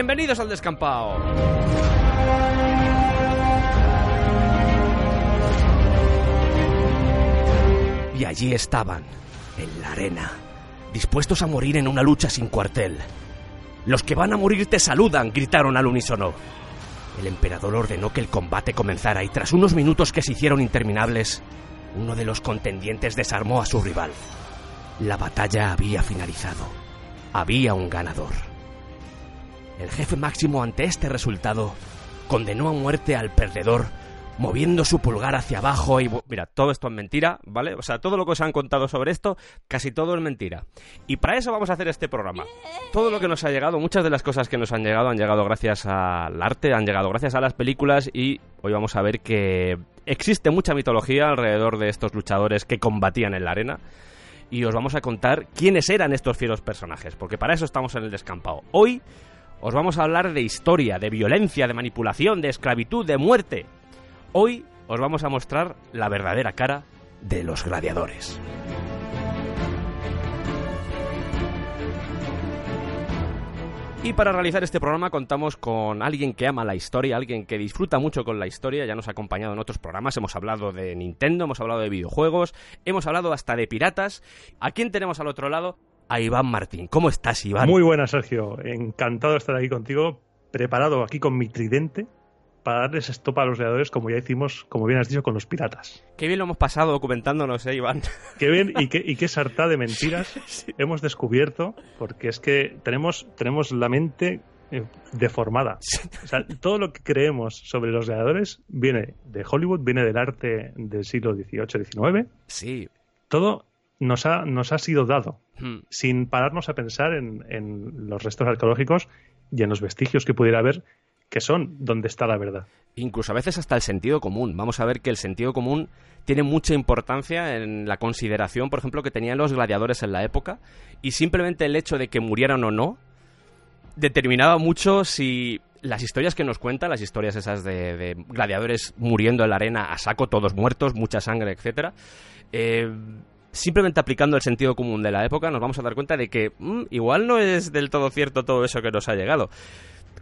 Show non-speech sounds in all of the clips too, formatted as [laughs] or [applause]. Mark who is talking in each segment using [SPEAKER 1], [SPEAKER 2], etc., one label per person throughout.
[SPEAKER 1] Bienvenidos al descampado. Y allí estaban, en la arena, dispuestos a morir en una lucha sin cuartel. Los que van a morir te saludan, gritaron al unísono. El emperador ordenó que el combate comenzara y tras unos minutos que se hicieron interminables, uno de los contendientes desarmó a su rival. La batalla había finalizado. Había un ganador. El jefe máximo ante este resultado condenó a muerte al perdedor moviendo su pulgar hacia abajo y... Mira, todo esto es mentira, ¿vale? O sea, todo lo que os han contado sobre esto, casi todo es mentira. Y para eso vamos a hacer este programa. Todo lo que nos ha llegado, muchas de las cosas que nos han llegado han llegado gracias al arte, han llegado gracias a las películas y hoy vamos a ver que existe mucha mitología alrededor de estos luchadores que combatían en la arena. Y os vamos a contar quiénes eran estos fieros personajes, porque para eso estamos en el descampado. Hoy os vamos a hablar de historia, de violencia, de manipulación, de esclavitud, de muerte. Hoy os vamos a mostrar la verdadera cara de los gladiadores. Y para realizar este programa contamos con alguien que ama la historia, alguien que disfruta mucho con la historia, ya nos ha acompañado en otros programas, hemos hablado de Nintendo, hemos hablado de videojuegos, hemos hablado hasta de piratas. ¿A quién tenemos al otro lado? A Iván Martín. ¿Cómo estás, Iván?
[SPEAKER 2] Muy buenas, Sergio. Encantado de estar aquí contigo, preparado aquí con mi tridente para darles estopa a los gladiadores, como ya hicimos, como bien has dicho, con los piratas.
[SPEAKER 1] Qué bien lo hemos pasado documentándonos, ¿eh, Iván? [laughs]
[SPEAKER 2] Qué bien y qué, y qué sartá de mentiras [laughs] sí. hemos descubierto, porque es que tenemos, tenemos la mente eh, deformada. O sea, todo lo que creemos sobre los gladiadores viene de Hollywood, viene del arte del siglo XVIII, XIX.
[SPEAKER 1] Sí.
[SPEAKER 2] Todo nos ha, nos ha sido dado, hmm. sin pararnos a pensar en, en los restos arqueológicos y en los vestigios que pudiera haber que son donde está la verdad.
[SPEAKER 1] Incluso a veces hasta el sentido común. Vamos a ver que el sentido común tiene mucha importancia en la consideración, por ejemplo, que tenían los gladiadores en la época y simplemente el hecho de que murieran o no determinaba mucho si las historias que nos cuentan, las historias esas de, de gladiadores muriendo en la arena a saco, todos muertos, mucha sangre, etcétera. Eh, simplemente aplicando el sentido común de la época nos vamos a dar cuenta de que mmm, igual no es del todo cierto todo eso que nos ha llegado.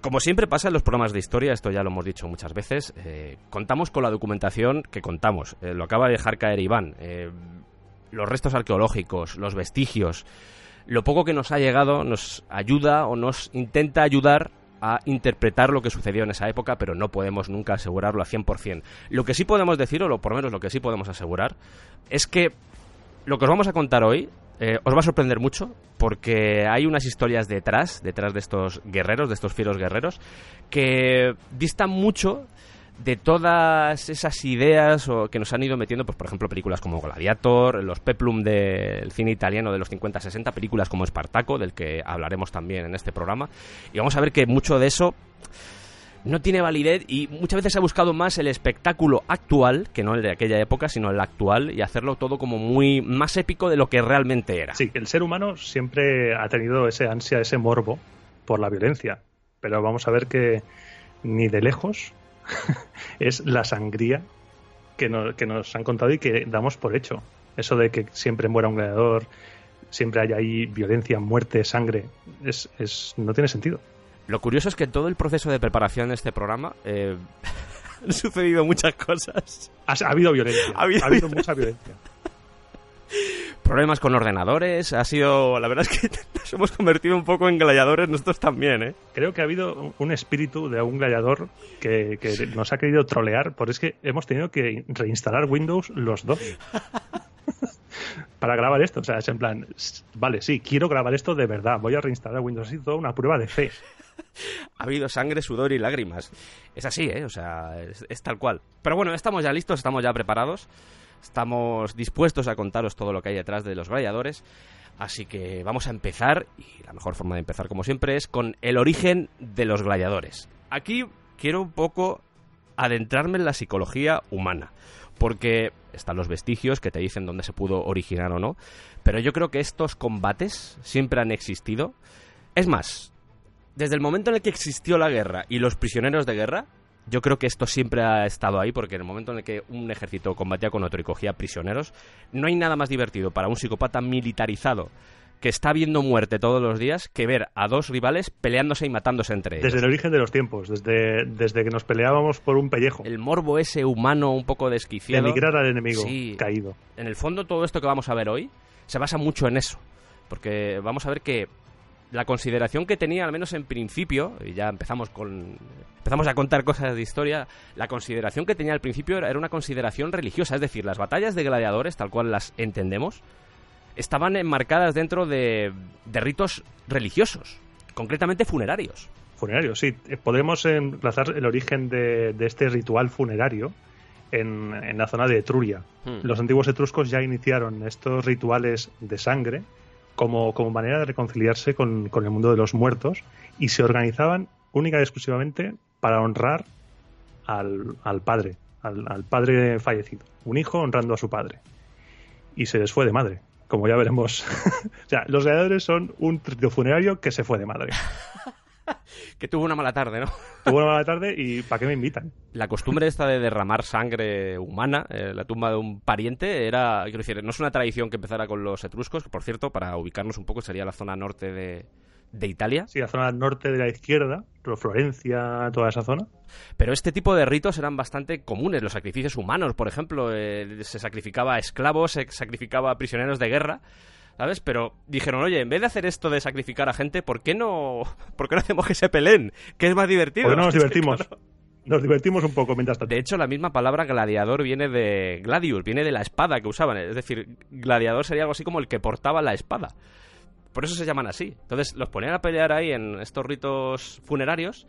[SPEAKER 1] Como siempre pasa en los programas de historia, esto ya lo hemos dicho muchas veces, eh, contamos con la documentación que contamos. Eh, lo acaba de dejar caer Iván. Eh, los restos arqueológicos, los vestigios, lo poco que nos ha llegado nos ayuda o nos intenta ayudar a interpretar lo que sucedió en esa época, pero no podemos nunca asegurarlo a 100%. Lo que sí podemos decir, o lo, por lo menos lo que sí podemos asegurar, es que lo que os vamos a contar hoy eh, os va a sorprender mucho porque hay unas historias detrás, detrás de estos guerreros, de estos fieros guerreros, que distan mucho de todas esas ideas o que nos han ido metiendo, pues por ejemplo, películas como Gladiator, los peplum del cine italiano de los 50-60, películas como Espartaco, del que hablaremos también en este programa, y vamos a ver que mucho de eso no tiene validez y muchas veces se ha buscado más el espectáculo actual, que no el de aquella época, sino el actual, y hacerlo todo como muy más épico de lo que realmente era.
[SPEAKER 2] Sí, el ser humano siempre ha tenido ese ansia, ese morbo por la violencia, pero vamos a ver que ni de lejos [laughs] es la sangría que nos, que nos han contado y que damos por hecho. Eso de que siempre muera un gladiador, siempre haya ahí violencia, muerte, sangre, es, es, no tiene sentido.
[SPEAKER 1] Lo curioso es que en todo el proceso de preparación de este programa eh, [laughs] han sucedido muchas cosas.
[SPEAKER 2] Ha, ha habido violencia. Ha habido, ha habido mucha violencia.
[SPEAKER 1] Problemas con ordenadores, ha sido. La verdad es que [laughs] nos hemos convertido un poco en gladiadores nosotros también, ¿eh?
[SPEAKER 2] Creo que ha habido un espíritu de un gladiador que, que nos ha querido trolear, por es que hemos tenido que reinstalar Windows los dos. [laughs] para grabar esto. O sea, es en plan, vale, sí, quiero grabar esto de verdad. Voy a reinstalar Windows. Ha toda una prueba de fe. [laughs]
[SPEAKER 1] ha habido sangre, sudor y lágrimas. Es así, ¿eh? O sea, es, es, tal cual. Pero bueno, estamos ya listos, estamos ya preparados. Estamos dispuestos a contaros todo lo que hay detrás de los gladiadores. Así que vamos a empezar, y la mejor forma de empezar, como siempre, es con el origen de los gladiadores. Aquí quiero un poco adentrarme en la psicología humana, porque están los vestigios que te dicen dónde se pudo originar o no, pero yo creo que estos combates siempre han existido. Es más, desde el momento en el que existió la guerra y los prisioneros de guerra, yo creo que esto siempre ha estado ahí, porque en el momento en el que un ejército combatía con otro y cogía prisioneros, no hay nada más divertido para un psicópata militarizado que está viendo muerte todos los días que ver a dos rivales peleándose y matándose entre ellos.
[SPEAKER 2] Desde el origen de los tiempos, desde, desde que nos peleábamos por un pellejo.
[SPEAKER 1] El morbo ese humano un poco desquiciado.
[SPEAKER 2] Denigrar al enemigo caído.
[SPEAKER 1] En el fondo, todo esto que vamos a ver hoy se basa mucho en eso. Porque vamos a ver que la consideración que tenía, al menos en principio, y ya empezamos con empezamos a contar cosas de historia, la consideración que tenía al principio era una consideración religiosa, es decir, las batallas de gladiadores, tal cual las entendemos, estaban enmarcadas dentro de, ritos religiosos, concretamente funerarios.
[SPEAKER 2] Funerarios, sí. Eh, podemos emplazar el origen de, este ritual funerario en, la zona de Etruria. Hmm. Los antiguos etruscos ya iniciaron estos rituales de sangre como, como manera de reconciliarse con, el mundo de los muertos y se organizaban única y exclusivamente para honrar al, padre, al, padre fallecido. Un hijo honrando a su padre. Y se les fue de madre, como ya veremos. [laughs] o sea, los gladiadores son un trito funerario que se fue de madre. [laughs]
[SPEAKER 1] que tuvo una mala tarde, ¿no?
[SPEAKER 2] tuvo una mala [laughs] tarde y ¿para qué me invitan?
[SPEAKER 1] La costumbre esta de derramar sangre humana, eh, la tumba de un pariente, era, quiero decir, no es una tradición que empezara con los etruscos, que por cierto, para ubicarnos un poco, sería la zona norte de, de Italia.
[SPEAKER 2] Sí, la zona norte de la izquierda, Florencia, toda esa zona.
[SPEAKER 1] Pero este tipo de ritos eran bastante comunes. Los sacrificios humanos, por ejemplo, eh, se sacrificaba a esclavos, se sacrificaba a prisioneros de guerra. ¿sabes? Pero dijeron, oye, en vez de hacer esto de sacrificar a gente, ¿por qué no, [laughs] ¿por qué no hacemos que se peleen? Que es más divertido.
[SPEAKER 2] Porque no nos [laughs] divertimos. Nos divertimos un poco mientras tanto.
[SPEAKER 1] De hecho, la misma palabra gladiador viene de gladius, viene de la espada que usaban. Es decir, gladiador sería algo así como el que portaba la espada. Por eso se llaman así. Entonces los ponían a pelear ahí en estos ritos funerarios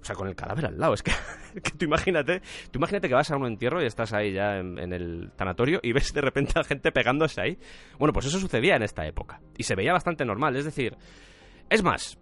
[SPEAKER 1] o sea, con el cadáver al lado. Es que, [laughs] tú imagínate, tú imagínate que vas a un entierro y estás ahí ya en, el tanatorio y ves de repente a gente pegándose ahí. Bueno, pues eso sucedía en esta época. Y se veía bastante normal. Es decir, es más,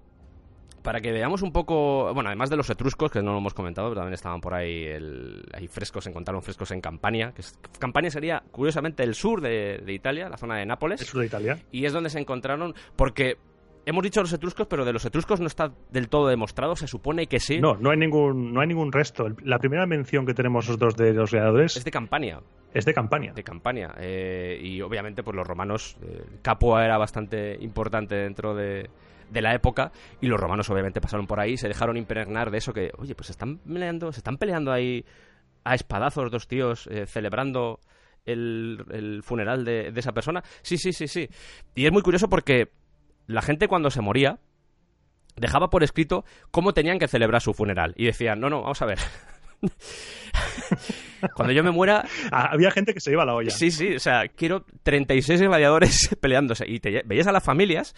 [SPEAKER 1] para que veamos un poco, bueno, además de los etruscos, que no lo hemos comentado, pero también estaban por ahí, el, hay frescos, encontraron frescos en Campania, que Campania sería, curiosamente, el sur de, de, Italia, la zona de Nápoles.
[SPEAKER 2] El sur de Italia.
[SPEAKER 1] Y es donde se encontraron, porque hemos dicho los etruscos, pero de los etruscos no está del todo demostrado. Se supone que sí.
[SPEAKER 2] No, no hay ningún, no hay ningún resto. La primera mención que tenemos nosotros de los creadores
[SPEAKER 1] es de Campania.
[SPEAKER 2] Es de Campania.
[SPEAKER 1] De Campania. Eh, y obviamente, pues los romanos, eh, Capua era bastante importante dentro de, de la época y los romanos obviamente pasaron por ahí se dejaron impregnar de eso que, oye, pues están peleando, se están peleando ahí a espadazos dos tíos eh, celebrando el, el funeral de, de, esa persona. Sí, sí, sí, sí. Y es muy curioso porque la gente cuando se moría dejaba por escrito cómo tenían que celebrar su funeral. Y decían, no, no, vamos a ver. [laughs] Cuando yo me muera...
[SPEAKER 2] Ah, había gente que se iba a la olla.
[SPEAKER 1] Sí, sí, o sea, quiero 36 gladiadores [laughs] peleándose. Y te, veías a las familias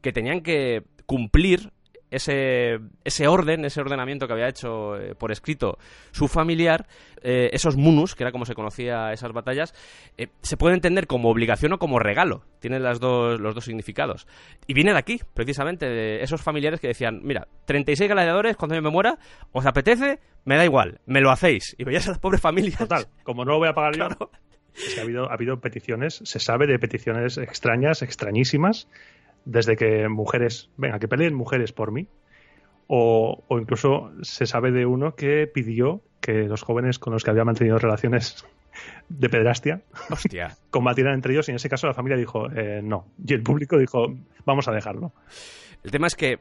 [SPEAKER 1] que tenían que cumplir ese, ese orden, ese ordenamiento que había hecho eh, por escrito su familiar, eh, esos munus, que era como se conocía esas batallas, eh, se puede entender como obligación o como regalo. Tienen las dos, los dos significados. Y viene de aquí, precisamente, de esos familiares que decían, mira, 36 gladiadores, cuando yo me muera, ¿os apetece? Me da igual, me lo hacéis. Y veías a las pobres familias.
[SPEAKER 2] Total, como no lo voy a pagar yo. ha habido, ha habido peticiones, se sabe de peticiones extrañas, extrañísimas, desde que mujeres, venga, que peleen mujeres por mí, o, incluso se sabe de uno que pidió que los jóvenes con los que había mantenido relaciones de pedrastia [laughs] combatieran entre ellos y en ese caso la familia dijo eh, no y el público dijo vamos a dejarlo.
[SPEAKER 1] El tema es que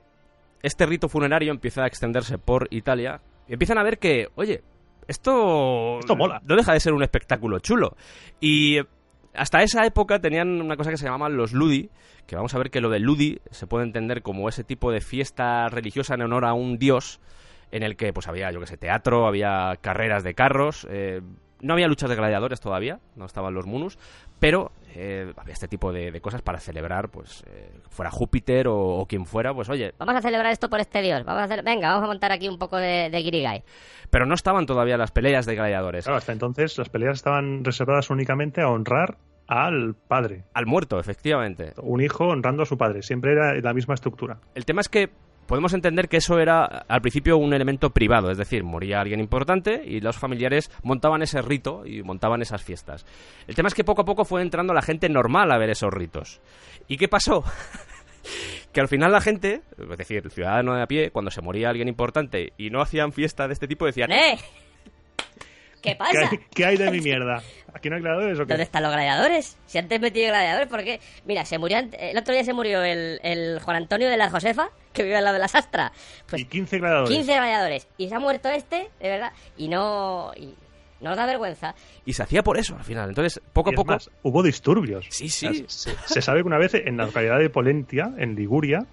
[SPEAKER 1] este rito funerario empieza a extenderse por Italia y empiezan a ver que, oye, esto,
[SPEAKER 2] esto mola.
[SPEAKER 1] no deja de ser un espectáculo chulo. Y hasta esa época tenían una cosa que se llamaban los ludi, que vamos a ver que lo del ludi se puede entender como ese tipo de fiesta religiosa en honor a un dios en el que pues había, yo que sé, teatro, había carreras de carros, eh, no había luchas de gladiadores todavía, no estaban los munus, pero eh, había este tipo de, cosas para celebrar, pues eh, fuera Júpiter o, quien fuera, pues oye.
[SPEAKER 3] Vamos a celebrar esto por este dios, vamos a hacer, venga, vamos a montar aquí un poco de, de Girigai.
[SPEAKER 1] Pero no estaban todavía las peleas de gladiadores.
[SPEAKER 2] Claro, hasta entonces las peleas estaban reservadas únicamente a honrar al padre.
[SPEAKER 1] Al muerto, efectivamente.
[SPEAKER 2] Un hijo honrando a su padre, siempre era la misma estructura.
[SPEAKER 1] El tema es que podemos entender que eso era al principio un elemento privado, es decir, moría alguien importante y los familiares montaban ese rito y montaban esas fiestas. El tema es que poco a poco fue entrando la gente normal a ver esos ritos. ¿Y qué pasó? [laughs] que al final la gente, es decir, el ciudadano de a pie, cuando se moría alguien importante y no hacían fiesta de este tipo, decían...
[SPEAKER 3] ¡Eh! ¿Qué pasa?
[SPEAKER 2] ¿Qué hay, de mi [laughs] mierda? ¿Aquí no hay gladiadores o qué?
[SPEAKER 3] ¿Dónde están los gladiadores? Si antes metí gladiadores, ¿por qué? Mira, se murió el otro día se murió el, Juan Antonio de la Josefa, [laughs] que vive al lado de la Sastra.
[SPEAKER 2] Pues y 15 gladiadores.
[SPEAKER 3] 15 gladiadores. Y se ha muerto este, de verdad. Y no... Y no da vergüenza.
[SPEAKER 1] Y se hacía por eso al final. Entonces, poco a poco.
[SPEAKER 2] hubo disturbios.
[SPEAKER 1] Sí, sí.
[SPEAKER 2] Se, sabe que una vez en la localidad de Polentia, en Liguria,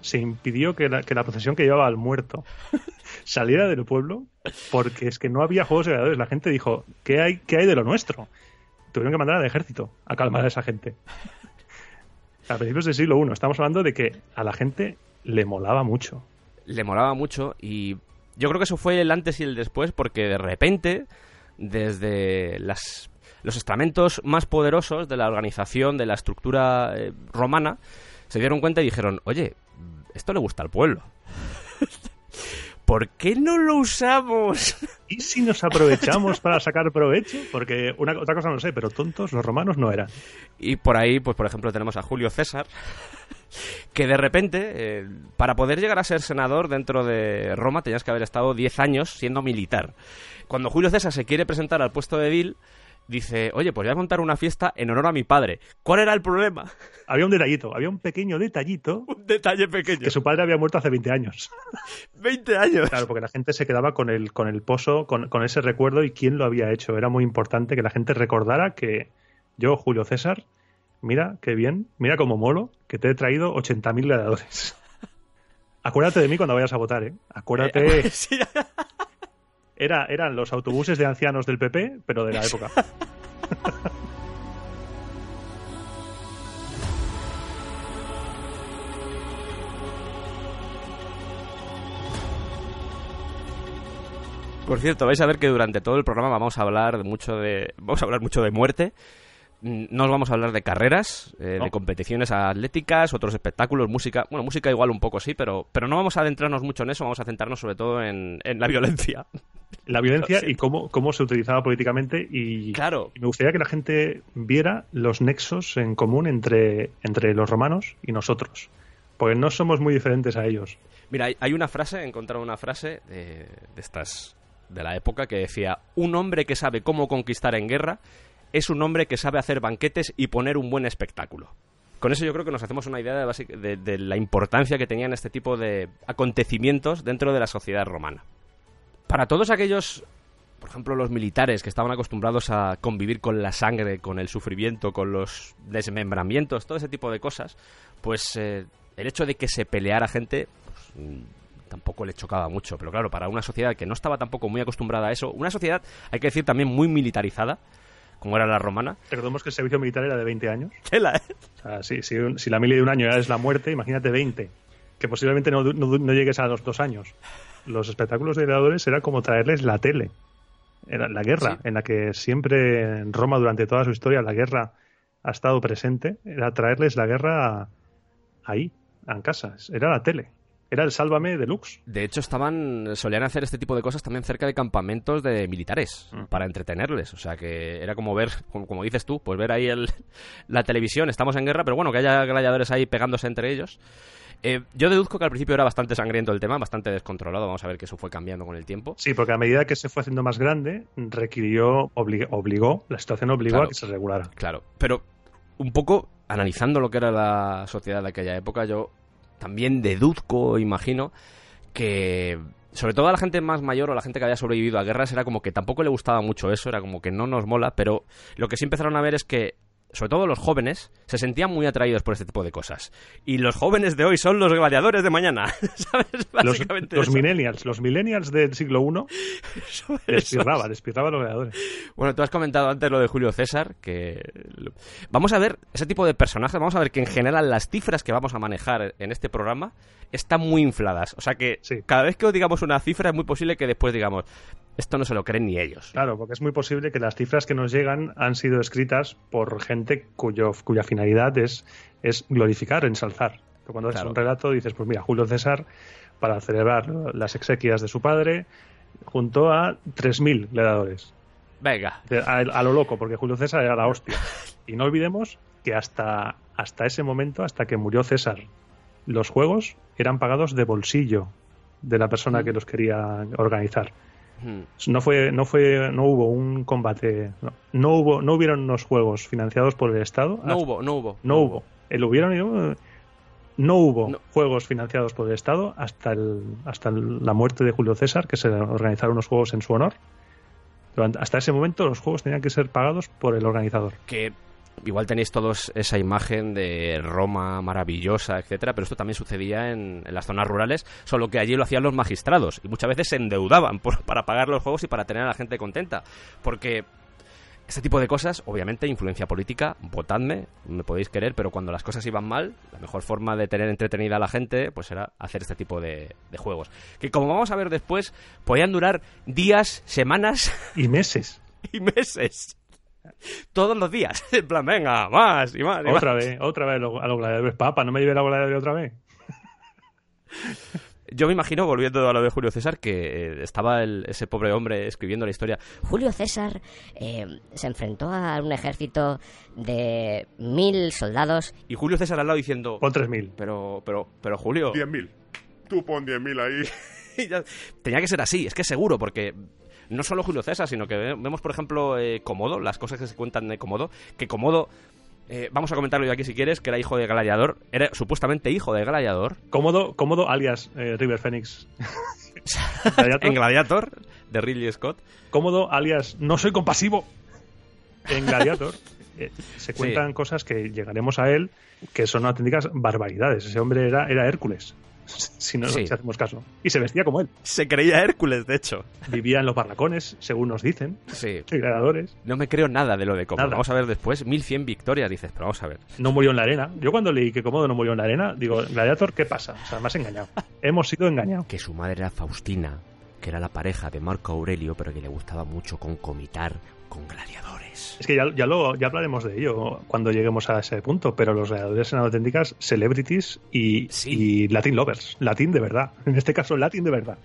[SPEAKER 2] se impidió que la, que la procesión que llevaba al muerto [laughs] saliera del pueblo porque es que no había juegos de gladiadores. La gente dijo, ¿qué hay, qué hay de lo nuestro? Tuvieron que mandar al ejército a calmar a esa gente. A principios del siglo I, estamos hablando de que a la gente le molaba mucho.
[SPEAKER 1] Le molaba mucho y yo creo que eso fue el antes y el después porque de repente, desde las, los estamentos más poderosos de la organización, de la estructura eh, romana, se dieron cuenta y dijeron, oye, esto le gusta al pueblo. [laughs] ¿Por qué no lo usamos?
[SPEAKER 2] ¿Y si nos aprovechamos para sacar provecho? Porque una, otra cosa no sé, pero tontos los romanos no eran.
[SPEAKER 1] Y por ahí, pues por ejemplo, tenemos a Julio César, [laughs] que de repente, eh, para poder llegar a ser senador dentro de Roma, tenías que haber estado 10 años siendo militar. Cuando Julio César se quiere presentar al puesto de edil, dice, oye, pues voy a montar una fiesta en honor a mi padre. ¿Cuál era el problema?
[SPEAKER 2] Había un detallito, había un pequeño detallito. [laughs]
[SPEAKER 1] un detalle pequeño.
[SPEAKER 2] Que su padre había muerto hace 20 años. [laughs]
[SPEAKER 1] ¿20 años?
[SPEAKER 2] Claro, porque la gente se quedaba con el, con el pozo, con, con ese recuerdo y quién lo había hecho. Era muy importante que la gente recordara que yo, Julio César, mira qué bien, mira cómo molo, que te he traído 80.000 gladiadores. [laughs] Acuérdate de mí cuando vayas a votar, ¿eh? Acuérdate. Eh, Era, eran los autobuses de ancianos del PP, pero de la época. [laughs]
[SPEAKER 1] Por cierto, vais a ver que durante todo el programa vamos a hablar mucho de vamos a hablar mucho de muerte no os vamos a hablar de carreras, eh, de competiciones atléticas, otros espectáculos, música. Bueno, música igual un poco sí, pero, pero no vamos a adentrarnos mucho en eso, vamos a centrarnos sobre todo en, la violencia.
[SPEAKER 2] La violencia y cómo, cómo se utilizaba políticamente y,
[SPEAKER 1] claro.
[SPEAKER 2] me gustaría que la gente viera los nexos en común entre, entre los romanos y nosotros, porque no somos muy diferentes a ellos.
[SPEAKER 1] Mira, hay una frase, he encontrado una frase de, de estas de la época que decía, un hombre que sabe cómo conquistar en guerra es un hombre que sabe hacer banquetes y poner un buen espectáculo. Con eso yo creo que nos hacemos una idea de, la importancia que tenían este tipo de acontecimientos dentro de la sociedad romana. Para todos aquellos, por ejemplo, los militares que estaban acostumbrados a convivir con la sangre, con el sufrimiento, con los desmembramientos, todo ese tipo de cosas, pues eh, el hecho de que se peleara gente pues, mm, tampoco le chocaba mucho. Pero claro, para una sociedad que no estaba tampoco muy acostumbrada a eso, una sociedad, hay que decir, también muy militarizada, como era la romana.
[SPEAKER 2] Recordemos que el servicio militar era de 20 años. [laughs]
[SPEAKER 1] la es?
[SPEAKER 2] O sea, si, si, la mili de un año ya es la muerte, imagínate 20, que posiblemente no, no, llegues a los dos años. Los espectáculos de gladiadores era como traerles la tele. Era la guerra, en la que siempre en Roma durante toda su historia la guerra ha estado presente, era traerles la guerra ahí, en casa, era la tele. Era el Sálvame Deluxe.
[SPEAKER 1] De hecho, estaban solían hacer este tipo de cosas también cerca de campamentos de militares mm. para entretenerles. O sea, que era como ver, como, dices tú, pues ver ahí el, [laughs] la televisión. Estamos en guerra, pero bueno, que haya gladiadores ahí pegándose entre ellos. Eh, yo deduzco que al principio era bastante sangriento el tema, bastante descontrolado. Vamos a ver que eso fue cambiando con el tiempo.
[SPEAKER 2] Sí, porque a medida que se fue haciendo más grande, requirió, obligó, la situación obligó a que se regulara.
[SPEAKER 1] Claro, pero un poco analizando lo que era la sociedad de aquella época, yo también deduzco, imagino, que sobre todo a la gente más mayor o a la gente que había sobrevivido a guerras era como que tampoco le gustaba mucho eso, era como que no nos mola, pero lo que sí empezaron a ver es que sobre todo los jóvenes, se sentían muy atraídos por este tipo de cosas. Y los jóvenes de hoy son los gladiadores de mañana, [laughs] ¿sabes?
[SPEAKER 2] Básicamente los, los millennials, los millennials del siglo I [laughs] despirraba, despirraba los gladiadores.
[SPEAKER 1] Bueno, tú has comentado antes lo de Julio César, que vamos a ver ese tipo de personajes, vamos a ver que en general las cifras que vamos a manejar en este programa están muy infladas. O sea que cada vez que digamos una cifra es muy posible que después digamos, esto no se lo creen ni ellos.
[SPEAKER 2] Claro, porque es muy posible que las cifras que nos llegan han sido escritas por gente cuyo, cuya finalidad es, es glorificar, ensalzar. Cuando haces un relato dices, pues mira, Julio César, para celebrar las exequias de su padre, junto a 3.000 gladiadores.
[SPEAKER 1] Venga.
[SPEAKER 2] A, lo loco, porque Julio César era la hostia. Y no olvidemos que hasta, hasta ese momento, hasta que murió César, los juegos eran pagados de bolsillo de la persona que los quería organizar. No fue, no fue, no hubo un combate, no, hubo, no hubieron unos juegos financiados por el Estado.
[SPEAKER 1] No hubo, no hubo.
[SPEAKER 2] No, hubo. El hubieron, no hubo juegos financiados por el Estado hasta el, hasta la muerte de Julio César, que se organizaron unos juegos en su honor. hasta ese momento los juegos tenían que ser pagados por el organizador.
[SPEAKER 1] Que igual tenéis todos esa imagen de Roma maravillosa, etcétera, pero esto también sucedía en, las zonas rurales, solo que allí lo hacían los magistrados y muchas veces se endeudaban para pagar los juegos y para tener a la gente contenta, porque este tipo de cosas, obviamente, influencia política, votadme, me podéis querer, pero cuando las cosas iban mal, la mejor forma de tener entretenida a la gente, pues era hacer este tipo de, de juegos. Que como vamos a ver después, podían durar días, semanas
[SPEAKER 2] y meses. [laughs]
[SPEAKER 1] y meses todos los días. [laughs] En plan, venga, más y más.
[SPEAKER 2] otra vez, otra vez a los gladiadores. Papa, no me lleve a los gladiadores otra vez. [laughs]
[SPEAKER 1] Yo me imagino, volviendo a lo de Julio César, que eh, estaba ese pobre hombre escribiendo la historia.
[SPEAKER 3] Julio César eh, se enfrentó a un ejército de mil soldados.
[SPEAKER 1] Y Julio César al lado diciendo...
[SPEAKER 2] Pon tres mil.
[SPEAKER 1] Pero, pero, pero Julio...
[SPEAKER 4] Diez mil. Tú pon diez mil ahí. [laughs]
[SPEAKER 1] Tenía que ser así, es que seguro, porque no solo Julio César, sino que vemos, por ejemplo, eh, Comodo, las cosas que se cuentan de Comodo, que Comodo eh, vamos a comentarlo yo aquí si quieres, que era hijo de Gladiador, era supuestamente hijo de Gladiador.
[SPEAKER 2] Cómodo, cómodo alias eh, River Phoenix. [laughs]
[SPEAKER 1] en Gladiator, de Ridley Scott.
[SPEAKER 2] Cómodo alias No soy compasivo. En Gladiator. se cuentan cosas que llegaremos a él que son auténticas barbaridades. Ese hombre era, era Hércules. Si no si hacemos caso. Y se vestía como él.
[SPEAKER 1] Se creía Hércules, de hecho. [laughs]
[SPEAKER 2] Vivía en los barracones, según nos dicen.
[SPEAKER 1] Sí. [laughs] No me creo nada de lo de Comodo. Vamos a ver después. 1100 victorias, dices, pero vamos a ver.
[SPEAKER 2] No murió en la arena. Yo cuando leí que Comodo no murió en la arena, digo, Gladiator, ¿qué pasa? O sea, me has engañado. Hemos sido engañados.
[SPEAKER 1] Que su madre era Faustina, que era la pareja de Marco Aurelio, pero que le gustaba mucho concomitar con gladiadores.
[SPEAKER 2] Es que ya, ya, lo, ya hablaremos de ello cuando lleguemos a ese punto, pero los gladiadores eran auténticas celebrities y, y Latin lovers, latín de verdad. En este caso, latín de verdad.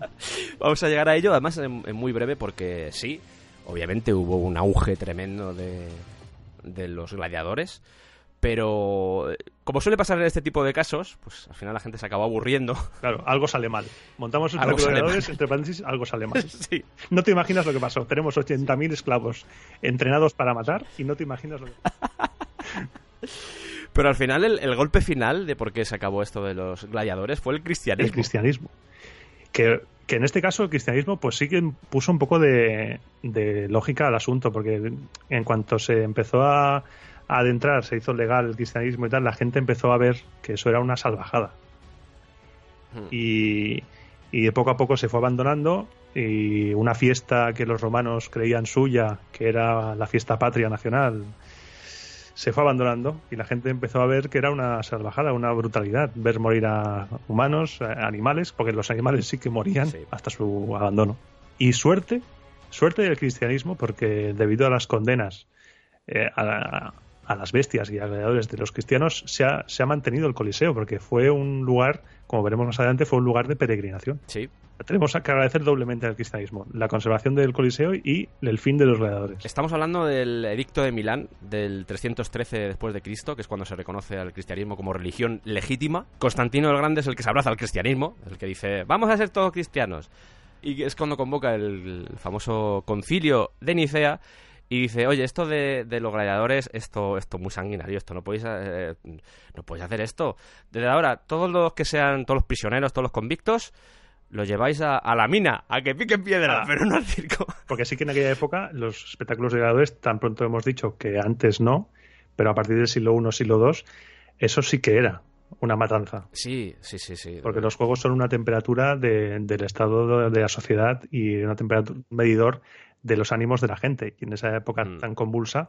[SPEAKER 2] [laughs]
[SPEAKER 1] Vamos a llegar a ello, además en, en muy breve, porque sí, obviamente hubo un auge tremendo de, de los gladiadores pero como suele pasar en este tipo de casos, pues al final la gente se acabó aburriendo. [laughs]
[SPEAKER 2] Claro, algo sale mal. Montamos entre gladiadores, entre paréntesis, algo sale mal. [laughs] sí. No te imaginas lo que pasó. Tenemos 80.000 esclavos entrenados para matar y no te imaginas lo que [laughs]
[SPEAKER 1] Pero al final, el, golpe final de por qué se acabó esto de los gladiadores fue el cristianismo.
[SPEAKER 2] El cristianismo. Que, que en este caso el cristianismo pues sí que puso un poco de, de lógica al asunto, porque en cuanto se empezó a adentrar, se hizo legal el cristianismo y tal, la gente empezó a ver que eso era una salvajada. Hmm. Y, y de poco a poco se fue abandonando y una fiesta que los romanos creían suya, que era la fiesta patria nacional, se fue abandonando y la gente empezó a ver que era una salvajada, una brutalidad, ver morir a humanos, a animales, porque los animales sí que morían hasta su abandono. Y suerte, suerte del cristianismo, porque debido a las condenas eh, a, a las bestias y alrededores de los cristianos se ha, se ha mantenido el Coliseo, porque fue un lugar, como veremos más adelante, fue un lugar de peregrinación.
[SPEAKER 1] Sí.
[SPEAKER 2] Tenemos que agradecer doblemente al cristianismo, la conservación del Coliseo y el fin de los gladiadores.
[SPEAKER 1] Estamos hablando del edicto de Milán del 313 después de Cristo, que es cuando se reconoce al cristianismo como religión legítima. Constantino el Grande es el que se abraza al cristianismo, el que dice, vamos a ser todos cristianos. Y es cuando convoca el famoso concilio de Nicea y dice, oye, esto de, los gladiadores, esto, esto muy sanguinario, esto no podéis, eh, no podéis hacer esto. Desde ahora, todos los que sean, todos los prisioneros, todos los convictos, los lleváis a, la mina, a que piquen piedra, ah. pero no al circo. [laughs]
[SPEAKER 2] Porque sí que en aquella época los espectáculos de gladiadores, tan pronto hemos dicho que antes no, pero a partir del siglo I, siglo II, eso sí que era una matanza.
[SPEAKER 1] Sí, sí, sí, sí.
[SPEAKER 2] Porque los juegos son una temperatura de- del estado de la sociedad y una temperatura un medidor de los ánimos de la gente. Y en esa época
[SPEAKER 1] Mm.
[SPEAKER 2] tan convulsa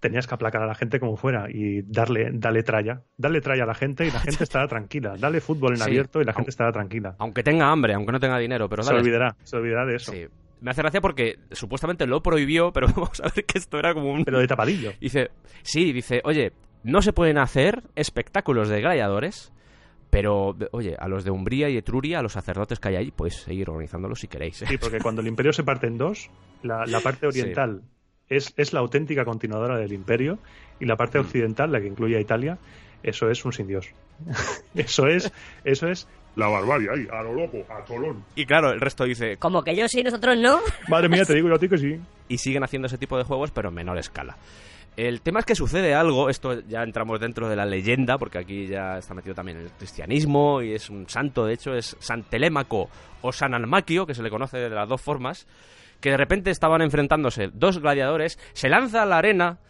[SPEAKER 2] tenías que aplacar a la gente como fuera y darle, darle tralla. Darle tralla a la gente y la gente estará tranquila. Dale fútbol en
[SPEAKER 1] Sí.
[SPEAKER 2] abierto y la gente estará tranquila.
[SPEAKER 1] Aunque tenga hambre, aunque no tenga dinero, pero
[SPEAKER 2] se
[SPEAKER 1] dale.
[SPEAKER 2] olvidará, se olvidará de eso.
[SPEAKER 1] Sí. Me hace gracia porque supuestamente lo prohibió, pero [laughs] vamos a ver que esto era como un...
[SPEAKER 2] Pero de tapadillo.
[SPEAKER 1] Dice, sí, dice, oye, no se pueden hacer espectáculos de gladiadores, pero, oye, a los de Umbría y Etruria, a los sacerdotes que hay ahí, podéis seguir organizándolos si queréis. ¿eh?
[SPEAKER 2] Sí, porque cuando el imperio se parte en dos, la, la parte
[SPEAKER 1] Sí.
[SPEAKER 2] oriental es, es la auténtica continuadora del imperio y la parte
[SPEAKER 1] Mm.
[SPEAKER 2] occidental, la que incluye a Italia, eso es un sin Dios. [laughs] eso es, eso es,
[SPEAKER 4] La barbarie ahí, a lo loco, a Colón.
[SPEAKER 1] Y claro, el resto dice,
[SPEAKER 3] Como que yo sí, nosotros no.
[SPEAKER 2] madre mía, te digo yo a ti que sí.
[SPEAKER 1] y siguen haciendo ese tipo de juegos, pero en menor escala. El tema es que sucede algo, esto ya entramos dentro de la leyenda, porque aquí ya está metido también el cristianismo y es un santo, de hecho es San Telémaco o San Almaquio, que se le conoce de las dos formas, que de repente estaban enfrentándose dos gladiadores, se lanza a la arena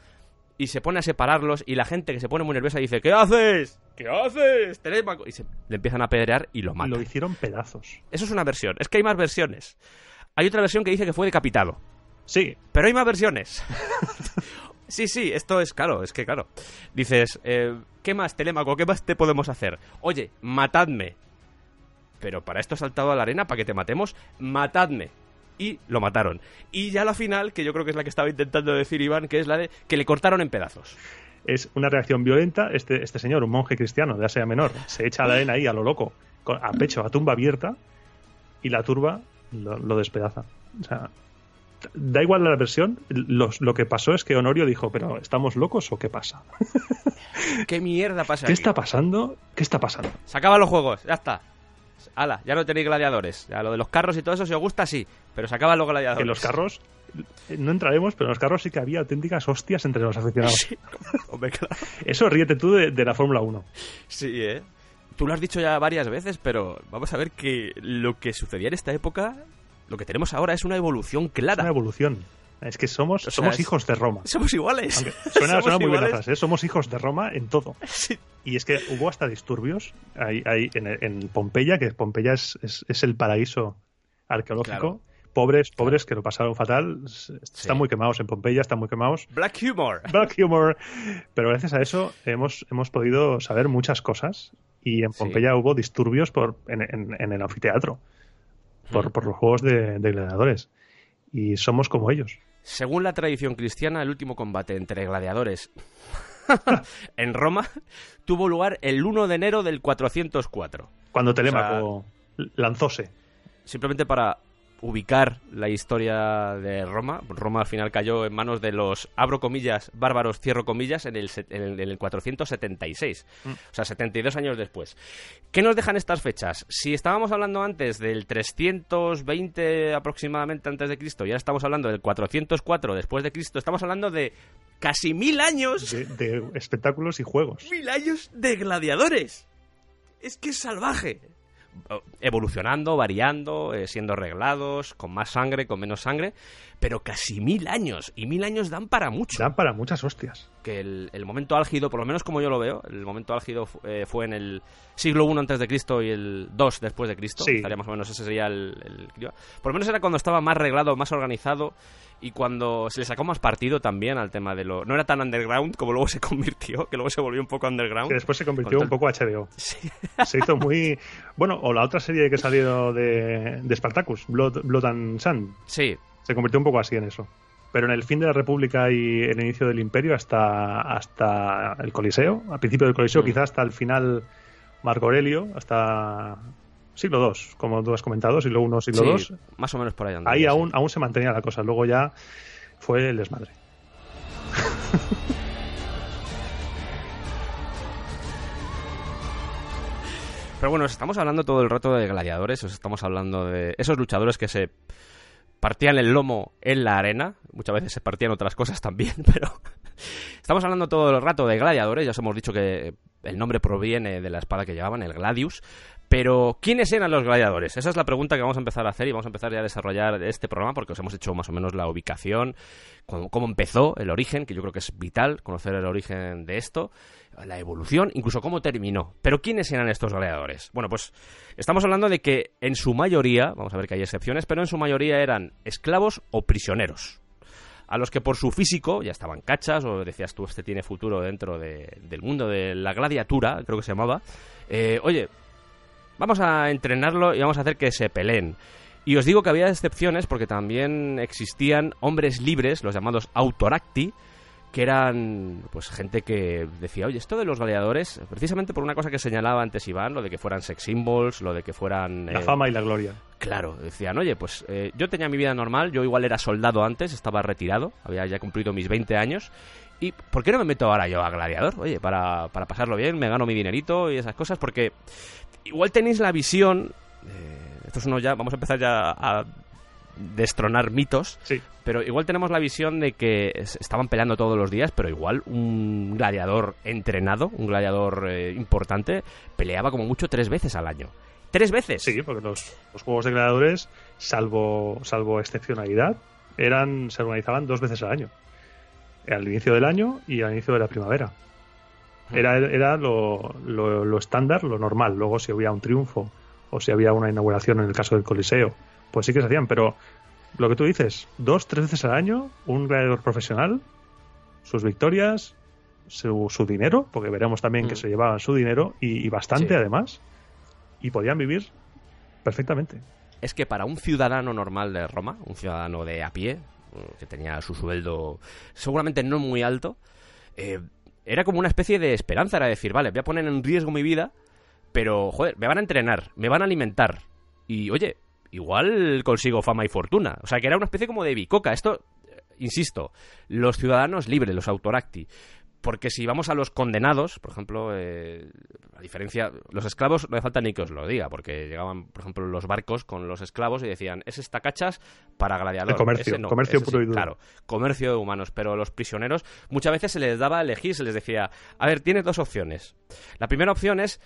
[SPEAKER 1] y se pone a separarlos y la gente que se pone muy nerviosa dice ¿Qué haces? ¿Qué haces? Telémaco? Y se le empiezan a apedrear y lo matan.
[SPEAKER 2] lo hicieron pedazos.
[SPEAKER 1] Eso es una versión, es que hay más versiones. Hay otra versión que dice que fue decapitado.
[SPEAKER 2] Sí,
[SPEAKER 1] Pero hay más versiones. [laughs] sí, sí, esto es claro, es que claro. Dices, eh, ¿qué más, Telémaco? ¿Qué más te podemos hacer? Oye, matadme. Pero para esto has saltado a la arena, para que te matemos, matadme. Y lo mataron. Y ya la final, que yo creo que es la que estaba intentando decir Iván, que es la de que le cortaron en pedazos.
[SPEAKER 2] es una reacción violenta. Este, este señor, un monje cristiano de Asia Menor, se echa a la arena ahí a lo loco, a pecho, a tumba abierta, y la turba lo, lo despedaza. O sea, da igual la versión, los- lo que pasó es que Honorio dijo, pero ¿estamos locos o qué pasa? [laughs]
[SPEAKER 1] ¿Qué mierda pasa [laughs]
[SPEAKER 2] ¿Qué
[SPEAKER 1] aquí?
[SPEAKER 2] está pasando? ¿Qué está pasando?
[SPEAKER 1] Se acaban los juegos, ya está. Ala, ya no tenéis gladiadores. Ya lo de los carros y todo eso, si os gusta, sí. Pero se acaban los gladiadores.
[SPEAKER 2] Que en los carros, no entraremos, pero en los carros sí que había auténticas hostias entre los aficionados. [laughs]
[SPEAKER 1] Sí. Hombre, claro.
[SPEAKER 2] Eso ríete tú de, de la Fórmula 1.
[SPEAKER 1] Sí, ¿eh? Tú lo has dicho ya varias veces, pero vamos a ver que lo que sucedía en esta época, lo que tenemos ahora es una evolución
[SPEAKER 2] Es
[SPEAKER 1] clara.
[SPEAKER 2] una evolución. Es que somos,
[SPEAKER 1] O sea,
[SPEAKER 2] somos
[SPEAKER 1] es-
[SPEAKER 2] hijos de Roma.
[SPEAKER 1] Somos iguales.
[SPEAKER 2] Aunque [laughs] suena,
[SPEAKER 1] Somos
[SPEAKER 2] suena muy bien frase, ¿eh? somos hijos de Roma en todo. [laughs]
[SPEAKER 1] Sí.
[SPEAKER 2] Y es que hubo hasta disturbios ahí, ahí en, en Pompeya, que Pompeya es, es- es el paraíso arqueológico.
[SPEAKER 1] Claro.
[SPEAKER 2] Pobres, pobres que lo pasaron fatal. Están
[SPEAKER 1] Sí.
[SPEAKER 2] muy quemados en Pompeya, están muy quemados.
[SPEAKER 1] Black humor. [laughs]
[SPEAKER 2] Black humor. Pero gracias a eso hemos, hemos podido saber muchas cosas. Y en
[SPEAKER 1] Sí.
[SPEAKER 2] Pompeya hubo disturbios por, en, en- en el anfiteatro por, por los juegos de, de gladiadores. Y somos como ellos.
[SPEAKER 1] Según la tradición cristiana, el último combate entre gladiadores [laughs] en Roma tuvo lugar el 1 de enero del 404.
[SPEAKER 2] Cuando Telémaco lanzóse.
[SPEAKER 1] Simplemente para ubicar la historia de Roma. Roma al final cayó en manos de los, abro comillas, bárbaros, cierro comillas, en el, en el, en el 476.
[SPEAKER 2] Mm.
[SPEAKER 1] O sea, 72 años después. ¿Qué nos dejan estas fechas? Si estábamos hablando antes del 320 aproximadamente antes de Cristo y ahora estamos hablando del 404 después de Cristo, estamos hablando de casi mil años.
[SPEAKER 2] de, de espectáculos y juegos.
[SPEAKER 1] Mil años de gladiadores. Es que es salvaje. Evolucionando, variando, eh, siendo arreglados, con más sangre, con menos sangre, pero casi mil años. Y mil años dan para mucho.
[SPEAKER 2] Dan para muchas hostias.
[SPEAKER 1] Que el, el momento álgido, por lo menos como yo lo veo, el momento álgido eh, fue en el siglo I antes de Cristo y el 2 después de Cristo.
[SPEAKER 2] Sí.
[SPEAKER 1] Estaría más o menos, ese sería el, el- Por lo menos era cuando estaba más arreglado, más organizado y cuando se le sacó más partido también al tema de lo... No era tan underground como luego se convirtió, que luego se volvió un poco underground.
[SPEAKER 2] Que después se convirtió
[SPEAKER 1] Con
[SPEAKER 2] un poco HBO.
[SPEAKER 1] Sí.
[SPEAKER 2] Se hizo muy. Bueno, o la otra serie que salió de, de Spartacus, Blood, Blood and Sun.
[SPEAKER 1] Sí,
[SPEAKER 2] Se convirtió un poco así en eso. Pero en el fin de la República y el inicio del Imperio, hasta, hasta el Coliseo, al principio del Coliseo,
[SPEAKER 1] Mm.
[SPEAKER 2] quizás hasta el final Marco Aurelio, hasta siglo II, como tú has comentado, siglo I, siglo
[SPEAKER 1] sí,
[SPEAKER 2] II.
[SPEAKER 1] más o menos por ahí andaba,
[SPEAKER 2] Ahí
[SPEAKER 1] sí.
[SPEAKER 2] aún, aún se mantenía la cosa. Luego ya fue el desmadre.
[SPEAKER 1] Pero bueno, os estamos hablando todo el rato de gladiadores, os estamos hablando de esos luchadores que se partían el lomo en la arena, muchas veces se partían otras cosas también, [laughs] pero estamos hablando todo el rato de gladiadores, ya os hemos dicho que el nombre proviene de la espada que llevaban, el gladius, Pero, ¿quiénes eran los gladiadores? Esa es la pregunta que vamos a empezar a hacer y vamos a empezar ya a desarrollar este programa porque os hemos hecho más o menos la ubicación, cómo, empezó, el origen, que yo creo que es vital conocer el origen de esto, la evolución, incluso cómo terminó. Pero, ¿quiénes eran estos gladiadores? Bueno, pues estamos hablando de que en su mayoría, vamos a ver que hay excepciones, pero en su mayoría eran esclavos o prisioneros a los que por su físico ya estaban cachas, o decías tú, este tiene futuro dentro de- del mundo de la gladiatura, creo que se llamaba. Eh, oye, vamos a entrenarlo y vamos a hacer que se peleen. Y os digo que había excepciones porque también existían hombres libres, los llamados autoracti, que eran pues gente que decía, oye, esto de los gladiadores, precisamente por una cosa que señalaba antes Iván, lo de que fueran sex symbols, lo de que fueran...
[SPEAKER 2] La
[SPEAKER 1] eh,
[SPEAKER 2] fama y la gloria.
[SPEAKER 1] Claro, decían, oye, pues eh, yo tenía mi vida normal, yo igual era soldado antes, estaba retirado, había ya cumplido mis 20 años, y ¿por qué no me meto ahora yo a gladiador? Oye, para, para pasarlo bien, me gano mi dinerito y esas cosas, porque igual tenéis la visión, eh, esto es uno ya, vamos a empezar ya a destronar mitos,
[SPEAKER 2] Sí.
[SPEAKER 1] pero igual tenemos la visión de que es- estaban peleando todos los días, pero igual un gladiador entrenado, un gladiador eh, importante, peleaba como mucho tres veces al año. ¡Tres veces!
[SPEAKER 2] Sí, porque los, los juegos de gladiadores, salvo, salvo excepcionalidad, eran, se organizaban dos veces al año. Al inicio del año y al inicio de la primavera. Era, era lo, lo- lo estándar, lo normal. Luego, si había un triunfo o si había una inauguración en el caso del Coliseo, pues sí que se hacían. Pero lo que tú dices, dos, tres veces al año, un gladiador profesional, sus victorias, su, su dinero, porque veremos también que
[SPEAKER 1] Mm.
[SPEAKER 2] se llevaban su dinero y, y bastante
[SPEAKER 1] Sí.
[SPEAKER 2] además, y podían vivir perfectamente.
[SPEAKER 1] es que para un ciudadano normal de Roma, un ciudadano de a pie, que tenía su sueldo seguramente no muy alto, eh, era como una especie de esperanza, era decir, vale, voy a poner en riesgo mi vida, pero, joder, me van a entrenar, me van a alimentar, y, oye, igual consigo fama y fortuna. O sea, que era una especie como de bicoca. Esto, eh, insisto, los ciudadanos libres, los autoracti. Porque si vamos a los condenados, por ejemplo, eh, a diferencia, los esclavos no hace falta ni que os lo diga, porque llegaban, por ejemplo, los barcos con los esclavos y decían, ese está cachas para gladiador.
[SPEAKER 2] El comercio,
[SPEAKER 1] no,
[SPEAKER 2] comercio puro
[SPEAKER 1] sí".
[SPEAKER 2] y duro.
[SPEAKER 1] Claro, comercio de humanos, pero los prisioneros muchas veces se les daba a elegir, se les decía, a ver, tienes dos opciones. La primera opción es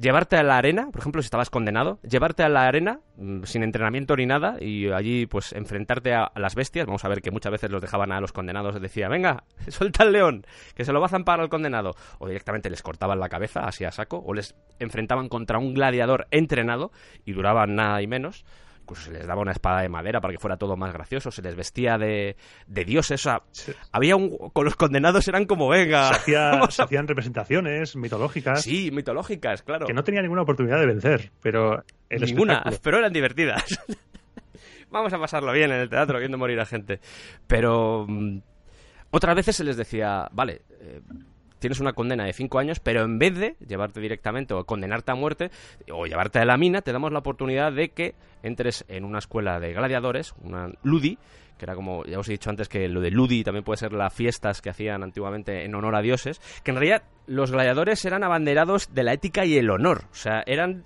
[SPEAKER 1] llevarte a la arena, por ejemplo, si estabas condenado, llevarte a la arena mm, sin entrenamiento ni nada y allí pues enfrentarte a, las bestias. Vamos a ver que muchas veces los dejaban a los condenados, decía, venga, [laughs] suelta al león, que se lo va a zampar al condenado. O directamente les cortaban la cabeza así a saco, o les enfrentaban contra un gladiador entrenado y duraban nada y menos. Incluso se les daba una espada de madera para que fuera todo más gracioso, se les vestía de, de dioses, o sea,
[SPEAKER 2] Se,
[SPEAKER 1] había un... con los condenados eran como, venga,
[SPEAKER 2] se hacía- [laughs]
[SPEAKER 1] vamos
[SPEAKER 2] se
[SPEAKER 1] a-
[SPEAKER 2] hacían representaciones mitológicas
[SPEAKER 1] Sí, mitológicas, claro.
[SPEAKER 2] que no tenían ninguna oportunidad de vencer, pero el
[SPEAKER 1] Ninguna,
[SPEAKER 2] espectáculo-
[SPEAKER 1] pero eran divertidas. [laughs] Vamos a pasarlo bien en el teatro viendo morir a gente. Pero mm, otras veces se les decía, vale, eh, tienes una condena de cinco años, pero en vez de llevarte directamente o condenarte a muerte o llevarte a la mina, te damos la oportunidad de que entres en una escuela de gladiadores, una Ludi, que era como, ya os he dicho antes que lo de Ludi también puede ser las fiestas que hacían antiguamente en honor a dioses, que en realidad los gladiadores eran abanderados de la ética y el honor, o sea, eran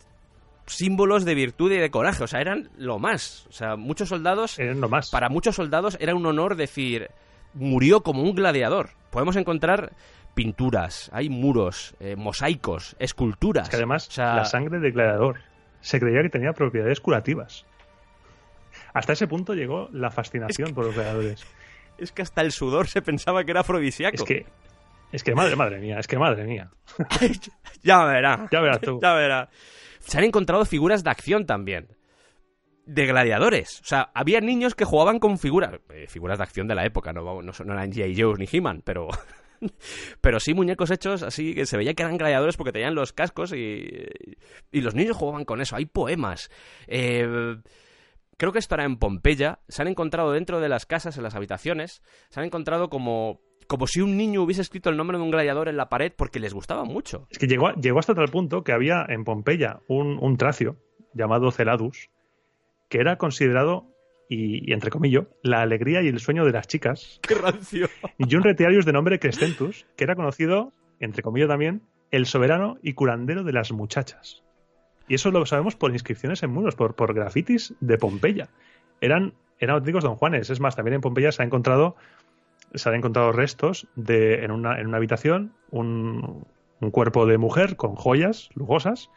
[SPEAKER 1] símbolos de virtud y de coraje, o sea, eran lo más, o sea, muchos soldados,
[SPEAKER 2] eran lo más.
[SPEAKER 1] para muchos soldados era un honor decir, murió como un gladiador. Podemos encontrar pinturas, hay muros, eh, mosaicos, esculturas.
[SPEAKER 2] Es que además,
[SPEAKER 1] o sea,
[SPEAKER 2] la sangre de gladiador se creía que tenía propiedades curativas. Hasta ese punto llegó la fascinación por los gladiadores.
[SPEAKER 1] es que hasta el sudor se pensaba que era afrodisíaco.
[SPEAKER 2] Es que, es que madre, madre mía, es que madre mía. [laughs]
[SPEAKER 1] ya verá.
[SPEAKER 2] Ya verás tú.
[SPEAKER 1] Ya verá. Se han encontrado figuras de acción también. De gladiadores. O sea, había niños que jugaban con figuras. eh, figuras de acción de la época, no, no, son- no eran G.I. Joe ni He-Man, pero. [laughs] pero sí muñecos hechos así que se veía que eran gladiadores porque tenían los cascos y. Y los niños jugaban con eso. Hay poemas. Eh. Creo que esto era en Pompeya. Se han encontrado dentro de las casas, en las habitaciones, se han encontrado como, como si un niño hubiese escrito el nombre de un gladiador en la pared porque les gustaba mucho.
[SPEAKER 2] Es que llegó, llegó hasta tal punto que había en Pompeya un, un tracio llamado Celadus, que era considerado, y, y entre comillas, la alegría y el sueño de las chicas, [laughs]
[SPEAKER 1] ¡Qué rancio!
[SPEAKER 2] y un retiarius de nombre Crescentus, que era conocido, entre comillas también, el soberano y curandero de las muchachas. Y eso lo sabemos por inscripciones en muros, por, por grafitis de Pompeya. Eran, eran auténticos don Juanes. Es más, también en Pompeya se ha encontrado, se han encontrado restos de, en, una, en una habitación, un, un cuerpo de mujer con joyas lujosas,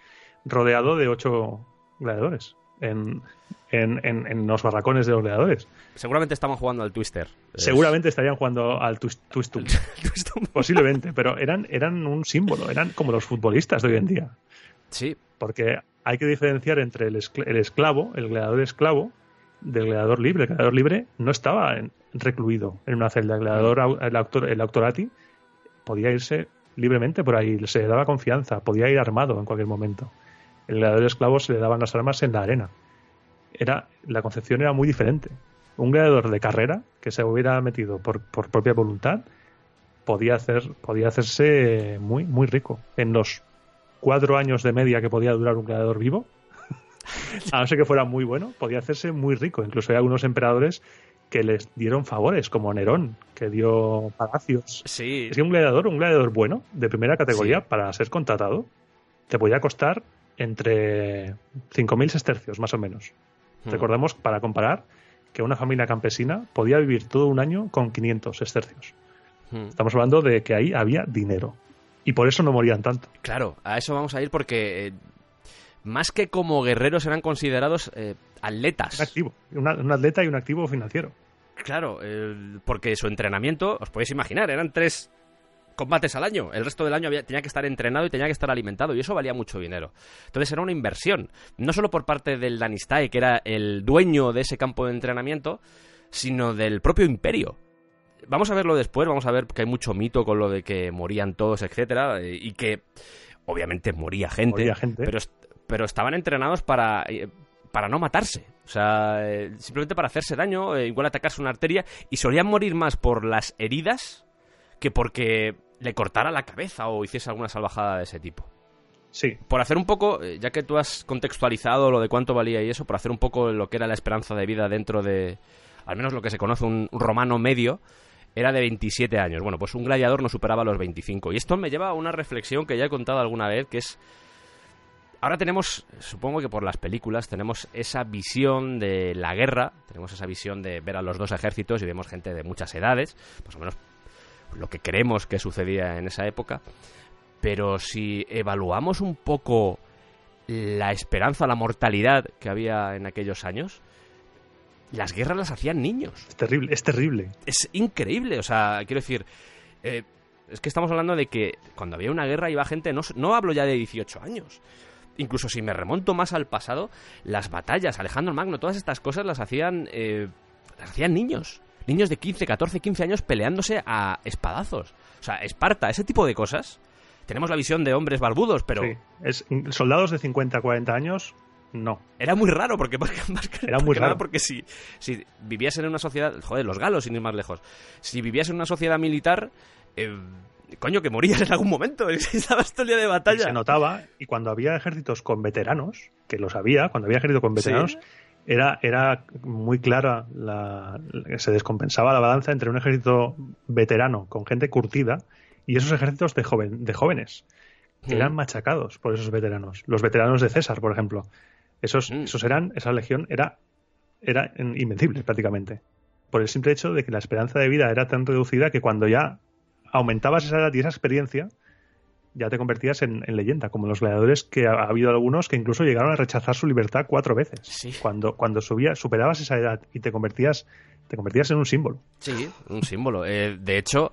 [SPEAKER 2] rodeado de ocho gladiadores en, en, en, en los barracones de los gladiadores.
[SPEAKER 1] Seguramente estaban jugando al Twister.
[SPEAKER 2] Seguramente estarían jugando al twist, twistum. [laughs] Posiblemente, pero eran, eran un símbolo, eran como los futbolistas de hoy en día.
[SPEAKER 1] Sí,
[SPEAKER 2] Porque hay que diferenciar entre el, escl- el esclavo, el gladiador esclavo, del gladiador libre. El gladiador libre no estaba recluido en una celda. El gladiador, el, autor, el autorati, podía irse libremente por ahí, se le daba confianza, podía ir armado en cualquier momento. El gladiador esclavo se le daban las armas en la arena. Era, la concepción era muy diferente. Un gladiador de carrera que se hubiera metido por, por propia voluntad podía hacer, podía hacerse muy, muy rico. En los cuatro años de media que podía durar un gladiador vivo, [laughs] a no ser que fuera muy bueno, podía hacerse muy rico. Incluso hay algunos emperadores que les dieron favores, como Nerón, que dio palacios.
[SPEAKER 1] sí.
[SPEAKER 2] Es que un gladiador, un gladiador bueno, de primera categoría,
[SPEAKER 1] Sí.
[SPEAKER 2] para ser contratado, te podía costar entre 5.000 sestercios, más o menos.
[SPEAKER 1] Mm.
[SPEAKER 2] Recordemos, para comparar, que una familia campesina podía vivir todo un año con 500 sestercios.
[SPEAKER 1] Mm.
[SPEAKER 2] Estamos hablando de que ahí había dinero. Y por eso no morían tanto.
[SPEAKER 1] Claro, a eso vamos a ir porque eh, más que como guerreros eran considerados eh,
[SPEAKER 2] Un
[SPEAKER 1] atletas.
[SPEAKER 2] activo. una- un atleta y un activo financiero.
[SPEAKER 1] Claro, eh, porque su entrenamiento, os podéis imaginar, eran tres combates al año. El resto del año había- tenía que estar entrenado y tenía que estar alimentado y eso valía mucho dinero. Entonces era una inversión, no solo por parte del Danistae, que era el dueño de ese campo de entrenamiento, sino del propio imperio. Vamos a verlo después, vamos a ver que hay mucho mito con lo de que morían todos, etcétera, y que obviamente moría gente,
[SPEAKER 2] Moría gente.
[SPEAKER 1] pero pero estaban entrenados para eh, para no matarse. O sea, eh, simplemente para hacerse daño, eh, igual atacarse una arteria, y solían morir más por las heridas que porque le cortara la cabeza o hiciese alguna salvajada de ese tipo.
[SPEAKER 2] Sí,
[SPEAKER 1] Por hacer un poco, eh, ya que tú has contextualizado lo de cuánto valía y eso, por hacer un poco lo que era la esperanza de vida dentro de, al menos lo que se conoce, un, un romano medio, era de 27 años. Bueno, pues un gladiador no superaba los 25. Y esto me lleva a una reflexión que ya he contado alguna vez, que es... Ahora tenemos, supongo que por las películas, tenemos esa visión de la guerra, tenemos esa visión de ver a los dos ejércitos y vemos gente de muchas edades, más o menos lo que creemos que sucedía en esa época. Pero si evaluamos un poco la esperanza, la mortalidad que había en aquellos años, las guerras las hacían niños.
[SPEAKER 2] es terrible, es terrible.
[SPEAKER 1] Es increíble, o sea, quiero decir, eh, es que estamos hablando de que cuando había una guerra iba gente, no, no hablo ya de 18 años. Incluso si me remonto más al pasado, las batallas, Alejandro Magno, todas estas cosas las hacían, eh, las hacían niños. Niños de 15, 14, 15 años peleándose a espadazos. O sea, Esparta, ese tipo de cosas. Tenemos la visión de hombres barbudos, pero
[SPEAKER 2] Sí. Es, soldados de 50, 40 años, no.
[SPEAKER 1] era muy raro porque [laughs] más que- más que-
[SPEAKER 2] Era muy raro.
[SPEAKER 1] porque si, si vivías en una sociedad joder los galos sin ir más lejos si vivías en una sociedad militar eh, coño que morías en algún momento [laughs] estabas todo el día de
[SPEAKER 2] Y
[SPEAKER 1] batalla
[SPEAKER 2] se notaba, y cuando había ejércitos con veteranos, que los había, cuando había ejército con veteranos,
[SPEAKER 1] Sí.
[SPEAKER 2] Era, era muy clara, la, se descompensaba la balanza entre un ejército veterano con gente curtida y esos ejércitos de, joven, de jóvenes, que
[SPEAKER 1] Mm.
[SPEAKER 2] eran machacados por esos veteranos. Los veteranos de César, por ejemplo. Esos,
[SPEAKER 1] Mm.
[SPEAKER 2] esos eran, esa legión era, era invencible prácticamente. Por el simple hecho de que la esperanza de vida era tan reducida que cuando ya aumentabas esa edad y esa experiencia, ya te convertías en, en leyenda, como los gladiadores que ha, ha habido algunos que incluso llegaron a rechazar su libertad cuatro veces.
[SPEAKER 1] Sí.
[SPEAKER 2] Cuando, cuando subía, superabas esa edad y te convertías, te convertías en un símbolo.
[SPEAKER 1] sí un símbolo Eh, de hecho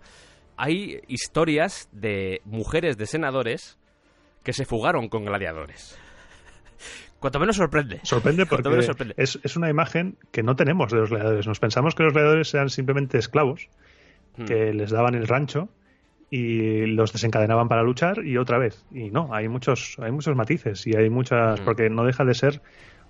[SPEAKER 1] hay historias de mujeres de senadores que se fugaron con gladiadores cuanto menos sorprende
[SPEAKER 2] Sorprende porque
[SPEAKER 1] menos sorprende.
[SPEAKER 2] Es, es una imagen que no tenemos de los gladiadores. Nos pensamos que los gladiadores eran simplemente esclavos
[SPEAKER 1] Hmm.
[SPEAKER 2] que les daban el rancho y los desencadenaban para luchar y otra vez. Y no, hay muchos, hay muchos matices y hay muchas.
[SPEAKER 1] Mm.
[SPEAKER 2] porque no deja de ser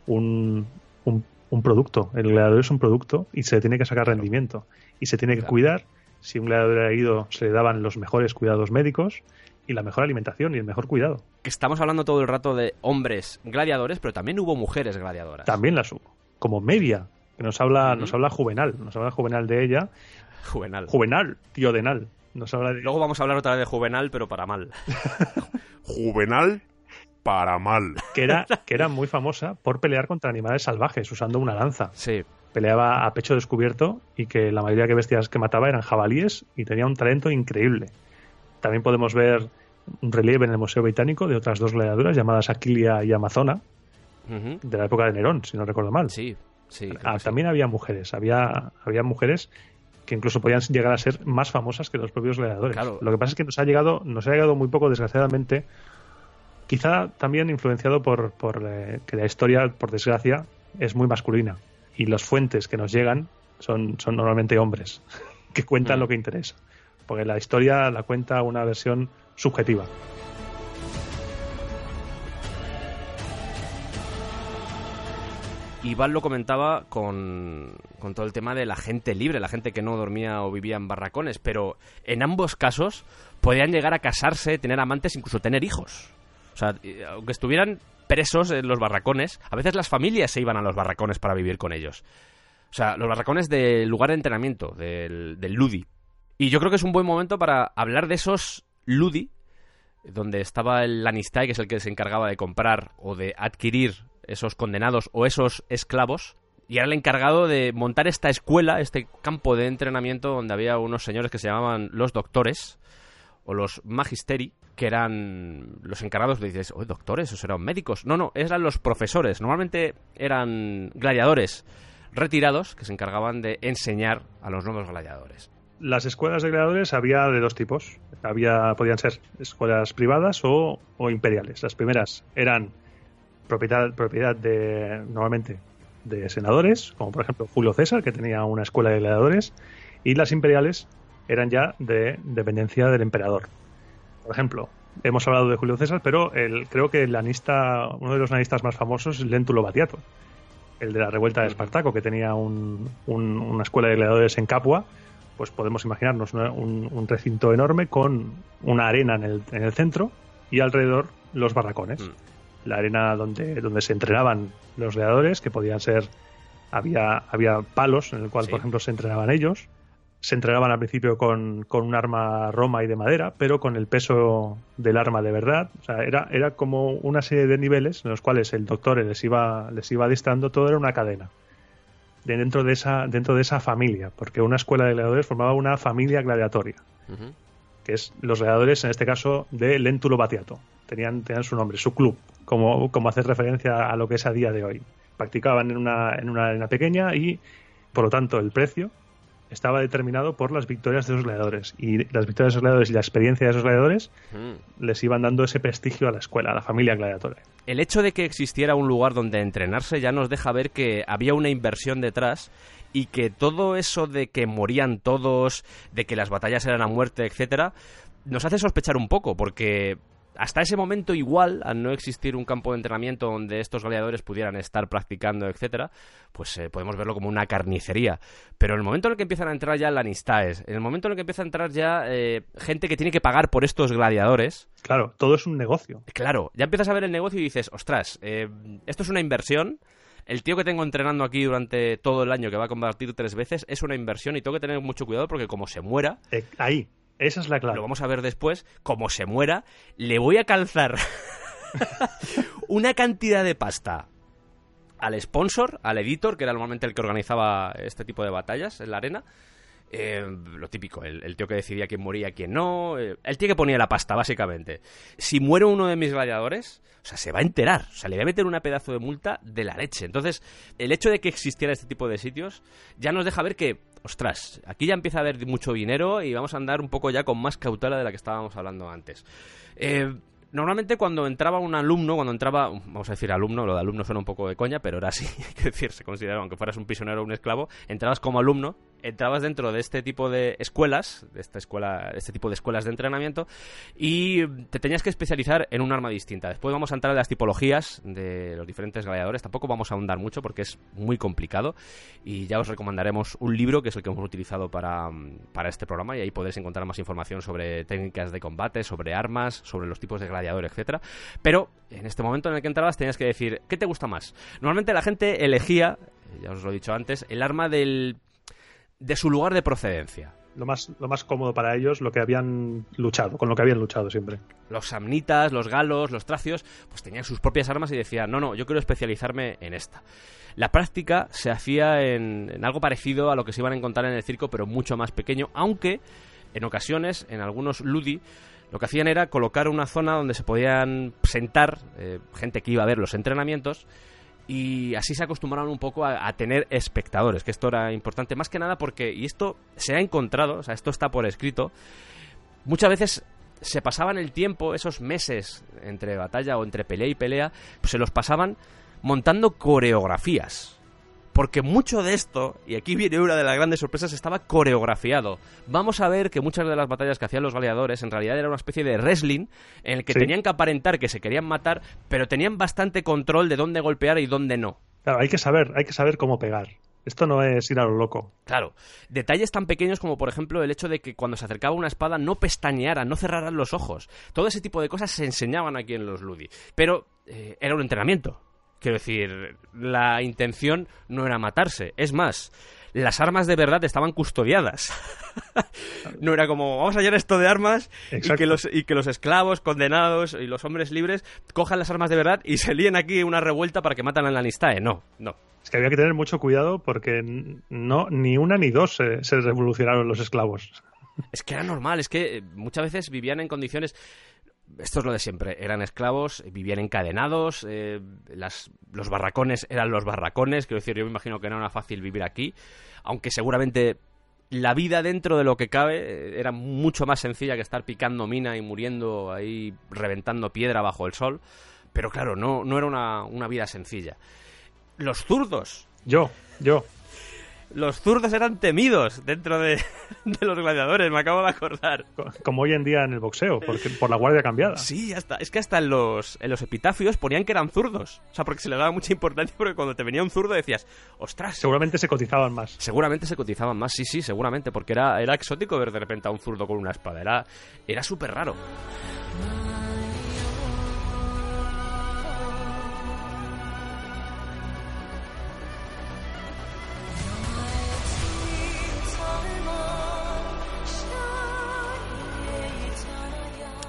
[SPEAKER 2] un, un, un producto. El gladiador es un producto y se le tiene que sacar rendimiento y se tiene que
[SPEAKER 1] Claro.
[SPEAKER 2] cuidar. Si un gladiador era herido, se le daban los mejores cuidados médicos y la mejor alimentación y el mejor cuidado.
[SPEAKER 1] que estamos hablando todo el rato de hombres gladiadores pero también hubo mujeres gladiadoras
[SPEAKER 2] También las hubo. Como media, que nos habla, nos habla Juvenal, nos habla Juvenal de ella.
[SPEAKER 1] Juvenal
[SPEAKER 2] Juvenal, tío Denal. Nos habla de.
[SPEAKER 1] Luego vamos a hablar otra vez de Juvenal, pero para mal. [laughs]
[SPEAKER 4] Juvenal para mal.
[SPEAKER 2] que era, que era muy famosa por pelear contra animales salvajes usando una lanza.
[SPEAKER 1] Sí.
[SPEAKER 2] Peleaba a pecho descubierto y que la mayoría de bestias que mataba eran jabalíes y tenía un talento increíble. También podemos ver un relieve en el Museo Británico de otras dos gladiadoras llamadas Aquilia y Amazona, de la época de Nerón, si no recuerdo mal.
[SPEAKER 1] Sí, sí.
[SPEAKER 2] Ah,
[SPEAKER 1] sí.
[SPEAKER 2] también había mujeres, había, había mujeres que incluso podían llegar a ser más famosas que los propios gladiadores.
[SPEAKER 1] Claro.
[SPEAKER 2] Lo que pasa es que nos ha llegado, nos ha llegado muy poco, desgraciadamente, quizá también influenciado por, por eh, que la historia, por desgracia, es muy masculina. Y las fuentes que nos llegan son, son normalmente hombres, [laughs] que cuentan
[SPEAKER 1] Mm.
[SPEAKER 2] lo que interesa. Porque la historia la cuenta una versión subjetiva.
[SPEAKER 1] Iván lo comentaba con, con todo el tema de la gente libre, la gente que no dormía o vivía en barracones, pero en ambos casos podían llegar a casarse, tener amantes, incluso tener hijos. O sea, aunque estuvieran presos en los barracones, a veces las familias se iban a los barracones para vivir con ellos. O sea, los barracones del lugar de entrenamiento, del, del Ludi. Y yo creo que es un buen momento para hablar de esos Ludi, donde estaba el Lannister, que es el que se encargaba de comprar o de adquirir esos condenados o esos esclavos, y era el encargado de montar esta escuela, este campo de entrenamiento donde había unos señores que se llamaban los doctores o los magisteri, que eran los encargados, le dices, oye, doctores, esos eran médicos. No, no, eran los profesores. Normalmente eran gladiadores retirados que se encargaban de enseñar a los nuevos gladiadores.
[SPEAKER 2] Las escuelas de gladiadores había de dos tipos. Había, podían ser escuelas privadas o, o imperiales. Las primeras eran propiedad, propiedad de, normalmente, de senadores, como por ejemplo Julio César, que tenía una escuela de gladiadores, y las imperiales eran ya de dependencia del emperador. Por ejemplo, hemos hablado de Julio César, pero el, creo que el anista, uno de los anistas más famosos es Lentulo Batiato, el de la revuelta de Espartaco, que tenía un- un- una escuela de gladiadores en Capua. Pues podemos imaginarnos una- un, un recinto enorme con una arena en el, en el centro y alrededor los barracones.
[SPEAKER 1] Mm.
[SPEAKER 2] La arena donde, donde se entrenaban los gladiadores, que podían ser. Había, había palos en el cual,
[SPEAKER 1] Sí.
[SPEAKER 2] por ejemplo, se entrenaban ellos. Se entrenaban al principio con, con un arma roma y de madera, pero con el peso del arma de verdad. O sea, era, era como una serie de niveles en los cuales el doctor les iba, les iba adistrando, todo era una cadena. De dentro, de esa, dentro de esa familia, porque una escuela de gladiadores formaba una familia gladiatoria que es los gladiadores, en este caso, de Lentulo Batiato. Tenían, tenían su nombre, su club, como, como hacer referencia a lo que es a día de hoy. Practicaban en una, en una arena pequeña y, por lo tanto, el precio estaba determinado por las victorias de los gladiadores. Y las victorias de los gladiadores y la experiencia de esos gladiadores
[SPEAKER 1] Mm.
[SPEAKER 2] les iban dando ese prestigio a la escuela, a la familia gladiatoria.
[SPEAKER 1] el hecho de que existiera un lugar donde entrenarse ya nos deja ver que había una inversión detrás y que todo eso de que morían todos, de que las batallas eran a muerte, etcétera, nos hace sospechar un poco, porque hasta ese momento igual, al no existir un campo de entrenamiento donde estos gladiadores pudieran estar practicando, etcétera, pues eh, podemos verlo como una carnicería. Pero en el momento en el que empiezan a entrar ya lanistaes, en el momento en el que empieza a entrar ya eh, gente que tiene que pagar por estos gladiadores,
[SPEAKER 2] Claro, todo es un negocio.
[SPEAKER 1] Claro, ya empiezas a ver el negocio y dices, ostras, eh, esto es una inversión. El tío que tengo entrenando aquí durante todo el año, que va a combatir tres veces, es una inversión y tengo que tener mucho cuidado porque como se muera,
[SPEAKER 2] Eh, ahí, esa es la clave.
[SPEAKER 1] lo vamos a ver después, como se muera, le voy a calzar [laughs] una cantidad de pasta al sponsor, al editor, que era normalmente el que organizaba este tipo de batallas en la arena. Eh, lo típico, el, tío que decidía quién moría, quién no. eh, el tío que ponía la pasta, básicamente. Si muere uno de mis gladiadores, o sea, se va a enterar. O sea, le voy a meter una pedazo de multa de la leche. Entonces, el hecho de que existiera este tipo de sitios ya nos deja ver que, ostras, aquí ya empieza a haber mucho dinero y vamos a andar un poco ya con más cautela de la que estábamos hablando antes. Eh, normalmente cuando entraba un alumno, cuando entraba, vamos a decir alumno, lo de alumno suena un poco de coña, pero era así, [laughs] hay que decir, se consideraba, aunque fueras un prisionero o un esclavo, entrabas como alumno, entrabas dentro de este tipo de escuelas, de esta escuela, este tipo de escuelas de entrenamiento, y te tenías que especializar en un arma distinta. Después vamos a entrar en las tipologías de los diferentes gladiadores, tampoco vamos a ahondar mucho porque es muy complicado, y ya os recomendaremos un libro que es el que hemos utilizado para, para este programa, y ahí podéis encontrar más información sobre técnicas de combate, sobre armas, sobre los tipos de gladiador, etcétera. Pero en este momento en el que entrabas tenías que decir, ¿qué te gusta más? Normalmente la gente elegía, ya os lo he dicho antes, el arma del de su lugar de procedencia.
[SPEAKER 2] Lo más, lo más cómodo para ellos, lo que habían luchado, con lo que habían luchado siempre.
[SPEAKER 1] Los samnitas, los galos, los tracios, pues tenían sus propias armas y decían, no, no, yo quiero especializarme en esta. La práctica se hacía en, en algo parecido a lo que se iban a encontrar en el circo, pero mucho más pequeño, aunque en ocasiones, en algunos ludi, lo que hacían era colocar una zona donde se podían sentar eh, gente que iba a ver los entrenamientos y así se acostumbraron un poco a, tener espectadores, que esto era importante más que nada porque, y esto se ha encontrado, o sea, esto está por escrito, muchas veces se pasaban el tiempo, esos meses entre batalla o entre pelea y pelea, pues se los pasaban montando coreografías. Porque mucho de esto, y aquí viene una de las grandes sorpresas, estaba coreografiado. Vamos a ver que muchas de las batallas que hacían los gladiadores en realidad era una especie de wrestling en el que
[SPEAKER 2] Sí.
[SPEAKER 1] tenían que aparentar que se querían matar, pero tenían bastante control de dónde golpear y dónde no.
[SPEAKER 2] Claro, hay que saber, hay que saber cómo pegar. Esto no es ir a lo loco.
[SPEAKER 1] Claro, detalles tan pequeños como por ejemplo el hecho de que cuando se acercaba una espada no pestañearan, no cerraran los ojos. Todo ese tipo de cosas se enseñaban aquí en los Ludi. Pero eh, era un entrenamiento. Quiero decir, la intención no era matarse. Es más, las armas de verdad estaban custodiadas. [laughs] no era como, vamos a llenar esto de armas y que, los, y que los esclavos condenados y los hombres libres cojan las armas de verdad y se líen aquí una revuelta para que matan a la Anistae. No, no.
[SPEAKER 2] Es que había que tener mucho cuidado porque no ni una ni dos se, se revolucionaron los esclavos.
[SPEAKER 1] Es que era normal, es que muchas veces vivían en condiciones. Esto es lo de siempre. Eran esclavos, vivían encadenados, eh, las, los barracones eran los barracones. Quiero decir, yo me imagino que no era fácil vivir aquí, aunque seguramente la vida dentro de lo que cabe eh, era mucho más sencilla que estar picando mina y muriendo ahí, reventando piedra bajo el sol. Pero claro, no, no era una, una vida sencilla. Los zurdos,
[SPEAKER 2] Yo, yo.
[SPEAKER 1] Los zurdos eran temidos dentro de, [laughs] de los gladiadores, me acabo de acordar.
[SPEAKER 2] co- Como hoy en día en el boxeo, porque, por la guardia cambiada.
[SPEAKER 1] Sí, hasta, es que hasta en los, en los epitafios ponían que eran zurdos. O sea, porque se le daba mucha importancia porque cuando te venía un zurdo decías, ostras,
[SPEAKER 2] Seguramente se cotizaban más.
[SPEAKER 1] seguramente se cotizaban más. Sí, sí, seguramente, porque era, era exótico ver de repente a un zurdo con una espada. Era, era súper raro.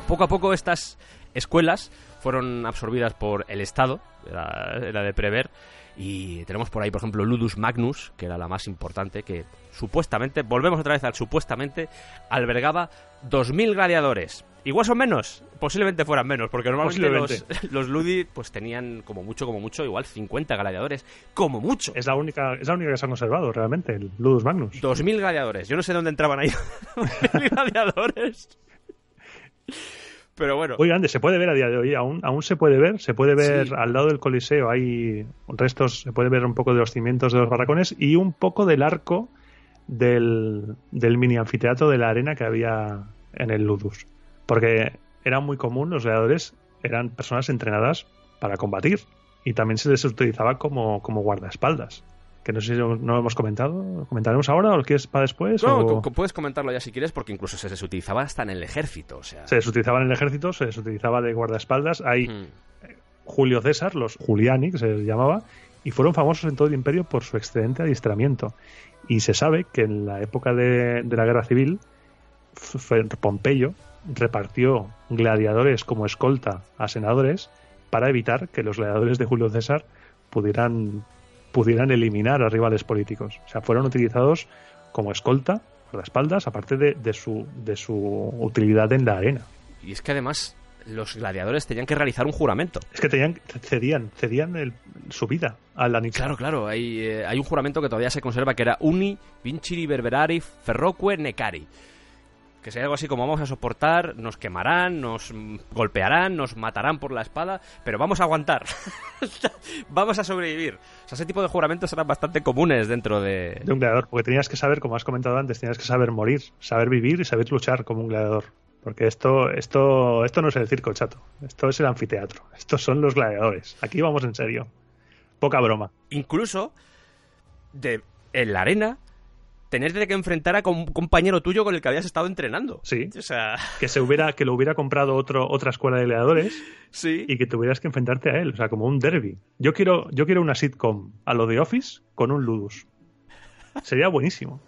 [SPEAKER 1] Poco a poco estas escuelas fueron absorbidas por el Estado, era, era de prever, y tenemos por ahí, por ejemplo, Ludus Magnus, que era la más importante, que supuestamente, volvemos otra vez al supuestamente, albergaba 2.000 gladiadores. Igual son menos, posiblemente fueran menos, porque normalmente los, [laughs] los Ludi pues tenían como mucho, como mucho, igual 50 gladiadores, como mucho.
[SPEAKER 2] Es la única, es la única que se ha conservado realmente, el Ludus Magnus.
[SPEAKER 1] 2.000 gladiadores. Yo no sé dónde entraban ahí [laughs] 2.000 gladiadores. Pero bueno,
[SPEAKER 2] Muy grande, se puede ver a día de hoy, aún, aún se puede ver, se puede ver
[SPEAKER 1] Sí.
[SPEAKER 2] al lado del Coliseo, hay restos, se puede ver un poco de los cimientos de los barracones y un poco del arco del, del mini anfiteatro de la arena que había en el Ludus. Porque era muy común, los gladiadores eran personas entrenadas para combatir y también se les utilizaba como, como guardaespaldas. Que no sé si no lo hemos comentado, ¿lo comentaremos ahora o lo quieres para después?
[SPEAKER 1] No,
[SPEAKER 2] o-
[SPEAKER 1] puedes comentarlo ya si quieres, porque incluso se, se utilizaba hasta en el ejército. O sea,
[SPEAKER 2] Se les utilizaba en el ejército, se les utilizaba de guardaespaldas. Hay
[SPEAKER 1] mm,
[SPEAKER 2] Julio César, los Giuliani, que se les llamaba, y fueron famosos en todo el imperio por su excelente adiestramiento. Y se sabe que en la época de, de la guerra civil, Pompeyo repartió gladiadores como escolta a senadores para evitar que los gladiadores de Julio César pudieran, pudieran eliminar a rivales políticos. O sea, fueron utilizados como escolta, espaldas, aparte de, de, su, de su utilidad en la arena.
[SPEAKER 1] y es que además los gladiadores tenían que realizar un juramento.
[SPEAKER 2] Es que tenían, cedían, cedían el- su vida a la
[SPEAKER 1] Claro, claro, hay, eh, hay un juramento que todavía se conserva que era Uni, Vinciri, Berberari, Ferroque, Necari. Que sería algo así como vamos a soportar, nos quemarán, nos golpearán, nos matarán por la espada, pero vamos a aguantar. [laughs] vamos a sobrevivir. O sea, ese tipo de juramentos eran bastante comunes dentro de...
[SPEAKER 2] de un gladiador, porque tenías que saber, como has comentado antes, tenías que saber morir, saber vivir y saber luchar como un gladiador. Porque esto, esto, esto no es el circo, chato. Esto es el anfiteatro. Estos son los gladiadores. Aquí vamos en serio. Poca broma.
[SPEAKER 1] Incluso de, en la arena tenerte que enfrentar a un compañero tuyo con el que habías estado entrenando.
[SPEAKER 2] Sí.
[SPEAKER 1] O sea, [laughs]
[SPEAKER 2] Que se hubiera, que lo hubiera comprado otro, otra escuela de gladiadores
[SPEAKER 1] sí.
[SPEAKER 2] y que tuvieras que enfrentarte a él. O sea, como un derby. Yo quiero, yo quiero una sitcom a lo de Office con un Ludus. Sería buenísimo.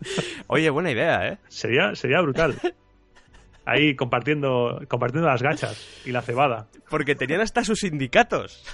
[SPEAKER 2] [laughs]
[SPEAKER 1] Oye, buena idea, ¿eh?
[SPEAKER 2] Sería, sería brutal. Ahí compartiendo, compartiendo las gachas y la cebada.
[SPEAKER 1] Porque tenían hasta sus sindicatos.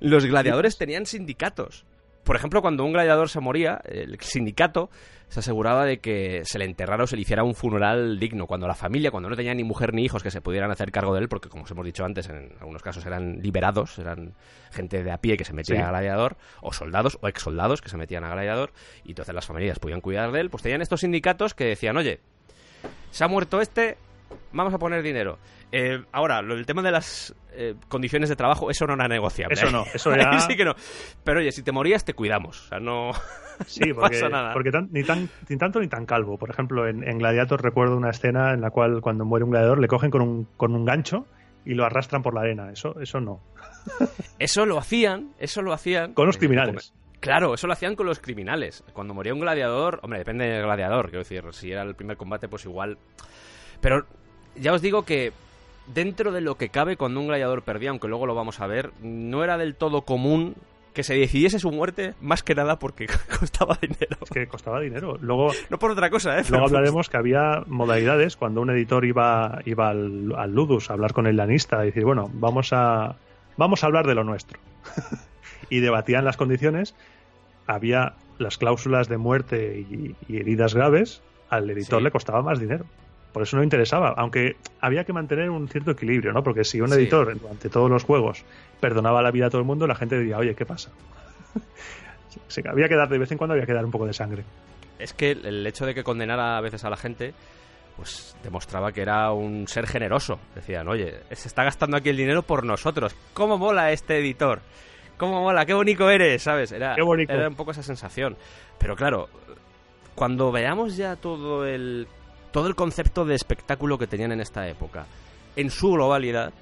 [SPEAKER 1] Los gladiadores tenían sindicatos. Por ejemplo, cuando un gladiador se moría, el sindicato se aseguraba de que se le enterrara o se le hiciera un funeral digno. Cuando la familia, cuando no tenía ni mujer ni hijos que se pudieran hacer cargo de él, porque como os hemos dicho antes, en algunos casos eran liberados, eran gente de a pie que se metía
[SPEAKER 2] Sí.
[SPEAKER 1] a gladiador, o soldados o ex soldados que se metían a gladiador, y entonces las familias podían cuidar de él, pues tenían estos sindicatos que decían, oye, se ha muerto este, vamos a poner dinero. Eh, ahora, el tema de las eh, condiciones de trabajo, eso no era negociable.
[SPEAKER 2] Eso no, eso [laughs]
[SPEAKER 1] Ahí
[SPEAKER 2] ya-
[SPEAKER 1] sí que no. Pero oye, si te morías, te cuidamos. O sea, no... [laughs]
[SPEAKER 2] Sí,
[SPEAKER 1] No
[SPEAKER 2] porque,
[SPEAKER 1] pasa nada.
[SPEAKER 2] porque tan- ni, tan, ni tanto ni tan calvo. Por ejemplo, en, en Gladiator recuerdo una escena en la cual cuando muere un gladiador le cogen con un, con un gancho y lo arrastran por la arena. Eso, eso no. [laughs]
[SPEAKER 1] Eso lo hacían, eso lo hacían...
[SPEAKER 2] Con los criminales.
[SPEAKER 1] Claro, eso lo hacían con los criminales. Cuando moría un gladiador, hombre, depende del gladiador, quiero decir, si era el primer combate, pues igual. Pero ya os digo que dentro de lo que cabe cuando un gladiador perdía, aunque luego lo vamos a ver, no era del todo común que se decidiese su muerte, más que nada porque [laughs] costaba dinero.
[SPEAKER 2] Es que costaba dinero. Luego,
[SPEAKER 1] No por otra cosa, ¿eh?
[SPEAKER 2] luego hablaremos que había modalidades cuando un editor iba, iba al, al Ludus a hablar con el lanista y decir, bueno, vamos a, vamos a hablar de lo nuestro. [laughs] y debatían las condiciones. Había las cláusulas de muerte y, y heridas graves. Al editor
[SPEAKER 1] Sí.
[SPEAKER 2] le costaba más dinero. Por eso no interesaba, aunque había que mantener un cierto equilibrio, ¿no? Porque si un
[SPEAKER 1] Sí.
[SPEAKER 2] editor durante todos los juegos perdonaba la vida a todo el mundo, la gente diría, oye, ¿qué pasa? [laughs] Se- se- había que dar de vez en cuando había que dar un poco de sangre.
[SPEAKER 1] es que el hecho de que condenara a veces a la gente pues demostraba que era un ser generoso. Decían, oye, se está gastando aquí el dinero por nosotros. ¿Cómo mola este editor? ¿Cómo mola? ¡Qué bonito eres! ¿Sabes? Era,
[SPEAKER 2] Qué bonito.
[SPEAKER 1] era un poco esa sensación. Pero claro, cuando veamos ya todo el, todo el concepto de espectáculo que tenían en esta época, en su globalidad,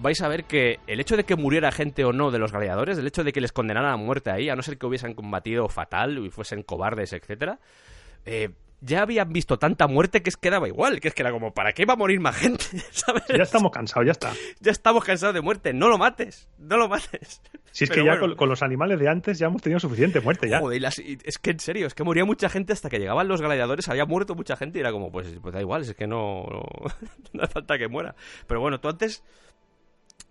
[SPEAKER 1] vais a ver que el hecho de que muriera gente o no de los gladiadores, el hecho de que les condenaran a muerte ahí, a no ser que hubiesen combatido fatal y fuesen cobardes, etcétera, eh, ya habían visto tanta muerte que es que daba igual, que es que era como, ¿para qué va a morir más gente? [laughs] ¿Sabes?
[SPEAKER 2] Ya estamos cansados, ya está.
[SPEAKER 1] Ya estamos cansados de muerte, no lo mates, no lo mates.
[SPEAKER 2] Si es
[SPEAKER 1] Pero
[SPEAKER 2] que ya
[SPEAKER 1] bueno.
[SPEAKER 2] con, con los animales de antes ya hemos tenido suficiente muerte ya.
[SPEAKER 1] Joder, y las- y es que en serio, es que moría mucha gente hasta que llegaban los gladiadores, había muerto mucha gente y era como, pues, pues da igual, es que no, no, [laughs] no hace falta que muera. Pero bueno, tú antes,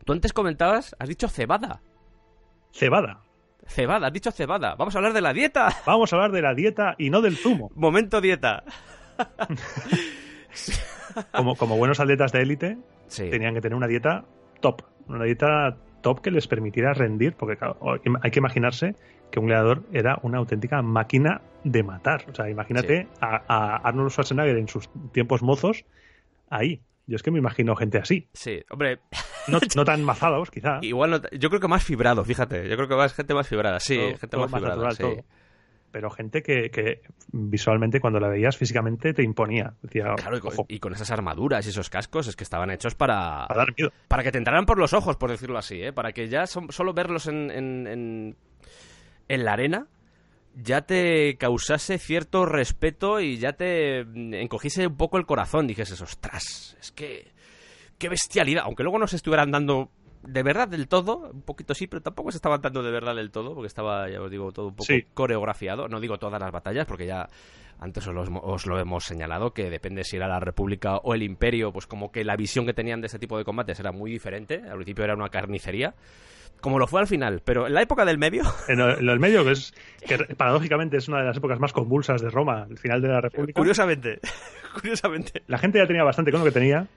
[SPEAKER 1] tú antes comentabas, has dicho cebada,
[SPEAKER 2] Cebada.
[SPEAKER 1] Cebada, has dicho cebada, vamos a hablar de la dieta, [laughs]
[SPEAKER 2] Vamos a hablar de la dieta y no del zumo.
[SPEAKER 1] momento dieta. [laughs]
[SPEAKER 2] Como, como buenos atletas de élite,
[SPEAKER 1] Sí,
[SPEAKER 2] tenían que tener una dieta top. Una dieta top que les permitiera rendir, porque claro, hay que imaginarse que un gladiador era una auténtica máquina de matar. O sea, imagínate a, a Arnold Schwarzenegger en sus tiempos mozos ahí. Yo es que me imagino gente así.
[SPEAKER 1] sí, hombre,
[SPEAKER 2] No, [laughs] no tan mazados, quizá.
[SPEAKER 1] igual no- yo creo que más fibrado, fíjate, yo creo que más gente más fibrada, sí,
[SPEAKER 2] Todo-
[SPEAKER 1] gente
[SPEAKER 2] todo
[SPEAKER 1] más
[SPEAKER 2] más
[SPEAKER 1] fibrada,
[SPEAKER 2] natural,
[SPEAKER 1] sí.
[SPEAKER 2] todo. Pero gente que, que visualmente, cuando la veías físicamente, te imponía. Decía,
[SPEAKER 1] Claro, y con,
[SPEAKER 2] ojo,
[SPEAKER 1] y con esas armaduras y esos cascos es que estaban hechos para,
[SPEAKER 2] para dar miedo.
[SPEAKER 1] para que te entraran por los ojos, por decirlo así, ¿eh? Para que ya son- solo verlos en, en, en, en la arena ya te causase cierto respeto y ya te mm, encogiese un poco el corazón. Dijes, ostras, es que... ¡Qué bestialidad! Aunque luego no se estuvieran dando de verdad del todo, un poquito sí, pero tampoco se estaban dando de verdad del todo, porque estaba, ya os digo, todo un poco
[SPEAKER 2] Sí.
[SPEAKER 1] coreografiado. No digo todas las batallas, porque ya antes os lo, os lo hemos señalado, que depende si era la República o el Imperio, pues como que la visión que tenían de ese tipo de combates era muy diferente. Al principio era una carnicería, como lo fue al final, pero en la época del medio, [laughs]
[SPEAKER 2] En el, en el medio, que es que paradójicamente es una de las épocas más convulsas de Roma, el final de la República.
[SPEAKER 1] curiosamente, [laughs] curiosamente,
[SPEAKER 2] La gente ya tenía bastante con lo que tenía.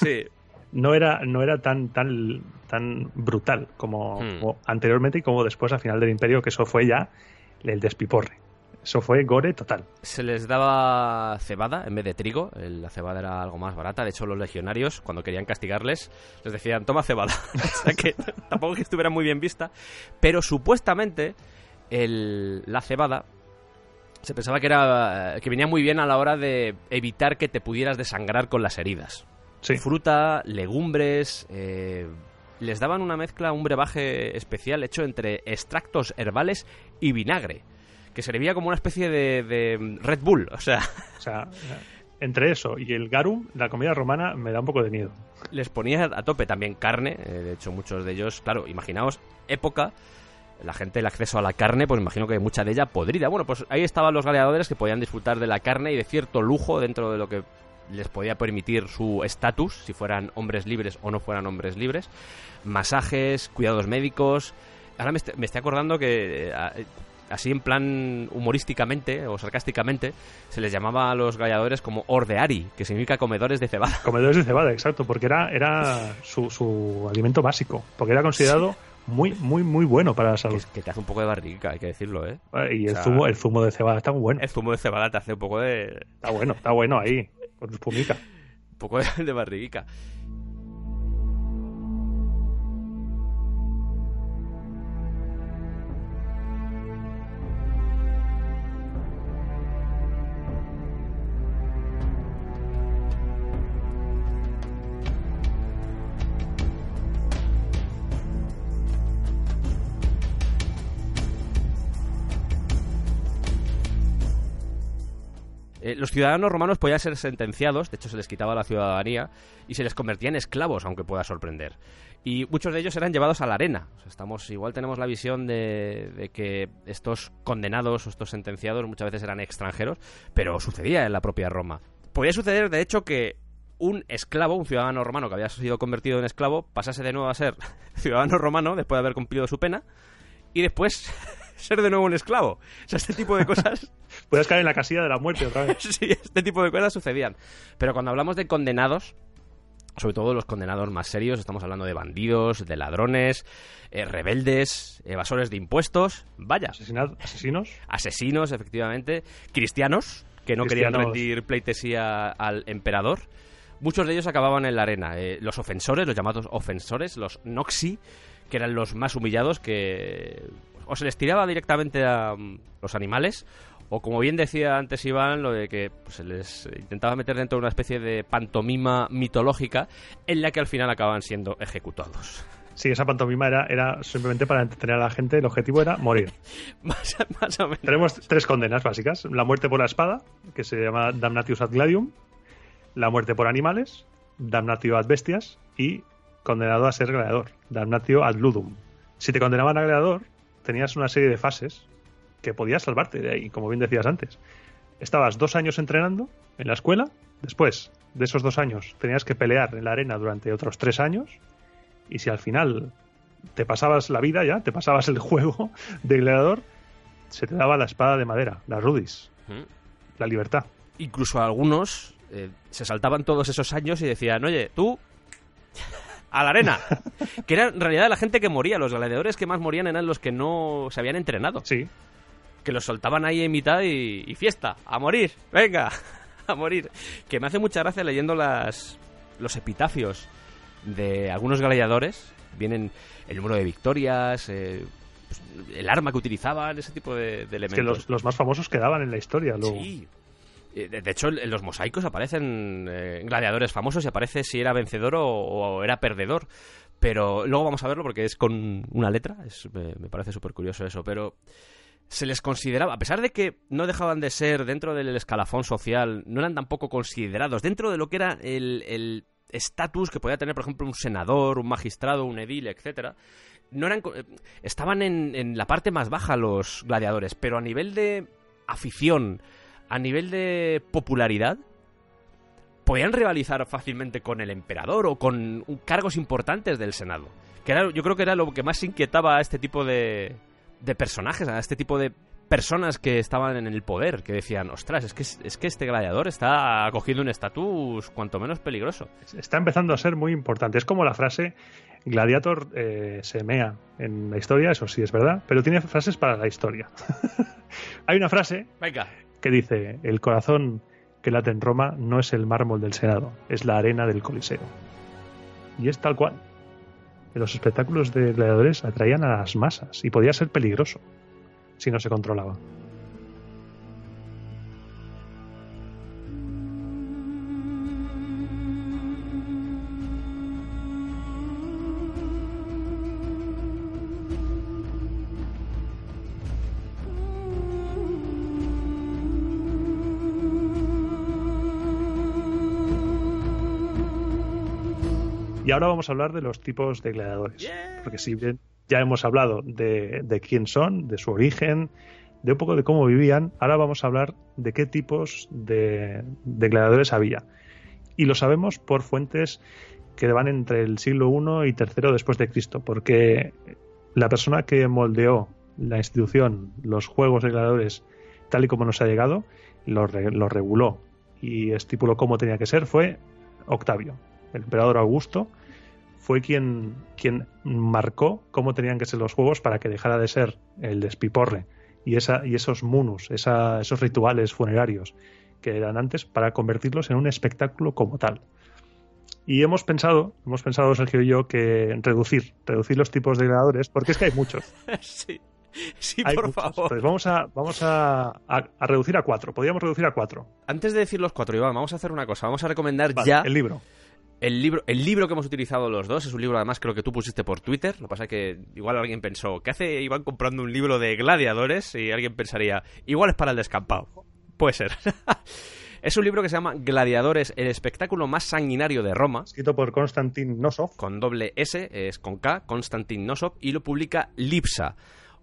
[SPEAKER 1] sí,
[SPEAKER 2] No era, no era tan, tan, tan brutal como,
[SPEAKER 1] Hmm.
[SPEAKER 2] como anteriormente y como después al final del Imperio, que eso fue ya el despiporre. Eso fue gore total.
[SPEAKER 1] se les daba cebada en vez de trigo. La cebada era algo más barata. De hecho, los legionarios, cuando querían castigarles, les decían, toma cebada. [laughs] o sea que tampoco que estuviera muy bien vista. Pero supuestamente el- la cebada se pensaba que era que venía muy bien a la hora de evitar que te pudieras desangrar con las heridas.
[SPEAKER 2] Sí.
[SPEAKER 1] Fruta, legumbres, eh, les daban una mezcla, un brebaje especial hecho entre extractos herbales y vinagre, que servía como una especie de, de Red Bull, o sea, [laughs]
[SPEAKER 2] O sea, entre eso y el garum, la comida romana me da un poco de miedo.
[SPEAKER 1] les ponía a tope también carne, eh, de hecho muchos de ellos, claro, imaginaos, época, la gente el acceso a la carne, pues imagino que mucha de ella podrida. Bueno, pues ahí estaban los gladiadores que podían disfrutar de la carne y de cierto lujo dentro de lo que les podía permitir su estatus, si fueran hombres libres o no fueran hombres libres. Masajes, cuidados médicos. Ahora me, est- me estoy acordando que eh, a- así en plan humorísticamente o sarcásticamente, se les llamaba a los gladiadores como ordeari, que significa comedores de cebada. [laughs]
[SPEAKER 2] Comedores de cebada, exacto, porque era, era su, su alimento básico, porque era considerado muy, muy, muy bueno para la
[SPEAKER 1] Que,
[SPEAKER 2] salud.
[SPEAKER 1] que te hace un poco de barriga, hay que decirlo, ¿eh?
[SPEAKER 2] Y
[SPEAKER 1] O
[SPEAKER 2] el
[SPEAKER 1] sea,
[SPEAKER 2] zumo, el zumo de cebada está muy bueno.
[SPEAKER 1] El zumo de cebada te hace un poco de,
[SPEAKER 2] Está bueno, está bueno ahí, con su espumica. [laughs]
[SPEAKER 1] un poco de, de barriguica. Los ciudadanos romanos podían ser sentenciados, de hecho se les quitaba la ciudadanía y se les convertía en esclavos, aunque pueda sorprender. Y muchos de ellos eran llevados a la arena. O sea, estamos, igual tenemos la visión de, de que estos condenados o estos sentenciados muchas veces eran extranjeros, pero sucedía en la propia Roma. Podía suceder, de hecho, que un esclavo, un ciudadano romano que había sido convertido en esclavo, pasase de nuevo a ser [laughs] ciudadano romano después de haber cumplido su pena y después ser de nuevo un esclavo. O sea, este tipo de cosas [laughs]
[SPEAKER 2] Puedes caer en la casilla de la muerte otra vez. [laughs]
[SPEAKER 1] sí, este tipo de cosas sucedían. Pero cuando hablamos de condenados, sobre todo los condenados más serios, estamos hablando de bandidos, de ladrones, eh, rebeldes, evasores de impuestos, vaya,
[SPEAKER 2] asesinos.
[SPEAKER 1] asesinos, efectivamente, cristianos, que no querían rendir pleitesía al emperador. Muchos de ellos acababan en la arena. Eh, los ofensores, los llamados ofensores, los noxi, que eran los más humillados, que o se les tiraba directamente a mm, los animales, o como bien decía antes Iván, lo de que pues, se les intentaba meter dentro de una especie de pantomima mitológica en la que al final acaban siendo ejecutados.
[SPEAKER 2] Sí, esa pantomima era, era simplemente para entretener a la gente. El objetivo era morir. [laughs]
[SPEAKER 1] más, más o menos.
[SPEAKER 2] Tenemos tres condenas básicas. La muerte por la espada, que se llama Damnatius ad gladium. La muerte por animales, Damnatio ad bestias. Y condenado a ser gladiador, Damnatio ad ludum. Si te condenaban a gladiador, tenías una serie de fases que podías salvarte de ahí, como bien decías antes. Estabas dos años entrenando en la escuela, después de esos dos años tenías que pelear en la arena durante otros tres años, y si al final te pasabas la vida ya, te pasabas el [laughs] juego de gladiador, se te daba la espada de madera, la rudis,
[SPEAKER 1] Ujú.
[SPEAKER 2] la libertad.
[SPEAKER 1] incluso algunos eh, se saltaban todos esos años y decían, oye, tú, a la arena. que era en realidad la gente que moría, los gladiadores que más morían eran los que no se habían entrenado.
[SPEAKER 2] Sí,
[SPEAKER 1] Que los soltaban ahí en mitad y, y fiesta, a morir, venga, [laughs] a morir. Que me hace mucha gracia leyendo las, los epitafios de algunos gladiadores. Vienen el número de victorias, eh, pues, el arma que utilizaban, ese tipo de, de
[SPEAKER 2] es
[SPEAKER 1] elementos.
[SPEAKER 2] que los, los más famosos quedaban en la historia. Luego.
[SPEAKER 1] Sí. Eh, De hecho, en los mosaicos aparecen eh, gladiadores famosos y aparece si era vencedor o, era perdedor. Pero luego vamos a verlo porque es con una letra. Es, me, parece súper curioso eso. Pero se les consideraba, a pesar de que no dejaban de ser dentro del escalafón social, no eran tampoco considerados dentro de lo que era el estatus que podía tener, por ejemplo, un senador, un magistrado, un edil, etcétera. No eran, estaban en, en la parte más baja los gladiadores, pero a nivel de afición, a nivel de popularidad, podían rivalizar fácilmente con el emperador o con cargos importantes del Senado. Que era, yo creo que era lo que más inquietaba a este tipo de, de personajes, a este tipo de personas que estaban en el poder, que decían, ostras, es que, es que este gladiador está cogiendo un estatus cuanto menos peligroso.
[SPEAKER 2] Está empezando a ser muy importante. Es como la frase Gladiator eh, se mea en la historia, eso sí es verdad, pero tiene frases para la historia. [laughs] Hay una frase
[SPEAKER 1] Venga.
[SPEAKER 2] Que dice, el corazón que late en Roma no es el mármol del Senado, es la arena del Coliseo. Y es tal cual. Los espectáculos de gladiadores atraían a las masas y podía ser peligroso si no se controlaba. Y ahora vamos a hablar de los tipos de gladiadores. Porque si bien ya hemos hablado de, de quién son, de su origen, de un poco de cómo vivían, ahora vamos a hablar de qué tipos de, de gladiadores había. Y lo sabemos por fuentes que van entre el siglo I y III después de Cristo, porque la persona que moldeó la institución, los juegos de gladiadores, tal y como nos ha llegado, los, re- los reguló y estipuló cómo tenía que ser, fue Octavio. El emperador Augusto fue quien, quien marcó cómo tenían que ser los juegos para que dejara de ser el despiporre y, esa, y esos munus, esa- esos rituales funerarios que eran antes, para convertirlos en un espectáculo como tal. Y hemos pensado, hemos pensado Sergio y yo, que reducir, reducir los tipos de gladiadores, porque es que hay muchos. [laughs]
[SPEAKER 1] sí, sí
[SPEAKER 2] Hay
[SPEAKER 1] por
[SPEAKER 2] muchos.
[SPEAKER 1] favor.
[SPEAKER 2] Entonces vamos a, vamos a, a- a reducir a cuatro. Podríamos reducir a cuatro.
[SPEAKER 1] Antes de decir los cuatro, Iván, vamos a hacer una cosa. Vamos a recomendar
[SPEAKER 2] Vale,
[SPEAKER 1] ya
[SPEAKER 2] el libro.
[SPEAKER 1] El libro, el libro que hemos utilizado los dos. Es un libro, además, creo que tú pusiste por Twitter. Lo que pasa es que igual alguien pensó, ¿qué hace Iván comprando un libro de gladiadores? Y alguien pensaría, igual es para el descampado. Puede ser. [laughs] es un libro que se llama Gladiadores, el espectáculo más sanguinario de Roma.
[SPEAKER 2] Escrito por Konstantin Nosov.
[SPEAKER 1] con doble S, es con K, Konstantin Nosov, y lo publica Lipsa.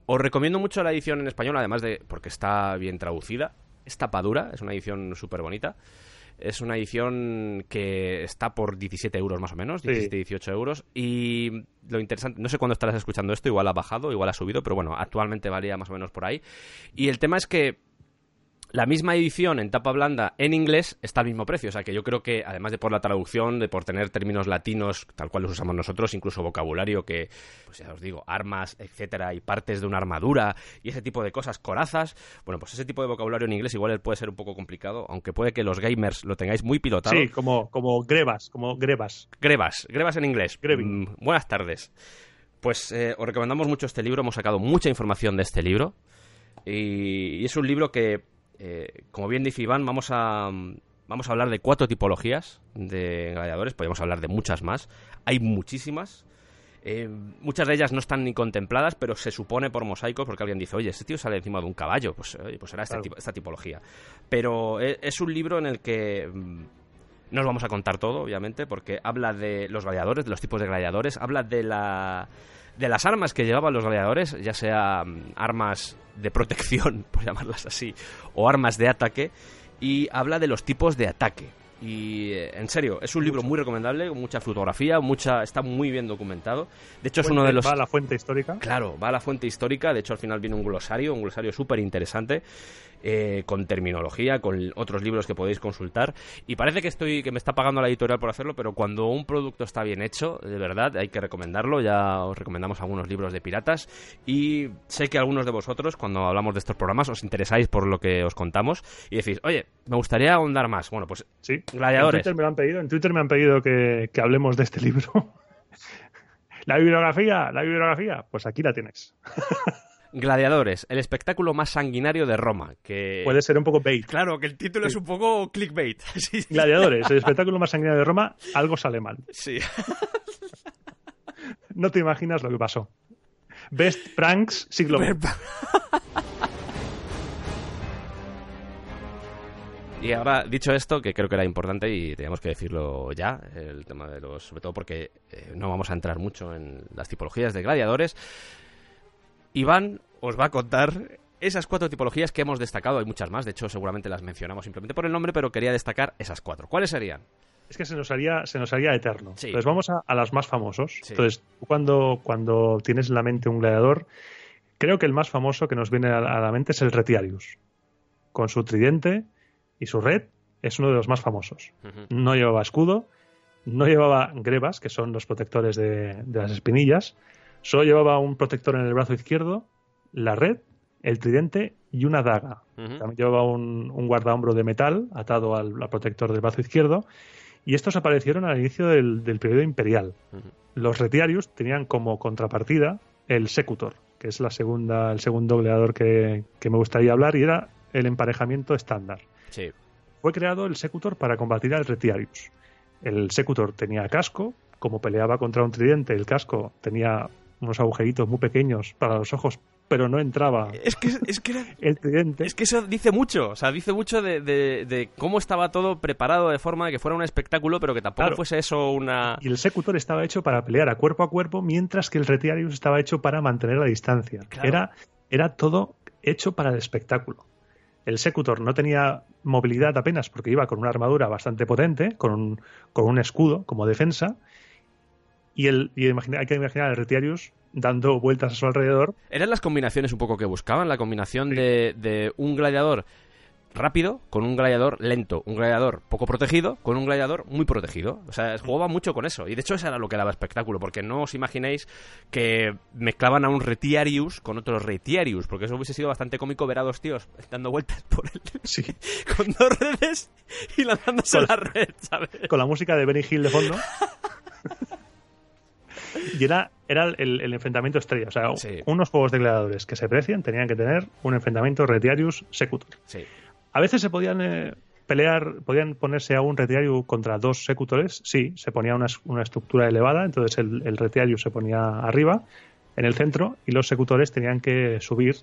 [SPEAKER 1] Os recomiendo mucho la edición en español, además de porque está bien traducida. Es tapadura, es una edición súper bonita. Es una edición que está por 17 euros más o menos,
[SPEAKER 2] Sí.
[SPEAKER 1] 17-18 euros. Y lo interesante, no sé cuándo estarás escuchando esto, igual ha bajado, igual ha subido, pero bueno, actualmente valía más o menos por ahí. Y el tema es que la misma edición en tapa blanda en inglés está al mismo precio. O sea que yo creo que, además de por la traducción, de por tener términos latinos tal cual los usamos nosotros, incluso vocabulario que, pues ya os digo, armas, etcétera, y partes de una armadura y ese tipo de cosas, corazas. Bueno, pues ese tipo de vocabulario en inglés igual puede ser un poco complicado, aunque puede que los gamers lo tengáis muy pilotado.
[SPEAKER 2] Sí, como, como grebas, como grebas.
[SPEAKER 1] Grebas, Grebas en inglés. Mm, buenas tardes. Pues eh, os recomendamos mucho este libro, hemos sacado mucha información de este libro. Y, y es un libro que, eh, como bien dice Iván, vamos a, vamos a hablar de cuatro tipologías de gladiadores, podríamos hablar de muchas más. Hay muchísimas. Eh, muchas de ellas no están ni contempladas, pero se supone por mosaicos, porque alguien dice, oye, este tío sale encima de un caballo, pues, oye, pues será este
[SPEAKER 2] Claro.
[SPEAKER 1] tipo- esta tipología. Pero e- es un libro en el que mm, no os vamos a contar todo, obviamente, porque habla de los gladiadores, de los tipos de gladiadores, habla de la de las armas que llevaban los gladiadores, ya sea mm, armas de protección, [laughs] por llamarlas así, o armas de ataque, y habla de los tipos de ataque. Y eh, en serio, es un libro muy recomendable, con mucha fotografía, mucha, está muy bien documentado. De hecho, es uno de los
[SPEAKER 2] Va a la fuente histórica.
[SPEAKER 1] Claro, va a la fuente histórica. De hecho, al final viene un glosario, un glosario súper interesante, eh, con terminología, con otros libros que podéis consultar. Y parece que estoy, que me está pagando la editorial por hacerlo, pero cuando un producto está bien hecho, de verdad, hay que recomendarlo. Ya os recomendamos algunos libros de piratas. Y sé que algunos de vosotros, cuando hablamos de estos programas, os interesáis por lo que os contamos y decís, oye, me gustaría ahondar más. Bueno, pues
[SPEAKER 2] Sí.
[SPEAKER 1] Gladiadores.
[SPEAKER 2] En Twitter me lo han pedido, en Twitter me han pedido que, que hablemos de este libro. [laughs] la bibliografía, la bibliografía, pues aquí la tienes. [laughs]
[SPEAKER 1] Gladiadores, el espectáculo más sanguinario de Roma. Que
[SPEAKER 2] Puede ser un poco bait.
[SPEAKER 1] Claro, que el título es un poco clickbait. [laughs] Sí, sí.
[SPEAKER 2] Gladiadores, el espectáculo más sanguinario de Roma, algo sale mal.
[SPEAKER 1] Sí. [laughs]
[SPEAKER 2] No te imaginas lo que pasó. Best Pranks siglo XX.
[SPEAKER 1] Y ahora, dicho esto, que creo que era importante y teníamos que decirlo ya, el tema de los, sobre todo porque eh, no vamos a entrar mucho en las tipologías de gladiadores, Iván os va a contar esas cuatro tipologías que hemos destacado. Hay muchas más, de hecho seguramente las mencionamos simplemente por el nombre, pero quería destacar esas cuatro. ¿Cuáles serían?
[SPEAKER 2] Es que se nos haría, se nos haría eterno.
[SPEAKER 1] Sí.
[SPEAKER 2] Entonces vamos a, a las más famosos.
[SPEAKER 1] Sí.
[SPEAKER 2] Entonces, cuando, cuando tienes en la mente un gladiador, creo que el más famoso que nos viene a, la mente es el Retiarius. Con su tridente y su red, es uno de los más famosos. No llevaba escudo, no llevaba grebas, que son los protectores de, de las espinillas, solo llevaba un protector en el brazo izquierdo, la red, el tridente y una daga. También llevaba un, un guardahombro de metal atado al, al protector del brazo izquierdo. Y estos aparecieron al inicio del, del periodo imperial. Los retiarius tenían como contrapartida el secutor, que es la segunda, el segundo gladiador que, que me gustaría hablar, y era el emparejamiento estándar.
[SPEAKER 1] Sí.
[SPEAKER 2] Fue creado el secutor para combatir al retiarius. El secutor tenía casco, como peleaba contra un tridente, el casco tenía unos agujeritos muy pequeños para los ojos, pero no entraba
[SPEAKER 1] Es que, es que era-
[SPEAKER 2] el tridente.
[SPEAKER 1] Es que eso dice mucho, o sea, dice mucho de, de- de cómo estaba todo preparado de forma de que fuera un espectáculo, pero que tampoco
[SPEAKER 2] Claro.
[SPEAKER 1] fuese eso una...
[SPEAKER 2] Y el secutor estaba hecho para pelear a cuerpo a cuerpo, mientras que el retiarius estaba hecho para mantener la distancia.
[SPEAKER 1] Claro.
[SPEAKER 2] Era, era todo hecho para el espectáculo. El secutor no tenía movilidad apenas porque iba con una armadura bastante potente, con un, con un escudo como defensa. Y, el, y imagina- hay que imaginar el retiarius dando vueltas a su alrededor.
[SPEAKER 1] Eran las combinaciones un poco que buscaban, la combinación de, de un gladiador rápido con un gladiador lento, un gladiador poco protegido con un gladiador muy protegido. O sea, jugaba mucho con eso. Y de hecho eso era lo que daba espectáculo, porque no os imaginéis que mezclaban a un Retiarius con otro Retiarius, porque eso hubiese sido bastante cómico ver a dos tíos dando vueltas por el... [laughs]
[SPEAKER 2] Sí.
[SPEAKER 1] con dos redes y lanzándose
[SPEAKER 2] Con-
[SPEAKER 1] la red, ¿sabes?
[SPEAKER 2] con la música de Benny Hill de fondo. [laughs] y era, era el, el enfrentamiento estrella. O sea,
[SPEAKER 1] Sí.
[SPEAKER 2] unos juegos de gladiadores que se precian tenían que tener un enfrentamiento Retiarius Secutor.
[SPEAKER 1] Sí.
[SPEAKER 2] A veces se podían eh, pelear, podían ponerse a un Retiarius contra dos Secutores. Sí, se ponía una estructura elevada, entonces el, el Retiarius se ponía arriba, en el centro, y los Secutores tenían que subir.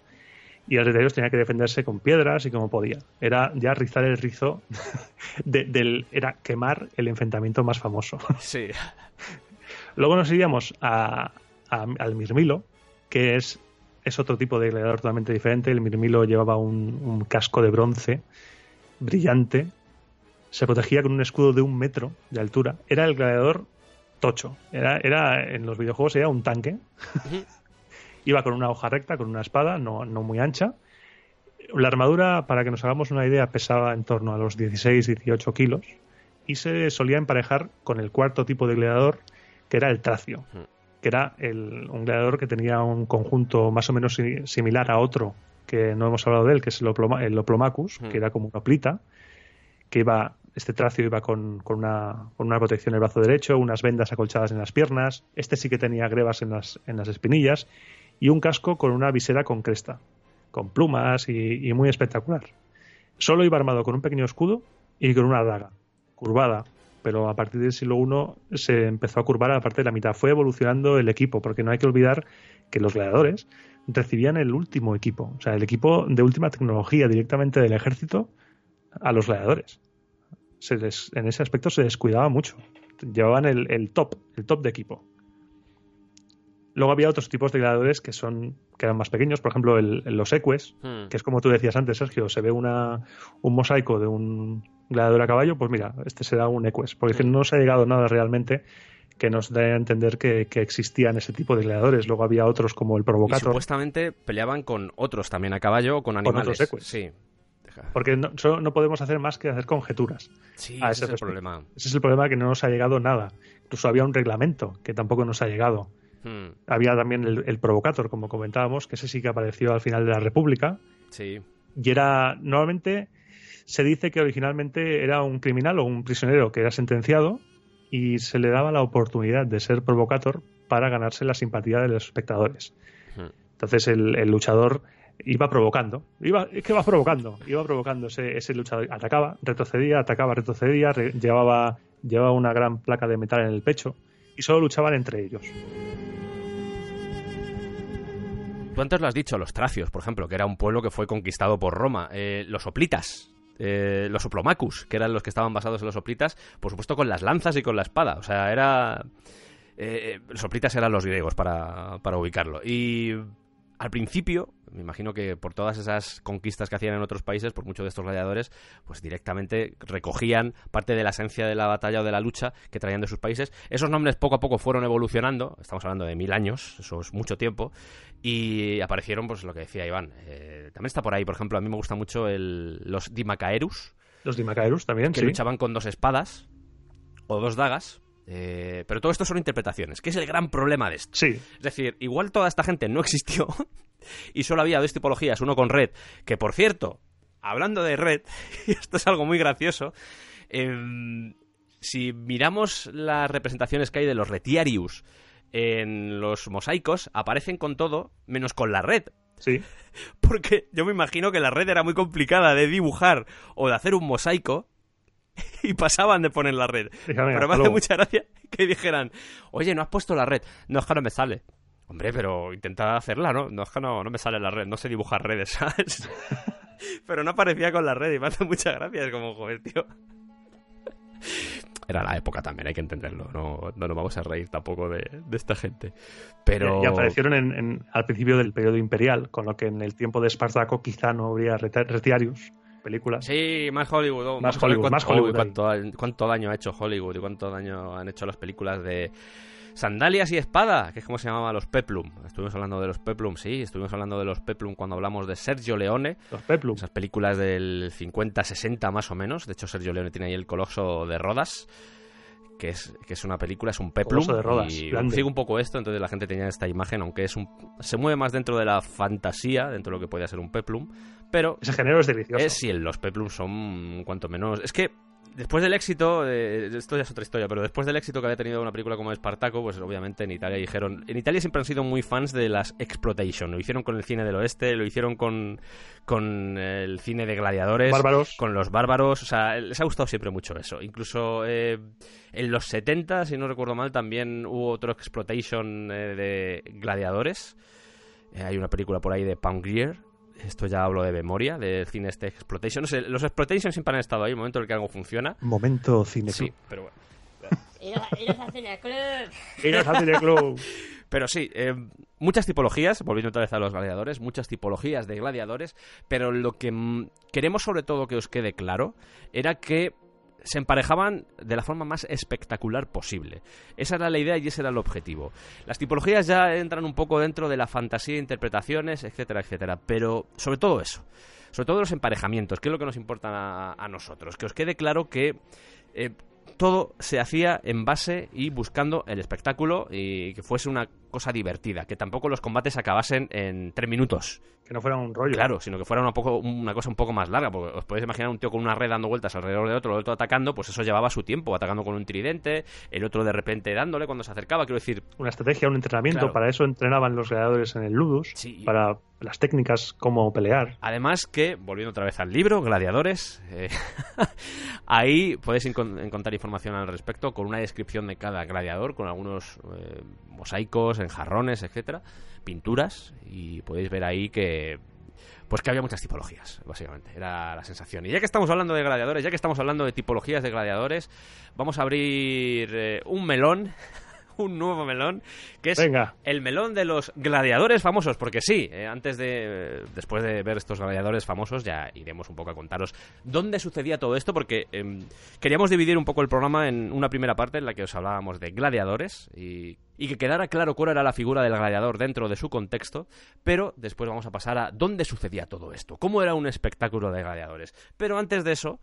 [SPEAKER 2] Y el Retiarius tenía que defenderse con piedras y como podía. Era ya rizar el rizo [laughs] de- del. Era quemar el enfrentamiento más famoso.
[SPEAKER 1] Sí. [laughs]
[SPEAKER 2] Luego nos iríamos a, a- al Mirmilo, que es, es otro tipo de gladiador totalmente diferente. El Mirmilo llevaba un, un casco de bronce brillante, se protegía con un escudo de un metro de altura. Era el gladiador tocho. Era, era en los videojuegos era un tanque. [laughs] Iba con una hoja recta, con una espada, no, no muy ancha. La armadura, para que nos hagamos una idea, pesaba en torno a los 16-18 kilos y se solía emparejar con el cuarto tipo de gladiador, que era el tracio, que era el, un gladiador que tenía un conjunto más o menos si- similar a otro que no hemos hablado de él, que es el, Oploma- el Oplomacus,
[SPEAKER 1] Hmm.
[SPEAKER 2] que era como una plita, que iba, este tracio iba con, con una, con una protección en el brazo derecho, unas vendas acolchadas en las piernas, este sí que tenía grebas en las, en las espinillas y un casco con una visera con cresta, con plumas y, y muy espectacular. Solo iba armado con un pequeño escudo y con una daga, curvada, pero a partir del siglo I se empezó a curvar a la parte de la mitad. Fue evolucionando el equipo, porque no hay que olvidar que los gladiadores recibían el último equipo, o sea, el equipo de última tecnología directamente del ejército a los gladiadores. En ese aspecto se descuidaba mucho. Llevaban el top, el top de equipo. Luego había otros tipos de gladiadores que son que eran más pequeños, por ejemplo, el- los eques,
[SPEAKER 1] Hmm.
[SPEAKER 2] que es como tú decías antes, Sergio, se ve una, un mosaico de un gladiador a caballo, pues mira, este será un eques, porque que no se ha llegado nada realmente que nos dé a entender que, que existían ese tipo de gladiadores. Luego había otros como el
[SPEAKER 1] Y
[SPEAKER 2] provocator,
[SPEAKER 1] supuestamente peleaban con otros también a caballo o con
[SPEAKER 2] Con
[SPEAKER 1] animales.
[SPEAKER 2] otros eques.
[SPEAKER 1] Sí.
[SPEAKER 2] Porque no, solo no podemos hacer más que hacer conjeturas.
[SPEAKER 1] Sí,
[SPEAKER 2] a
[SPEAKER 1] ese
[SPEAKER 2] ese
[SPEAKER 1] es el problema.
[SPEAKER 2] Ese es el problema que no nos ha llegado nada. Incluso había un reglamento que tampoco nos ha llegado.
[SPEAKER 1] Hmm.
[SPEAKER 2] Había también el, el provocator, como comentábamos, que ese sí que apareció al final de la República.
[SPEAKER 1] Sí.
[SPEAKER 2] Y era, normalmente se dice que originalmente era un criminal o un prisionero que era sentenciado y se le daba la oportunidad de ser provocator para ganarse la simpatía de los espectadores.
[SPEAKER 1] Hmm.
[SPEAKER 2] Entonces el, el luchador iba provocando, iba, es que iba provocando, iba provocando ese, ese luchador, atacaba, retrocedía, atacaba, retrocedía, re- llevaba, llevaba una gran placa de metal en el pecho y solo luchaban entre ellos.
[SPEAKER 1] Tú antes lo has dicho, los tracios, por ejemplo, que era un pueblo que fue conquistado por Roma. Eh, los oplitas, eh, los oplomacus, que eran los que estaban basados en los oplitas, por supuesto con las lanzas y con la espada. O sea, era... eh, los oplitas eran los griegos, para, para ubicarlo. Y al principio, me imagino que por todas esas conquistas que hacían en otros países, por muchos de estos gladiadores, pues directamente recogían parte de la esencia de la batalla o de la lucha que traían de sus países. Esos nombres poco a poco fueron evolucionando, estamos hablando de mil años, eso es mucho tiempo, y aparecieron, pues lo que decía Iván. Eh, también está por ahí, por ejemplo, a mí me gusta mucho el, los Dimacaerus,
[SPEAKER 2] Los Dimacaerus también,
[SPEAKER 1] que
[SPEAKER 2] sí.
[SPEAKER 1] luchaban con dos espadas o dos dagas. Eh, pero todo esto son interpretaciones, que es el gran problema de esto.
[SPEAKER 2] Sí,
[SPEAKER 1] Es decir, igual toda esta gente no [laughs] existió y solo había dos tipologías, uno con red, que por cierto, hablando de red, [laughs] y esto es algo muy gracioso, em, si miramos las representaciones que hay de los retiarius en los mosaicos, aparecen con todo menos con la red.
[SPEAKER 2] sí. [laughs]
[SPEAKER 1] Porque yo me imagino que la red era muy complicada de dibujar o de hacer un mosaico [laughs] y pasaban de poner la red. Pero me hace mucha gracia que dijeran, oye, no has puesto la red. No, es que no me sale. Hombre, pero intenta hacerla, ¿no? No, es que no, no me sale la red, no sé dibujar redes, [laughs] ¿sabes? pero no aparecía con la red y me hace mucha gracia, es como, joder, tío. Era la época también, hay que entenderlo, no, no nos vamos a reír tampoco de, de esta gente. Pero...
[SPEAKER 2] Y aparecieron en, en- al principio del periodo imperial, con lo que en el tiempo de Espartaco quizá no habría retiarius, películas.
[SPEAKER 1] Sí, más Hollywood. oh,
[SPEAKER 2] Más Hollywood,
[SPEAKER 1] cuánto,
[SPEAKER 2] más Hollywood
[SPEAKER 1] cuánto, cuánto daño ha hecho Hollywood y cuánto daño han hecho las películas de, Sandalias y espada, que es como se llamaba los Peplum. Estuvimos hablando de los Peplum, sí, estuvimos hablando de los Peplum cuando hablamos de Sergio Leone.
[SPEAKER 2] Los Peplum.
[SPEAKER 1] Esas películas del 50-60 más o menos. De hecho, Sergio Leone tiene ahí el Coloso de Rodas. Que es, que es una película, es un peplum.
[SPEAKER 2] De Rodas,
[SPEAKER 1] y sigue un poco esto, entonces la gente tenía esta imagen, aunque es un, se mueve más dentro de la fantasía, dentro de lo que podría ser un peplum. Pero
[SPEAKER 2] Ese género es delicioso.
[SPEAKER 1] es si los peplum son cuanto menos. Es que después del éxito, eh, esto ya es otra historia, pero después del éxito que había tenido una película como Espartaco, pues obviamente en Italia dijeron. En Italia siempre han sido muy fans de las exploitation. Lo hicieron con el cine del oeste, lo hicieron con, con el cine de gladiadores.
[SPEAKER 2] Bárbaros.
[SPEAKER 1] Con los bárbaros. O sea, les ha gustado siempre mucho eso. Incluso eh, en los 70, si no recuerdo mal, también hubo otro exploitation eh, de gladiadores. Eh, hay una película por ahí de Grier. Esto ya hablo de memoria, del cine este exploitation. No sé, los exploitation siempre han estado ahí, el momento en el que algo funciona.
[SPEAKER 2] Momento cine
[SPEAKER 1] Sí, pero bueno.
[SPEAKER 3] Y nos, y nos hacen el club.
[SPEAKER 2] Y nos hace de club. [laughs]
[SPEAKER 1] Pero sí, eh, muchas tipologías, volviendo otra vez a los gladiadores, muchas tipologías de gladiadores, pero lo que mm, queremos sobre todo que os quede claro era que se emparejaban de la forma más espectacular posible. Esa era la idea y ese era el objetivo. Las tipologías ya entran un poco dentro de la fantasía, interpretaciones, etcétera, etcétera, pero sobre todo eso. Sobre todo los emparejamientos, que es lo que nos importa a, nosotros. Que os quede claro que eh, todo se hacía en base y buscando el espectáculo y que fuese una cosa divertida, que tampoco los combates acabasen en tres minutos,
[SPEAKER 2] Que no fuera un rollo.
[SPEAKER 1] claro, sino que fuera una, poco, una cosa un poco más larga, porque os podéis imaginar un tío con una red dando vueltas alrededor de otro, el otro atacando, pues eso llevaba su tiempo, atacando con un tridente, el otro de repente dándole cuando se acercaba, quiero decir,
[SPEAKER 2] Una estrategia, un entrenamiento.
[SPEAKER 1] Claro.
[SPEAKER 2] Para eso entrenaban los gladiadores en el Ludus.
[SPEAKER 1] Sí.
[SPEAKER 2] Para las técnicas, cómo pelear.
[SPEAKER 1] Además que, volviendo otra vez al libro, Gladiadores, eh, [laughs] ahí podéis encon- encontrar información al respecto con una descripción de cada gladiador, con algunos eh, mosaicos, enjarrones, etcétera, pinturas, y podéis ver ahí que pues que había muchas tipologías, básicamente, era la sensación. Y ya que estamos hablando de gladiadores, ya que estamos hablando de tipologías de gladiadores, vamos a abrir eh, un melón, un nuevo melón, que es
[SPEAKER 2] Venga.
[SPEAKER 1] el melón de los gladiadores famosos, porque sí, eh, antes de, después de ver estos gladiadores famosos, ya iremos un poco a contaros dónde sucedía todo esto, porque em, queríamos dividir un poco el programa en una primera parte en la que os hablábamos de gladiadores y, y que quedara claro cuál era la figura del gladiador dentro de su contexto, pero después vamos a pasar a dónde sucedía todo esto, cómo era un espectáculo de gladiadores. Pero antes de eso,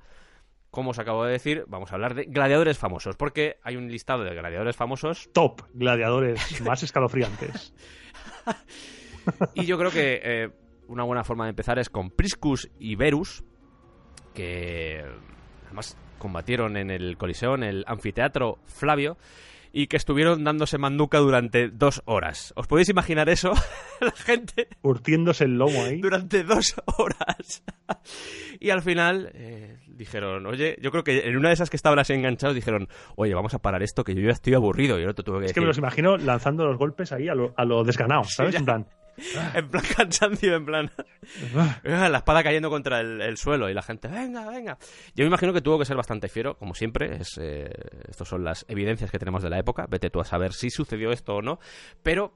[SPEAKER 1] como os acabo de decir, vamos a hablar de gladiadores famosos, porque hay un listado de gladiadores famosos
[SPEAKER 2] Top gladiadores más escalofriantes. [laughs]
[SPEAKER 1] Y yo creo que eh, una buena forma de empezar es con Priscus y Verus, que además combatieron en el Coliseo, en el anfiteatro Flavio, y que estuvieron dándose manduca durante dos horas. ¿Os podéis imaginar eso? [laughs] La gente
[SPEAKER 2] Curtiéndose el lomo ahí.
[SPEAKER 1] durante dos horas. y al final eh, dijeron, oye, yo creo que en una de esas que estaban así enganchados dijeron, oye, vamos a parar esto que yo ya estoy aburrido. Y el otro tuvo que
[SPEAKER 2] Es
[SPEAKER 1] decir,
[SPEAKER 2] que me los imagino lanzando los golpes ahí a lo, a lo desganado, ¿sabes? En plan. [laughs]
[SPEAKER 1] en plan cansancio, en plan... [laughs] La espada cayendo contra el, el suelo y la gente, venga, venga. Yo me imagino que tuvo que ser bastante fiero, como siempre. Es, eh, estas son las evidencias que tenemos de la época. Vete tú a saber si sucedió esto o no. Pero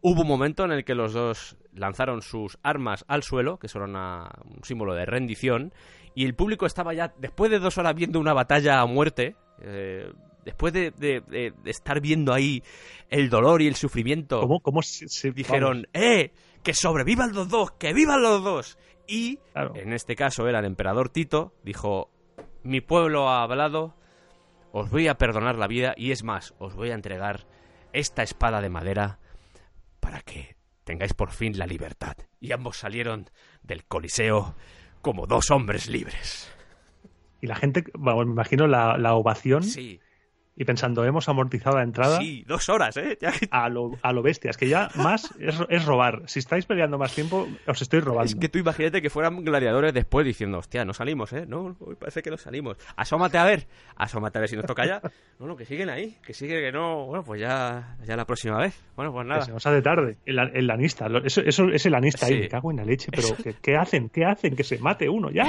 [SPEAKER 1] hubo un momento en el que los dos lanzaron sus armas al suelo, que son un símbolo de rendición, y el público estaba ya, después de dos horas viendo una batalla a muerte, eh, después de, de- de- de estar viendo ahí el dolor y el sufrimiento
[SPEAKER 2] ¿Cómo, cómo se, se-
[SPEAKER 1] dijeron, ¡eh! ¡Que sobrevivan los dos! ¡Que vivan los dos! Y,
[SPEAKER 2] Claro.
[SPEAKER 1] en este caso era el emperador Tito, dijo, mi pueblo ha hablado, os voy a perdonar la vida y es más, os voy a entregar esta espada de madera para que tengáis por fin la libertad. Y ambos salieron del Coliseo como dos hombres libres.
[SPEAKER 2] Y la gente, vamos, me imagino la, la ovación
[SPEAKER 1] Sí,
[SPEAKER 2] y pensando, hemos amortizado la entrada
[SPEAKER 1] sí, dos horas, ¿eh? Ya que-
[SPEAKER 2] a, lo, a lo bestia. Es que ya más es, es robar. Si estáis peleando más tiempo, os estoy robando.
[SPEAKER 1] Es que tú imagínate que fueran gladiadores después diciendo, hostia, no salimos, ¿eh? No, parece que no salimos. Asómate a ver, asómate a ver si nos toca ya. No, no, que siguen ahí, que sigue que no. Bueno, pues ya, ya la próxima vez. Bueno, pues
[SPEAKER 2] Que
[SPEAKER 1] nada.
[SPEAKER 2] se nos hace tarde. El, el lanista. lo- Eso, eso es el lanista
[SPEAKER 1] Sí.
[SPEAKER 2] ahí. Me cago en la leche. Pero ¿qué, qué hacen? ¿Qué hacen? Que se mate uno ya.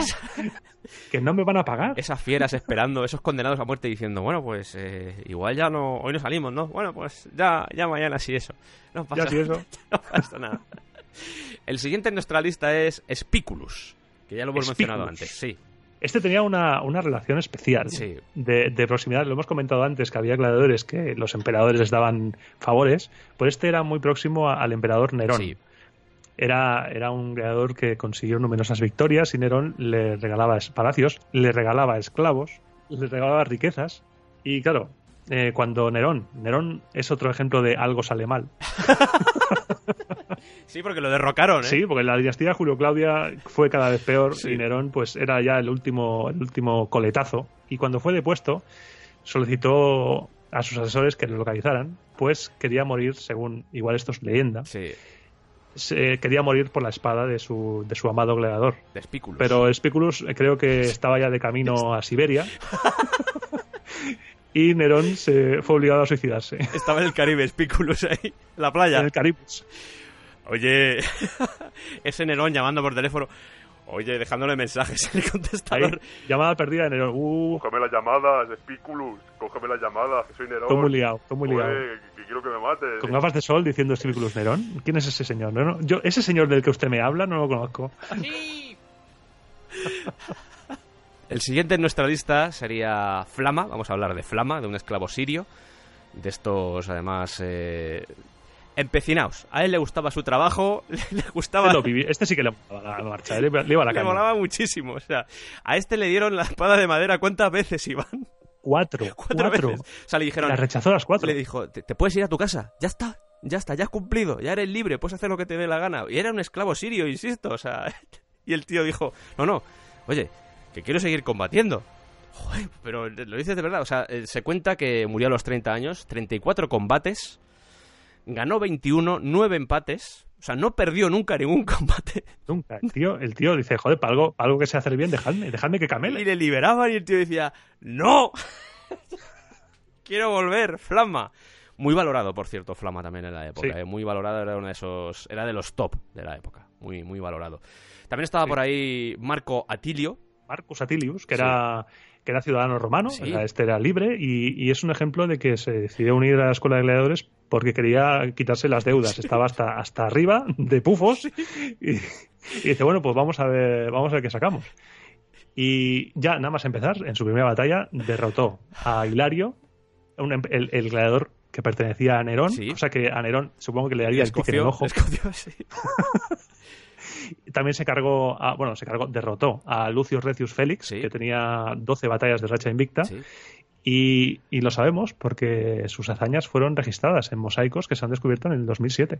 [SPEAKER 2] que no me van a pagar.
[SPEAKER 1] Esas fieras esperando, esos condenados a muerte diciendo, bueno, pues eh, igual ya no, hoy no salimos, ¿no? Bueno, pues ya, ya mañana sí eso. No pasa,
[SPEAKER 2] Ya sí eso. [laughs]
[SPEAKER 1] no pasa nada. El siguiente en nuestra lista es Spiculus, que ya lo hemos mencionado antes, sí.
[SPEAKER 2] Este tenía una, una relación especial
[SPEAKER 1] Sí.
[SPEAKER 2] de, de proximidad. Lo hemos comentado antes que había gladiadores que los emperadores les daban favores. Pues este era muy próximo a- al emperador Nerón.
[SPEAKER 1] Sí.
[SPEAKER 2] Era, era un gladiador que consiguió numerosas victorias y Nerón le regalaba palacios, le regalaba esclavos, le regalaba riquezas. Y claro, eh, cuando Nerón, Nerón es otro ejemplo de algo sale mal. [laughs]
[SPEAKER 1] Sí, porque lo derrocaron, ¿eh?
[SPEAKER 2] Sí, porque la dinastía Julio-Claudia fue cada vez peor
[SPEAKER 1] Sí.
[SPEAKER 2] y Nerón pues era ya el último, el último coletazo. Y cuando fue depuesto, solicitó a sus asesores que lo localizaran, pues quería morir, según igual esto es leyenda,
[SPEAKER 1] Sí,
[SPEAKER 2] se- quería morir por la espada de su, de su amado gladiador.
[SPEAKER 1] de espículos.
[SPEAKER 2] Pero Speculus eh, creo que estaba ya de camino a Siberia. [laughs] y Nerón se fue obligado a suicidarse.
[SPEAKER 1] Estaba en el Caribe, espículos ahí, en la playa.
[SPEAKER 2] En el Caribus.
[SPEAKER 1] Oye, [laughs] ese Nerón llamando por teléfono. Oye, dejándole mensajes en el
[SPEAKER 2] Ahí,
[SPEAKER 1] contestador.
[SPEAKER 2] llamada perdida de Nerón. Uh,
[SPEAKER 4] Cógeme las llamadas, Spiculus. Cógeme las llamadas, que soy Nerón.
[SPEAKER 2] todo muy liado, todo muy liado.
[SPEAKER 4] Joder, que, que quiero que me mates.
[SPEAKER 2] Con gafas de sol diciendo Speculus Nerón. ¿Quién es ese señor? No, no, yo, ese señor del que usted me habla no lo conozco. [laughs]
[SPEAKER 1] El siguiente en nuestra lista sería Flama. Vamos a hablar de Flama, de un esclavo sirio. De estos, además, eh, empecinados. A él le gustaba su trabajo, [laughs] le gustaba...
[SPEAKER 2] Este, este sí que le molaba la marcha, le, le iba a la [laughs]
[SPEAKER 1] le molaba muchísimo. O sea, a este le dieron la espada de madera. ¿Cuántas veces, Iván?
[SPEAKER 2] Cuatro, [laughs]
[SPEAKER 1] Cuatro,
[SPEAKER 2] cuatro.
[SPEAKER 1] veces. O sea, le dijeron...
[SPEAKER 2] La rechazó las cuatro.
[SPEAKER 1] Le dijo, ¿te, te puedes ir a tu casa? Ya está, ya está, ya has cumplido, ya eres libre, puedes hacer lo que te dé la gana. Y era un esclavo sirio, insisto, o sea... Y el tío dijo, no, no, oye, que quiero seguir combatiendo. Joder, pero lo dices de verdad, o sea, eh, se cuenta que murió a los 30 años, 34 combates, ganó 21, 9 empates, o sea, no perdió nunca ningún [laughs] combate.
[SPEAKER 2] Nunca. El tío, el tío dice, joder, para algo, para algo que sé hacer bien, dejadme, dejadme que
[SPEAKER 1] Y
[SPEAKER 2] camele.
[SPEAKER 1] le liberaban y el tío decía, ¡No! [laughs] Quiero volver, Flama. Muy valorado, por cierto, Flama también en la época.
[SPEAKER 2] Sí.
[SPEAKER 1] eh, Muy valorado, era uno de esos. Era de los top de la época. Muy, muy valorado. También estaba por ahí Marco Atilio.
[SPEAKER 2] Marcus Atilius, que
[SPEAKER 1] Sí.
[SPEAKER 2] era que era ciudadano romano,
[SPEAKER 1] Sí.
[SPEAKER 2] era- este era libre y, y es un ejemplo de que se decidió unir a la escuela de gladiadores porque quería quitarse las deudas. Estaba hasta, hasta arriba de pufos y, y dice, bueno, pues vamos a ver, vamos a ver qué sacamos. Y ya, nada más empezar, en su primera batalla derrotó a Hilario, un em- el, el gladiador que pertenecía a Nerón,
[SPEAKER 1] Sí.
[SPEAKER 2] o sea que a Nerón supongo que le daría el en el ojo.
[SPEAKER 1] escoció, sí. [laughs]
[SPEAKER 2] También se cargó, a, bueno, se cargó, derrotó a Lucius Recius Félix,
[SPEAKER 1] Sí.
[SPEAKER 2] que tenía 12 batallas de racha invicta,
[SPEAKER 1] Sí.
[SPEAKER 2] y, y lo sabemos porque sus hazañas fueron registradas en mosaicos que se han descubierto en el 2007.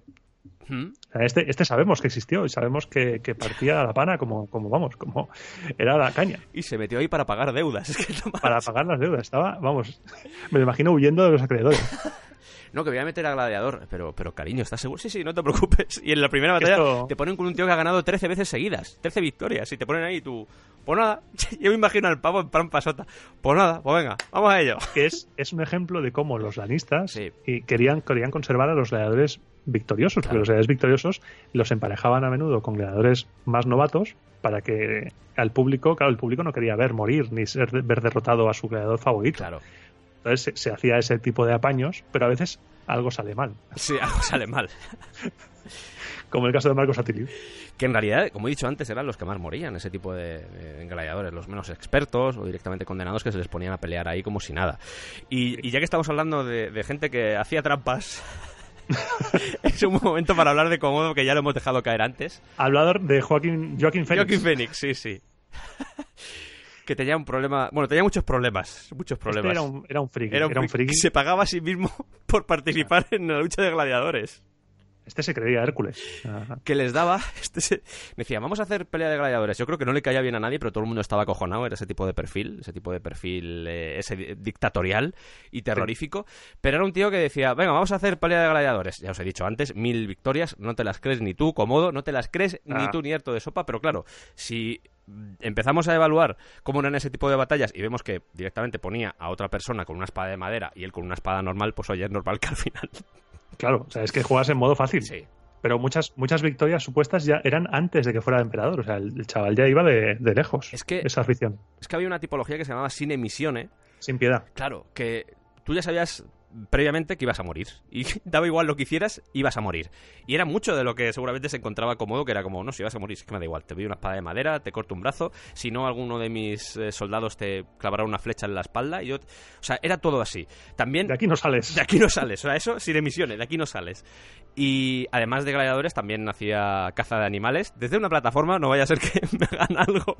[SPEAKER 1] Mm.
[SPEAKER 2] Este, este sabemos que existió y sabemos que, que partía a la pana como, como, vamos, como era la caña
[SPEAKER 1] Y se metió ahí para pagar deudas. Es que
[SPEAKER 2] para pagar las deudas. Estaba, vamos, me lo imagino huyendo de los acreedores. [laughs]
[SPEAKER 1] No, que voy a meter a Gladiador. Pero, pero cariño, ¿estás seguro? Sí, sí, no te preocupes. Y en la primera batalla
[SPEAKER 2] Esto-
[SPEAKER 1] te ponen con un tío que ha ganado 13 veces seguidas. 13 victorias. Y te ponen ahí tú... Pues nada, [laughs] yo me imagino al pavo en plan pasota. Pues nada, pues venga, vamos a ello.
[SPEAKER 2] Es, es un ejemplo de cómo los lanistas
[SPEAKER 1] Sí.
[SPEAKER 2] y querían, querían conservar a los gladiadores victoriosos,
[SPEAKER 1] Claro.
[SPEAKER 2] porque los gladiadores victoriosos los emparejaban a menudo con gladiadores más novatos para que al público, claro, el público no quería ver morir ni ser, ver derrotado a su gladiador favorito.
[SPEAKER 1] Claro.
[SPEAKER 2] Entonces se, se hacía ese tipo de apaños, pero a veces algo sale mal,
[SPEAKER 1] Sí, algo sale mal.
[SPEAKER 2] como el caso de Marcos Atilius.
[SPEAKER 1] Que en realidad, como he dicho antes, eran los que más morían, ese tipo de, de gladiadores, los menos expertos o directamente condenados que se les ponían a pelear ahí como si nada. Y, y ya que estamos hablando de, de gente que hacía trampas, [laughs] es un momento para hablar de Comodo que ya lo hemos dejado caer antes.
[SPEAKER 2] Hablador de Joaquín, Joaquín Félix.
[SPEAKER 1] Joaquín Phoenix, sí, sí. Que tenía un problema, bueno, tenía muchos problemas, muchos
[SPEAKER 2] Este
[SPEAKER 1] problemas.
[SPEAKER 2] era un, era un friki.
[SPEAKER 1] Era
[SPEAKER 2] Era
[SPEAKER 1] un friki
[SPEAKER 2] friki.
[SPEAKER 1] que se pagaba a sí mismo [laughs] por participar en la lucha de gladiadores.
[SPEAKER 2] Este se creía Hércules. Ajá.
[SPEAKER 1] que les daba. [laughs] Este se- me decía, vamos a hacer pelea de gladiadores. Yo creo que no le caía bien a nadie, pero todo el mundo estaba acojonado. Era ese tipo de perfil, ese tipo de perfil, eh, ese di- dictatorial y terrorífico. Pero era un tío que decía, venga, vamos a hacer pelea de gladiadores. Ya os he dicho antes, mil victorias, no te las crees ni tú, cómodo, no te las crees ni tú ni harto de sopa. Pero claro, si empezamos a evaluar cómo eran ese tipo de batallas y vemos que directamente ponía a otra persona con una espada de madera y él con una espada normal, pues oye, es normal que al final. [laughs]
[SPEAKER 2] Claro, o sea, es que juegas en modo fácil.
[SPEAKER 1] Sí.
[SPEAKER 2] Pero muchas, muchas victorias supuestas ya eran antes de que fuera emperador. O sea, el, el chaval ya iba de, de lejos.
[SPEAKER 1] Es que-
[SPEAKER 2] Esa afición.
[SPEAKER 1] Es que había una tipología que se llamaba sin emisione,
[SPEAKER 2] Sin piedad.
[SPEAKER 1] Claro, que tú ya sabías previamente que ibas a morir. Y [laughs] daba igual lo que hicieras, ibas a morir. Y era mucho de lo que seguramente se encontraba cómodo, que era como, no, si vas a morir, es que me da igual, te doy una espada de madera, te corto un brazo, si no, alguno de mis eh, soldados te clavará una flecha en la espalda. Y yo, o sea, era todo así. También...
[SPEAKER 2] De aquí no sales. [laughs]
[SPEAKER 1] De aquí no sales, o sea, eso sin emisiones, de aquí no sales. Y además de gladiadores, también hacía caza de animales. Desde una plataforma, no vaya a ser que [laughs] me hagan algo.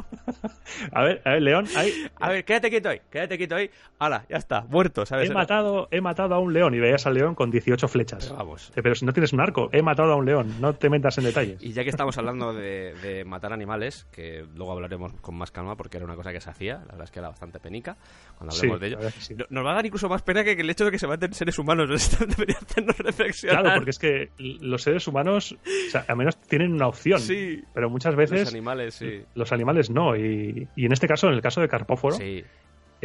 [SPEAKER 2] A ver, a ver, León, hay...
[SPEAKER 1] A ver, quédate quieto ahí, quédate quieto ahí. Hala, ya está, muerto, ¿sabes?
[SPEAKER 2] He matado, he matado a un león y veías al león con 18 flechas.
[SPEAKER 1] Pero vamos.
[SPEAKER 2] Eh, Pero si no tienes un arco, he matado a un león, no te metas en detalles.
[SPEAKER 1] Y ya que estamos hablando de, de matar animales, que luego hablaremos con más calma porque era una cosa que se hacía, la verdad es que era bastante penica cuando hablemos
[SPEAKER 2] Sí,
[SPEAKER 1] de ello.
[SPEAKER 2] sí.
[SPEAKER 1] Nos va a dar incluso más pena que, el hecho de que se maten seres humanos. [laughs] Debería hacernos reflexionar.
[SPEAKER 2] Claro, porque es que los seres humanos, o sea, al menos tienen una opción.
[SPEAKER 1] Sí.
[SPEAKER 2] Pero muchas veces
[SPEAKER 1] Los animales, sí.
[SPEAKER 2] los animales no. Y, y en este caso, en el caso de Carpóforo,
[SPEAKER 1] Sí,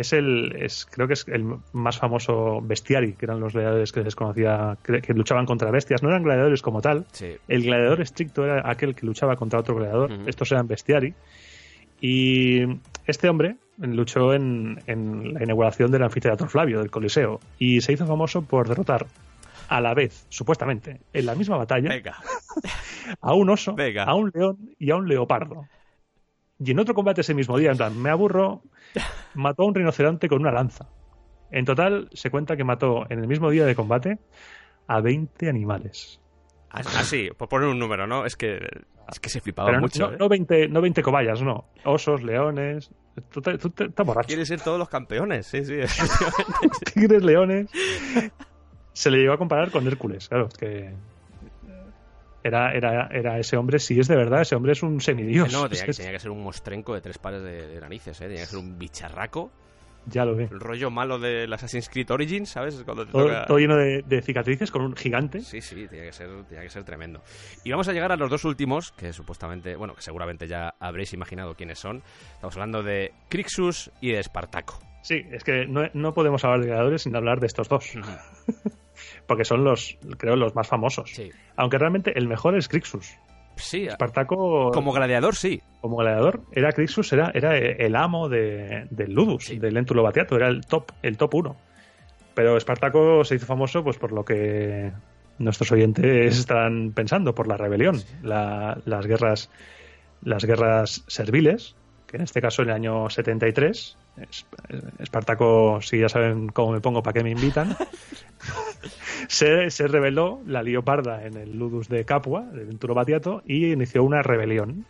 [SPEAKER 2] es el, es, creo que es el más famoso bestiari, que eran los gladiadores que se les conocía, que, que luchaban contra bestias. No eran gladiadores como tal.
[SPEAKER 1] sí.
[SPEAKER 2] El gladiador estricto era aquel que luchaba contra otro gladiador. Estos eran bestiari. Y este hombre luchó en, en la inauguración del anfiteatro Flavio, del Coliseo. Y se hizo famoso por derrotar a la vez, supuestamente, en la misma batalla,
[SPEAKER 1] Venga. [laughs]
[SPEAKER 2] a un oso,
[SPEAKER 1] Venga.
[SPEAKER 2] a un león y a un leopardo. Y en otro combate ese mismo día, en plan, me aburro, [laughs] mató a un rinoceronte con una lanza. En total, se cuenta que mató en el mismo día de combate a 20 animales.
[SPEAKER 1] Así, por poner un número, ¿no? Es que, es que se flipaba
[SPEAKER 2] Pero
[SPEAKER 1] mucho.
[SPEAKER 2] no,
[SPEAKER 1] ¿eh?
[SPEAKER 2] no 20, no 20 cobayas, no. Osos, leones. Tú, te- tú te- estás borracho.
[SPEAKER 1] Quieren ser todos los campeones, sí, sí. [laughs]
[SPEAKER 2] Tigres, leones. Se le llegó a comparar con Hércules, claro. Es que era, era, era ese hombre, si es de verdad, ese hombre es un semidios.
[SPEAKER 1] no, [laughs] tenía,
[SPEAKER 2] que
[SPEAKER 1] que- tenía que ser un mostrenco de tres pares de, de narices, ¿eh? Tenía que ser un bicharraco.
[SPEAKER 2] Ya lo ve.
[SPEAKER 1] El rollo malo del Assassin's Creed Origins, ¿sabes? Cuando te
[SPEAKER 2] Todo,
[SPEAKER 1] toca-
[SPEAKER 2] todo lleno de, de cicatrices con un gigante.
[SPEAKER 1] Sí, sí, tenía que, ser, tenía que ser tremendo. Y vamos a llegar a los dos últimos, que supuestamente, bueno, que seguramente ya habréis imaginado quiénes son. Estamos hablando de Crixus y de Espartaco.
[SPEAKER 2] Sí, es que no, no podemos hablar de gladiadores sin hablar de estos dos. [laughs] Porque son los, creo, los más famosos.
[SPEAKER 1] Sí.
[SPEAKER 2] Aunque realmente el mejor es Crixus.
[SPEAKER 1] Sí,
[SPEAKER 2] Espartaco,
[SPEAKER 1] como gladiador, sí.
[SPEAKER 2] como gladiador, era Crixus, era, era el amo de, del Ludus,
[SPEAKER 1] Sí.
[SPEAKER 2] del Lentulo Batiato, era el top, el top uno. Pero Espartaco se hizo famoso pues por lo que nuestros oyentes [laughs] están pensando, por la rebelión, la- las guerras las guerras serviles, que en este caso en el año 73, Es- Espartaco, si ya saben cómo me pongo, para qué me invitan, [laughs] se, se rebeló la Leoparda en el Ludus de Capua, de Venturo Batiato, y inició una rebelión.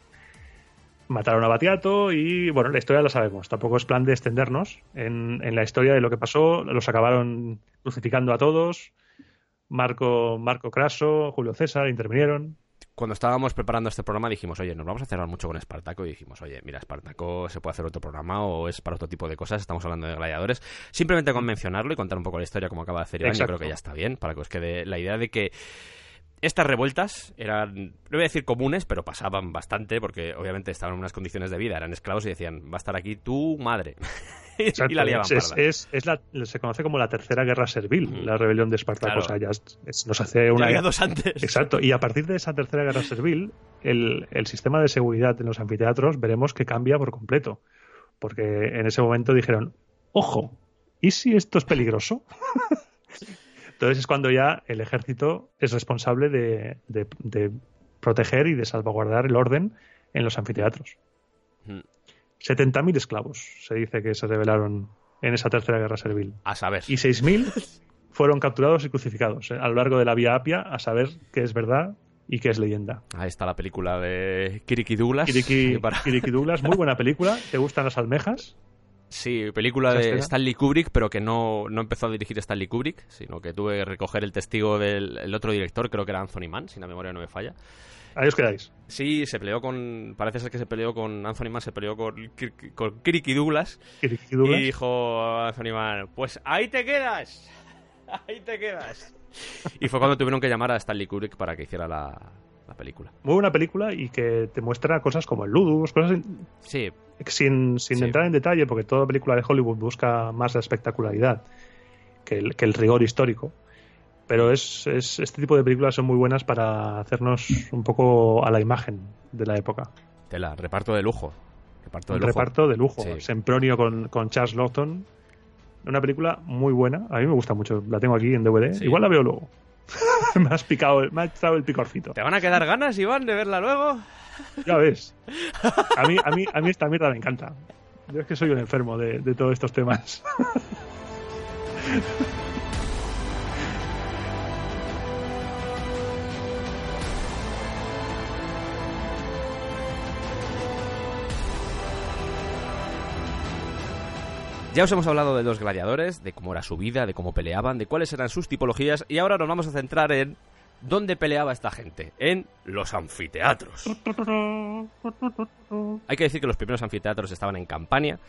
[SPEAKER 2] Mataron a Batiato y, bueno, la historia la sabemos. Tampoco es plan de extendernos en, en la historia de lo que pasó. Los acabaron crucificando a todos. Marco, Marco Craso, Julio César intervinieron.
[SPEAKER 1] Cuando estábamos preparando este programa dijimos, oye, nos vamos a cerrar mucho con Espartaco y dijimos, oye, mira, Espartaco se puede hacer otro programa o es para otro tipo de cosas, estamos hablando de gladiadores. Simplemente con mencionarlo y contar un poco la historia como acaba de hacer Iván, yo creo que ya está bien, para que os quede la idea de que estas revueltas eran, no voy a decir comunes, pero pasaban bastante porque obviamente estaban en unas condiciones de vida, eran esclavos y decían, va a estar aquí tu madre. [laughs] y la liaban
[SPEAKER 2] es, es- la- se conoce como la tercera guerra servil, la rebelión de Espartaco.
[SPEAKER 1] Claro.
[SPEAKER 2] O sea, ya nos hace
[SPEAKER 1] Ya
[SPEAKER 2] una.
[SPEAKER 1] había dos antes.
[SPEAKER 2] Exacto, y a partir de esa tercera guerra servil, el, el sistema de seguridad en los anfiteatros veremos que cambia por completo. Porque en ese momento dijeron, ojo, ¿y si esto es peligroso? [laughs] Entonces es cuando ya el ejército es responsable de, de- de proteger y de salvaguardar el orden en los anfiteatros.
[SPEAKER 1] Mm.
[SPEAKER 2] 70.000 esclavos se dice que se rebelaron en esa tercera guerra servil.
[SPEAKER 1] A saber.
[SPEAKER 2] Y 6.000 fueron capturados y crucificados eh, a lo largo de la Vía Apia a saber qué es verdad y qué es leyenda.
[SPEAKER 1] Ahí está la película de Kiriki Douglas.
[SPEAKER 2] Kiriki, [laughs]
[SPEAKER 1] Para-
[SPEAKER 2] Kiriki Douglas, muy buena película. ¿Te gustan las almejas?
[SPEAKER 1] Sí, película
[SPEAKER 2] ¿Esa
[SPEAKER 1] de
[SPEAKER 2] escena?
[SPEAKER 1] Stanley Kubrick, pero que no, no empezó a dirigir Stanley Kubrick, sino que tuve que recoger el testigo del el otro director, creo que era Anthony Mann, si la memoria no me falla.
[SPEAKER 2] Ahí os quedáis.
[SPEAKER 1] Sí, se peleó con. Parece ser que se peleó con Anthony Mann, se peleó con, con Kiriki Douglas.
[SPEAKER 2] Kiriki Douglas.
[SPEAKER 1] Y dijo Anthony Mann: Pues ahí te quedas. [laughs] Ahí te quedas. Y fue cuando tuvieron que llamar a Stanley Kubrick para que hiciera la, la película.
[SPEAKER 2] Muy buena película y que te muestra cosas como el Ludus, cosas in-
[SPEAKER 1] Sí,
[SPEAKER 2] sin, sin
[SPEAKER 1] Sí.
[SPEAKER 2] entrar en detalle, porque toda película de Hollywood busca más la espectacularidad que el, que el rigor histórico. Pero es, es- este tipo de películas son muy buenas para hacernos un poco a la imagen de la época.
[SPEAKER 1] tela, reparto de lujo. Reparto de lujo.
[SPEAKER 2] reparto de lujo.
[SPEAKER 1] Sí.
[SPEAKER 2] Sempronio con, con Charles Lawton. una película muy buena. A mí me gusta mucho. La tengo aquí en DVD. Igual la veo luego. [laughs] me has picado, me ha echado el picorcito.
[SPEAKER 1] ¿Te van a quedar ganas, Iván, de verla luego?
[SPEAKER 2] Ya ves. A mí, a mí, a mí esta mierda me encanta. Yo es que soy un enfermo de, de todos estos temas. [laughs]
[SPEAKER 1] Ya os hemos hablado de los gladiadores, de cómo era su vida, de cómo peleaban, de cuáles eran sus tipologías y ahora nos vamos a centrar en dónde peleaba esta gente, en los anfiteatros. Hay que decir que los primeros anfiteatros estaban en Campania.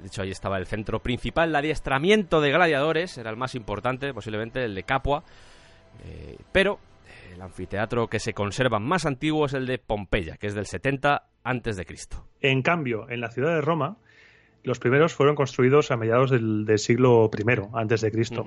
[SPEAKER 1] De hecho, ahí estaba el centro principal, el adiestramiento de gladiadores, era el más importante, posiblemente el de Capua. Eh, pero el anfiteatro que se conserva más antiguo es el de Pompeya, que es del 70 antes de Cristo.
[SPEAKER 2] En cambio, en la ciudad de Roma, los primeros fueron construidos a mediados del, del siglo I antes de Cristo.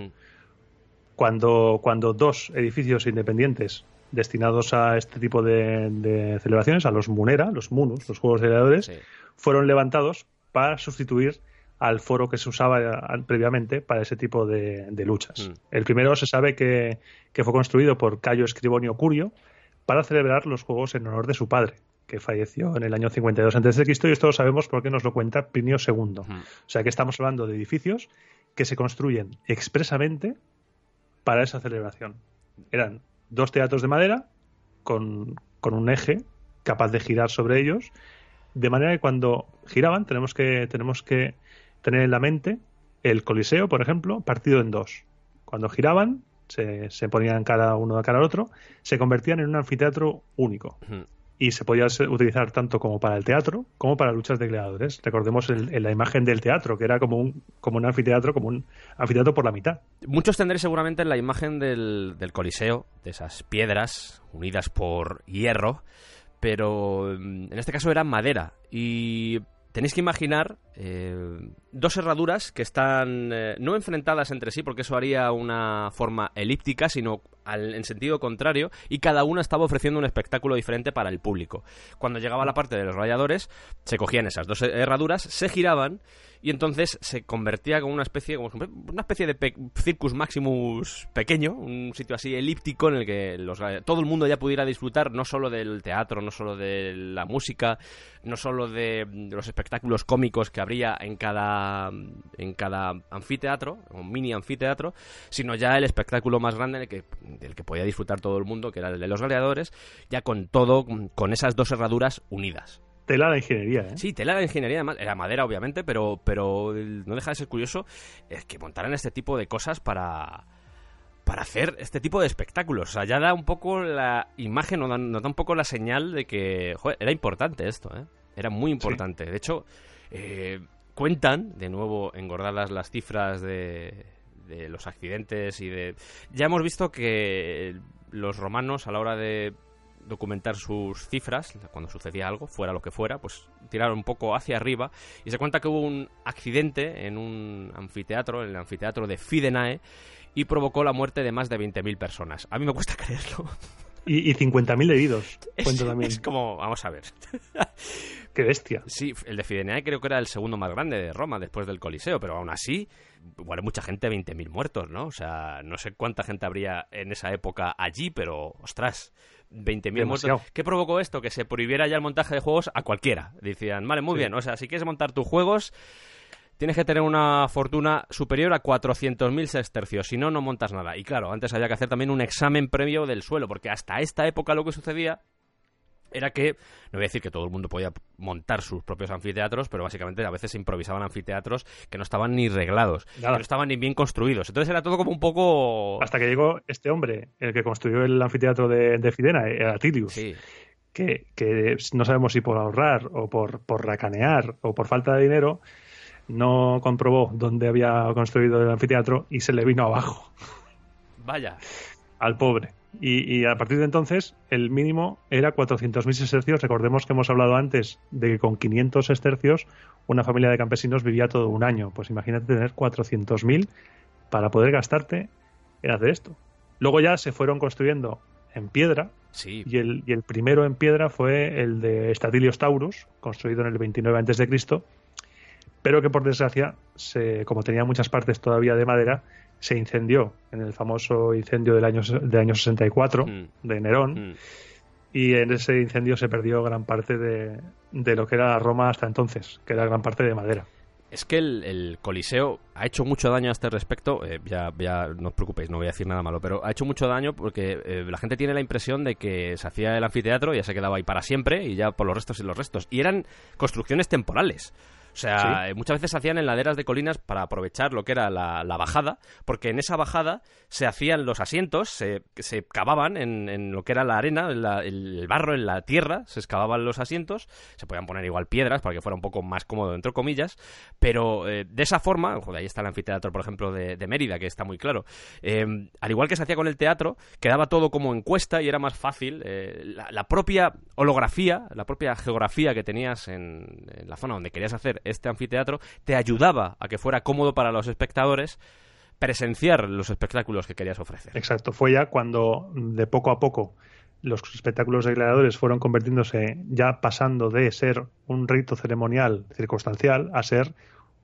[SPEAKER 2] Cuando, cuando dos edificios independientes destinados a este tipo de, de celebraciones, a los Munera, los Munus, los Juegos de Gladiadores,
[SPEAKER 1] Sí.
[SPEAKER 2] fueron levantados para sustituir al foro que se usaba eh, previamente para ese tipo de, de luchas.
[SPEAKER 1] Mm.
[SPEAKER 2] El primero se sabe que, que fue construido por Cayo Escribonio Curio para celebrar los Juegos en honor de su padre, que falleció en el año 52 a.C. y esto lo sabemos porque nos lo cuenta Plinio II. O sea que estamos hablando de edificios que se construyen expresamente para esa celebración. Eran dos teatros de madera con, con un eje capaz de girar sobre ellos, de manera que cuando giraban tenemos que, tenemos que tener en la mente el Coliseo, por ejemplo, partido en dos. Cuando giraban, se, se ponían cada uno de cara al otro, se convertían en un anfiteatro único. Y se podía utilizar tanto como para el teatro como para luchas de gladiadores. Recordemos la imagen del teatro, que era como un, como un anfiteatro, como un anfiteatro por la mitad.
[SPEAKER 1] Muchos tendréis seguramente la imagen del, del Coliseo, de esas piedras unidas por hierro, pero mm, en este caso era madera. Y tenéis que imaginar eh, dos herraduras que están eh, no enfrentadas entre sí, porque eso haría una forma elíptica, sino al- en sentido contrario, y cada una estaba ofreciendo un espectáculo diferente para el público. Cuando llegaba la parte de los rayadores, se cogían esas dos herraduras, se giraban y entonces se convertía como una especie como una especie de pe- circus maximus pequeño un sitio así elíptico en el que los, todo el mundo ya pudiera disfrutar no solo del teatro no solo de la música no solo de, de los espectáculos cómicos que habría en cada en cada anfiteatro un mini anfiteatro sino ya el espectáculo más grande en el que del que podía disfrutar todo el mundo que era el de los gladiadores ya con todo con esas dos herraduras unidas
[SPEAKER 2] Tela la ingeniería, ¿eh?
[SPEAKER 1] Sí, tela de ingeniería, además, era madera, obviamente, pero, pero no deja de ser curioso es que montaran este tipo de cosas para, para hacer este tipo de espectáculos. O sea, ya da un poco la imagen, o da- nos da un poco la señal de que joder, era importante esto, ¿eh? Era muy importante. De hecho, eh, cuentan, de nuevo, engordadas las cifras de, de los accidentes y de... Ya hemos visto que los romanos, a la hora de documentar sus cifras cuando sucedía algo, fuera lo que fuera, pues tiraron un poco hacia arriba y se cuenta que hubo un accidente en un anfiteatro, en el anfiteatro de Fidenae, y provocó la muerte de más de 20.000 personas. A mí me cuesta [laughs] creerlo.
[SPEAKER 2] Y, y 50.000 heridos.
[SPEAKER 1] Es,
[SPEAKER 2] también.
[SPEAKER 1] es como, vamos a ver.
[SPEAKER 2] Qué bestia.
[SPEAKER 1] Sí, el de Fidenae creo que era el segundo más grande de Roma después del Coliseo, pero aún así, igual mucha gente, 20.000 muertos, ¿no? O sea, no sé cuánta gente habría en esa época allí, pero ostras, 20.000
[SPEAKER 2] Demasiado.
[SPEAKER 1] muertos. ¿Qué provocó esto? Que se prohibiera ya el montaje de juegos a cualquiera. Decían, vale, muy
[SPEAKER 2] Sí.
[SPEAKER 1] bien, o sea, si quieres montar tus juegos, tienes que tener una fortuna superior a 400.000 sestercios, si no, no montas nada. Y claro, antes había que hacer también un examen previo del suelo, porque hasta esta época lo que sucedía era que, no voy a decir que todo el mundo podía montar sus propios anfiteatros, pero básicamente a veces se improvisaban anfiteatros que no estaban ni reglados, que no estaban ni bien construidos. Entonces era todo como un poco...
[SPEAKER 2] Hasta que llegó este hombre, el que construyó el anfiteatro de, de Fidena, eh, Atilius,
[SPEAKER 1] Sí,
[SPEAKER 2] que, que no sabemos si por ahorrar o por, por racanear o por falta de dinero, no comprobó dónde había construido el anfiteatro y se le vino abajo.
[SPEAKER 1] vaya.
[SPEAKER 2] al pobre. Y, y a partir de entonces, el mínimo era 400.000 sestercios. Recordemos que hemos hablado antes de que con 500 sestercios una familia de campesinos vivía todo un año. Pues imagínate tener 400.000 para poder gastarte en hacer esto. Luego ya se fueron construyendo en piedra
[SPEAKER 1] Sí,
[SPEAKER 2] y el, y el primero en piedra fue el de Statilios Taurus, construido en el 29 a.C., pero que por desgracia, se, como tenía muchas partes todavía de madera, se incendió en el famoso incendio del año, del año 64
[SPEAKER 1] Mm.
[SPEAKER 2] de Nerón.
[SPEAKER 1] Mm.
[SPEAKER 2] Y en ese incendio se perdió gran parte de, de lo que era Roma hasta entonces, que era gran parte de madera.
[SPEAKER 1] Es que el, el Coliseo ha hecho mucho daño a este respecto. eh, ya, ya no os preocupéis, no voy a decir nada malo, pero ha hecho mucho daño porque eh, la gente tiene la impresión de que se hacía el anfiteatro y ya se quedaba ahí para siempre y ya por los restos y los restos. Y eran construcciones temporales. O sea, eh, muchas veces se hacían en laderas de colinas para aprovechar lo que era la, la bajada, porque en esa bajada se hacían los asientos, se, se cavaban en, en lo que era la arena, en la- el barro, en la tierra, se excavaban los asientos, se podían poner igual piedras para que fuera un poco más cómodo, entre comillas, pero eh, de esa forma, joder, ahí está el anfiteatro, por ejemplo, de, de Mérida, que está muy claro, eh, al igual que se hacía con el teatro, quedaba todo como encuesta y era más fácil. eh, la, la propia holografía, la propia geografía que tenías en, en la zona donde querías hacer este anfiteatro, te ayudaba a que fuera cómodo para los espectadores presenciar los espectáculos que querías ofrecer.
[SPEAKER 2] Exacto, fue ya cuando de poco a poco los espectáculos de gladiadores fueron convirtiéndose, ya pasando de ser un rito ceremonial circunstancial a ser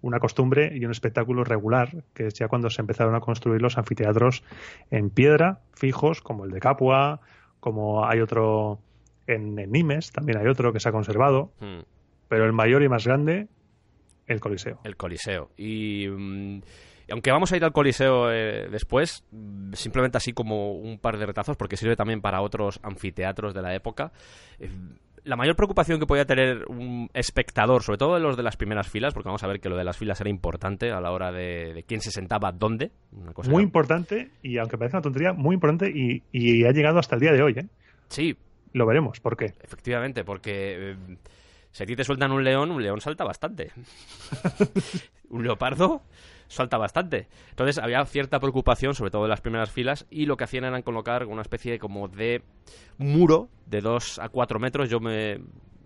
[SPEAKER 2] una costumbre y un espectáculo regular, que es ya cuando se empezaron a construir los anfiteatros en piedra, fijos, como el de Capua, como hay otro en, en Nimes, también hay otro que se ha conservado,
[SPEAKER 1] Hmm.
[SPEAKER 2] pero el mayor y más grande, el Coliseo.
[SPEAKER 1] el Coliseo. Y, mm, aunque vamos a ir al Coliseo eh, después, simplemente así como un par de retazos, porque sirve también para otros anfiteatros de la época. eh, la mayor preocupación que podía tener un espectador, sobre todo de los de las primeras filas, porque vamos a ver que lo de las filas era importante a la hora de, de quién se sentaba dónde. Una cosa
[SPEAKER 2] Muy
[SPEAKER 1] era-
[SPEAKER 2] importante, y aunque parezca una tontería, muy importante y, y ha llegado hasta el día de hoy. ¿eh?
[SPEAKER 1] Sí,
[SPEAKER 2] Lo veremos, ¿por qué?
[SPEAKER 1] Efectivamente, porque eh, si a ti te sueltan un león, un león salta bastante. [laughs] un leopardo salta bastante. Entonces había cierta preocupación, sobre todo en las primeras filas, y lo que hacían era colocar una especie como de muro de 2 a 4 metros. Yo me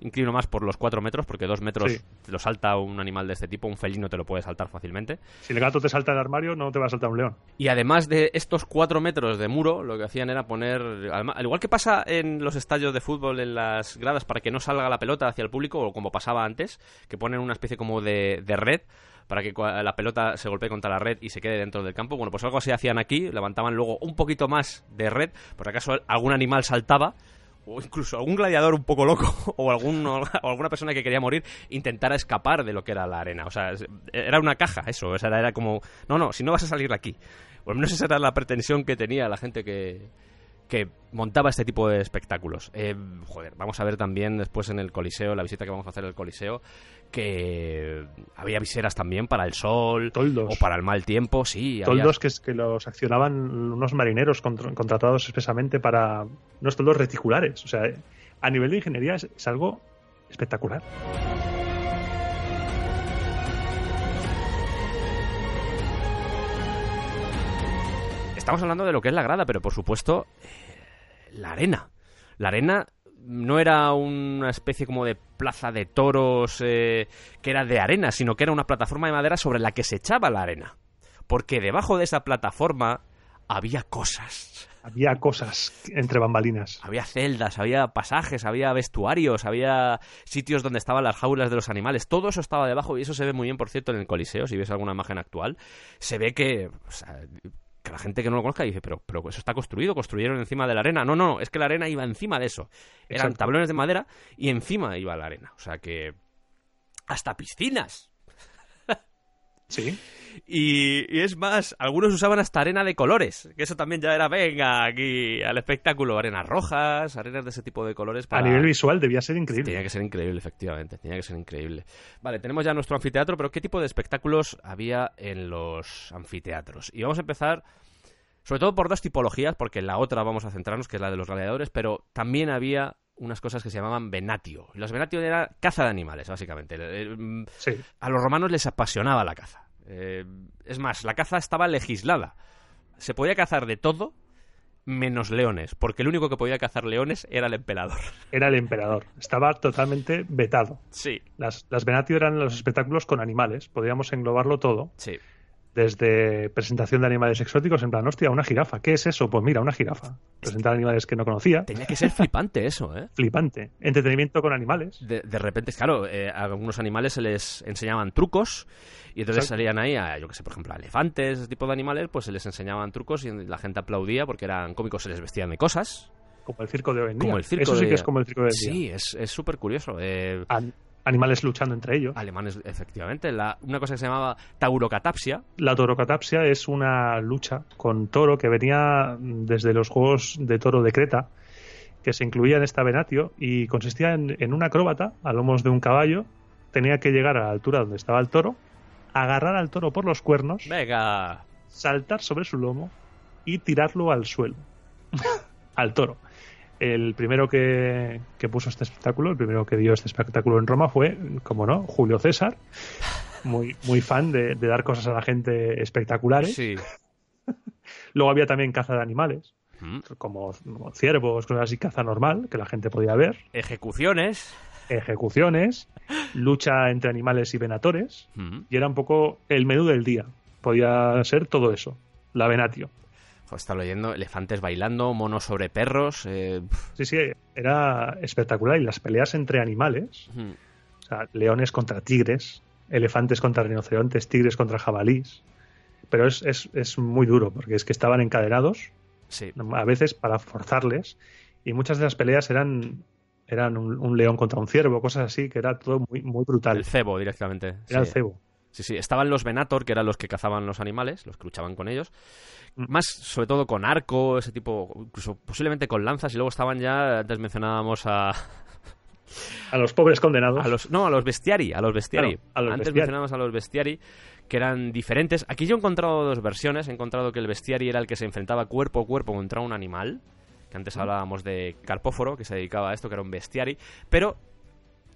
[SPEAKER 1] inclino más por los 4 metros, porque 2 metros
[SPEAKER 2] Sí.
[SPEAKER 1] te lo salta un animal de este tipo, un felino te lo puede saltar fácilmente.
[SPEAKER 2] Si el gato te salta el armario, no te va a saltar un león.
[SPEAKER 1] Y además de estos cuatro metros de muro, lo que hacían era poner, al igual que pasa en los estadios de fútbol, en las gradas, para que no salga la pelota hacia el público, o como pasaba antes, que ponen una especie como de, de red para que la pelota se golpee contra la red y se quede dentro del campo. Bueno, pues algo así hacían aquí, levantaban luego un poquito más de red, por acaso algún animal saltaba, o incluso algún gladiador un poco loco, [laughs] o, algún, o alguna persona que quería morir, intentara escapar de lo que era la arena. O sea, era una caja eso, o sea, era como, no, no, si no vas a salir de aquí. O al menos esa era la pretensión que tenía la gente que, que montaba este tipo de espectáculos. Eh, joder, vamos a ver también después en el Coliseo, la visita que vamos a hacer al Coliseo, que había viseras también para el sol
[SPEAKER 2] Toldos.
[SPEAKER 1] o para el mal tiempo, sí. había-
[SPEAKER 2] Toldos que, es- que los accionaban unos marineros contr- contratados expresamente para unos toldos reticulares. O sea, a nivel de ingeniería es, es algo espectacular.
[SPEAKER 1] Estamos hablando de lo que es la grada, pero por supuesto, eh, la arena. La arena no era una especie como de plaza de toros eh, que era de arena, sino que era una plataforma de madera sobre la que se echaba la arena. Porque debajo de esa plataforma había cosas.
[SPEAKER 2] Había cosas entre bambalinas.
[SPEAKER 1] Había celdas, había pasajes, había vestuarios, había sitios donde estaban las jaulas de los animales. Todo eso estaba debajo y eso se ve muy bien, por cierto, en el Coliseo. Si ves alguna imagen actual, se ve que, o sea, que la gente que no lo conozca dice, pero, pero eso está construido, construyeron encima de la arena. No, no, es que la arena iba encima de eso. Eran
[SPEAKER 2] Exacto.
[SPEAKER 1] tablones de madera y encima iba la arena. O sea que... Hasta piscinas.
[SPEAKER 2] Sí.
[SPEAKER 1] Y, y es más, algunos usaban hasta arena de colores, que eso también ya era, venga, aquí al espectáculo, arenas rojas, arenas de ese tipo de colores.
[SPEAKER 2] A
[SPEAKER 1] Para...
[SPEAKER 2] nivel visual debía ser increíble.
[SPEAKER 1] Tenía que ser increíble, efectivamente, tenía que ser increíble. Vale, tenemos ya nuestro anfiteatro, pero ¿qué tipo de espectáculos había en los anfiteatros? Y vamos a empezar, sobre todo por dos tipologías, porque en la otra vamos a centrarnos, que es la de los gladiadores, pero también había unas cosas que se llamaban venatio. Los venatio era caza de animales, básicamente. Eh, mm,
[SPEAKER 2] Sí.
[SPEAKER 1] a los romanos les apasionaba la caza. Eh, es más, la caza estaba legislada. Se podía cazar de todo menos leones, porque el único que podía cazar leones era el emperador. [laughs]
[SPEAKER 2] Era el emperador. Estaba totalmente vetado.
[SPEAKER 1] Sí,
[SPEAKER 2] Las, las Venatio eran los espectáculos con animales. Podríamos englobarlo todo.
[SPEAKER 1] sí.
[SPEAKER 2] Desde presentación de animales exóticos, en plan, hostia, una jirafa. ¿Qué es eso? Pues mira, una jirafa. Presentar animales que no conocía.
[SPEAKER 1] Tenía que ser flipante eso, ¿eh? [laughs]
[SPEAKER 2] Flipante. Entretenimiento con animales.
[SPEAKER 1] De, de repente, claro, eh, a algunos animales se les enseñaban trucos y entonces
[SPEAKER 2] Exacto.
[SPEAKER 1] salían ahí a, yo que sé, por ejemplo, a elefantes, ese tipo de animales, pues se les enseñaban trucos y la gente aplaudía porque eran cómicos, se les vestían de cosas.
[SPEAKER 2] Como el circo de hoy en día.
[SPEAKER 1] Como el circo
[SPEAKER 2] Eso sí que es como el circo de hoy en día.
[SPEAKER 1] Sí, es es súper curioso. Eh,
[SPEAKER 2] An- animales luchando entre ellos.
[SPEAKER 1] alemanes, efectivamente. La, una cosa que se llamaba taurocatapsia.
[SPEAKER 2] La torocatapsia es una lucha con toro que venía desde los juegos de toro de Creta, que se incluía en esta venatio y consistía en, en un acróbata a lomos de un caballo. Tenía que llegar a la altura donde estaba el toro, agarrar al toro por los cuernos,
[SPEAKER 1] Venga.
[SPEAKER 2] saltar sobre su lomo y tirarlo al suelo. [laughs] al toro. El primero que, que puso este espectáculo, el primero que dio este espectáculo en Roma fue, como no, Julio César, muy, muy fan de, de dar cosas a la gente espectaculares.
[SPEAKER 1] Sí. [laughs]
[SPEAKER 2] Luego había también caza de animales,
[SPEAKER 1] Mm.
[SPEAKER 2] como, como ciervos, cosas así, caza normal, que la gente podía ver,
[SPEAKER 1] Ejecuciones.
[SPEAKER 2] ejecuciones, lucha entre animales y venatores,
[SPEAKER 1] Mm.
[SPEAKER 2] y era un poco el menú del día. Podía ser todo eso, la venatio.
[SPEAKER 1] Está leyendo elefantes bailando, monos sobre perros. eh,
[SPEAKER 2] Sí, sí, era espectacular. Y las peleas entre animales, o sea, leones contra tigres, elefantes contra rinocerontes, tigres contra jabalís. Pero es, es, es muy duro, porque es que estaban encadenados,
[SPEAKER 1] Sí.
[SPEAKER 2] a veces para forzarles, y muchas de las peleas eran, eran un, un león contra un ciervo, cosas así, que era todo muy, muy brutal.
[SPEAKER 1] El cebo directamente.
[SPEAKER 2] Era el cebo.
[SPEAKER 1] Sí, sí. Estaban los Venator, que eran los que cazaban los animales, los que luchaban con ellos.
[SPEAKER 2] Mm.
[SPEAKER 1] Más, sobre todo con arco, ese tipo, incluso posiblemente con lanzas. Y luego estaban ya, antes mencionábamos a,
[SPEAKER 2] A los pobres condenados.
[SPEAKER 1] a los... No, a los bestiari, a los bestiari.
[SPEAKER 2] Claro, a los
[SPEAKER 1] antes
[SPEAKER 2] bestiari.
[SPEAKER 1] mencionábamos a los bestiari, que eran diferentes. Aquí yo he encontrado dos versiones. He encontrado que el bestiari era el que se enfrentaba cuerpo a cuerpo contra un animal. Que antes hablábamos de Carpóforo, que se dedicaba a esto, que era un bestiari. Pero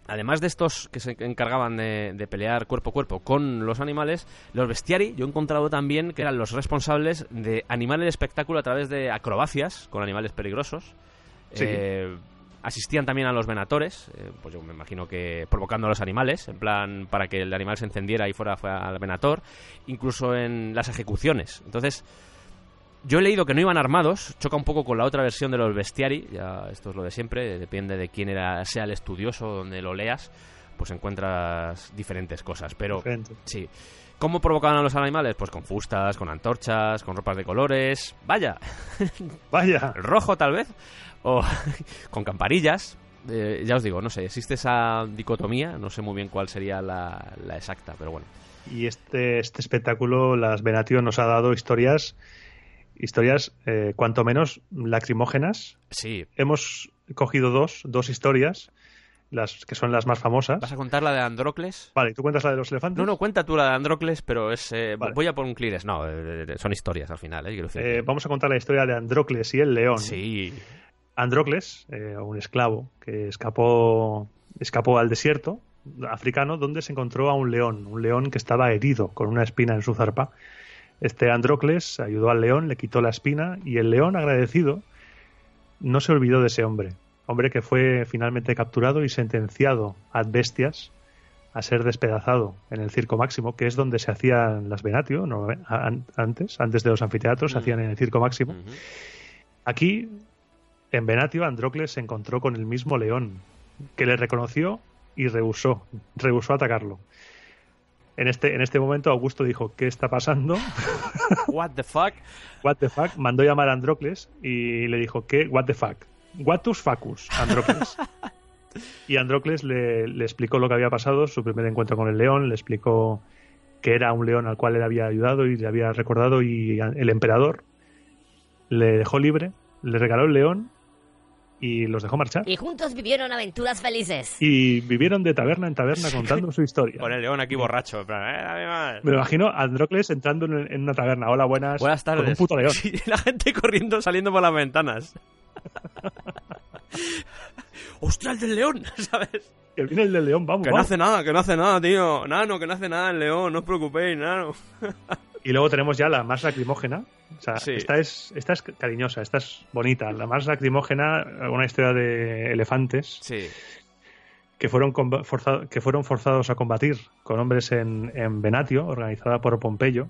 [SPEAKER 1] además de estos que se encargaban de, de pelear cuerpo a cuerpo con los animales, los bestiari yo he encontrado también que eran los responsables de animar el espectáculo a través de acrobacias con animales peligrosos.
[SPEAKER 2] Sí.
[SPEAKER 1] Eh, asistían también a los venatores, eh, pues yo me imagino que provocando a los animales, en plan para que el animal se encendiera y fuera, fuera al venator, incluso en las ejecuciones. Entonces, yo he leído que no iban armados, choca un poco con la otra versión de los bestiari, ya esto es lo de siempre, depende de quién era, sea el estudioso, donde lo leas, pues encuentras diferentes cosas, pero
[SPEAKER 2] Diferente.
[SPEAKER 1] sí. ¿Cómo provocaban a los animales? Pues con fustas, con antorchas, con ropas de colores, vaya, [laughs]
[SPEAKER 2] Vaya.
[SPEAKER 1] rojo tal vez, o [laughs] con camparillas. Eh, ya os digo, no sé, existe esa dicotomía, no sé muy bien cuál sería la, la exacta, pero bueno.
[SPEAKER 2] Y este, este espectáculo, las Venatio, nos ha dado historias, historias eh, cuanto menos lacrimógenas.
[SPEAKER 1] Sí,
[SPEAKER 2] Hemos cogido dos, dos historias, las que son las más famosas.
[SPEAKER 1] ¿vas a contar la de Androcles?
[SPEAKER 2] Vale, ¿tú cuentas la de los elefantes?
[SPEAKER 1] No, no, cuenta tú la de Androcles, pero es... eh,
[SPEAKER 2] Vale.
[SPEAKER 1] Voy a por un clires. No, eh, eh, son historias al final, ¿eh? Decir.
[SPEAKER 2] Vamos a contar la historia de Androcles y el león.
[SPEAKER 1] Sí,
[SPEAKER 2] Androcles, un esclavo que escapó, escapó al desierto africano donde se encontró a un león, un león que estaba herido con una espina en su zarpa. Este Androcles ayudó al león, le quitó la espina y el león agradecido no se olvidó de ese hombre, hombre que fue finalmente capturado y sentenciado ad bestias a ser despedazado en el circo máximo, que es donde se hacían las venatio, no, an- antes, antes de los anfiteatros, se hacían en el circo máximo. Aquí, en Venatio, Androcles se encontró con el mismo león, que le reconoció y rehusó, rehusó atacarlo. En este, en este momento, Augusto dijo, ¿qué está pasando? [laughs]
[SPEAKER 1] What the fuck?
[SPEAKER 2] What the fuck? Mandó llamar a Androcles y le dijo, ¿qué? What the fuck? Watus facus, Androcles. [laughs] y Androcles le, le explicó lo que había pasado, su primer encuentro con el león, le explicó que era un león al cual él había ayudado y le había recordado y el emperador le dejó libre, le regaló el león y los dejó marchar.
[SPEAKER 3] Y juntos vivieron aventuras felices.
[SPEAKER 2] Y vivieron de taberna en taberna contando su historia.
[SPEAKER 1] Con el león aquí borracho. en plan, "Eh, dame más".
[SPEAKER 2] Me imagino a Androcles entrando en, en una taberna. Hola, buenas.
[SPEAKER 1] Buenas tardes.
[SPEAKER 2] Con un puto león.
[SPEAKER 1] Sí, la gente corriendo, saliendo por las ventanas. [laughs] ¡Hostia, el del león! [laughs] ¿Sabes?
[SPEAKER 2] Que viene el del león, vamos.
[SPEAKER 1] Que no
[SPEAKER 2] vamos.
[SPEAKER 1] hace nada, que no hace nada, tío. Nano, que no hace nada el león, no os preocupéis, nano. [laughs]
[SPEAKER 2] Y luego tenemos ya la más lacrimógena. O sea,
[SPEAKER 1] Sí.
[SPEAKER 2] esta, es, esta es cariñosa, esta es bonita. La más lacrimógena, una historia de elefantes
[SPEAKER 1] Sí.
[SPEAKER 2] que fueron, comba- forza- que fueron forzados a combatir con hombres en, en Venatio, organizada por Pompeyo.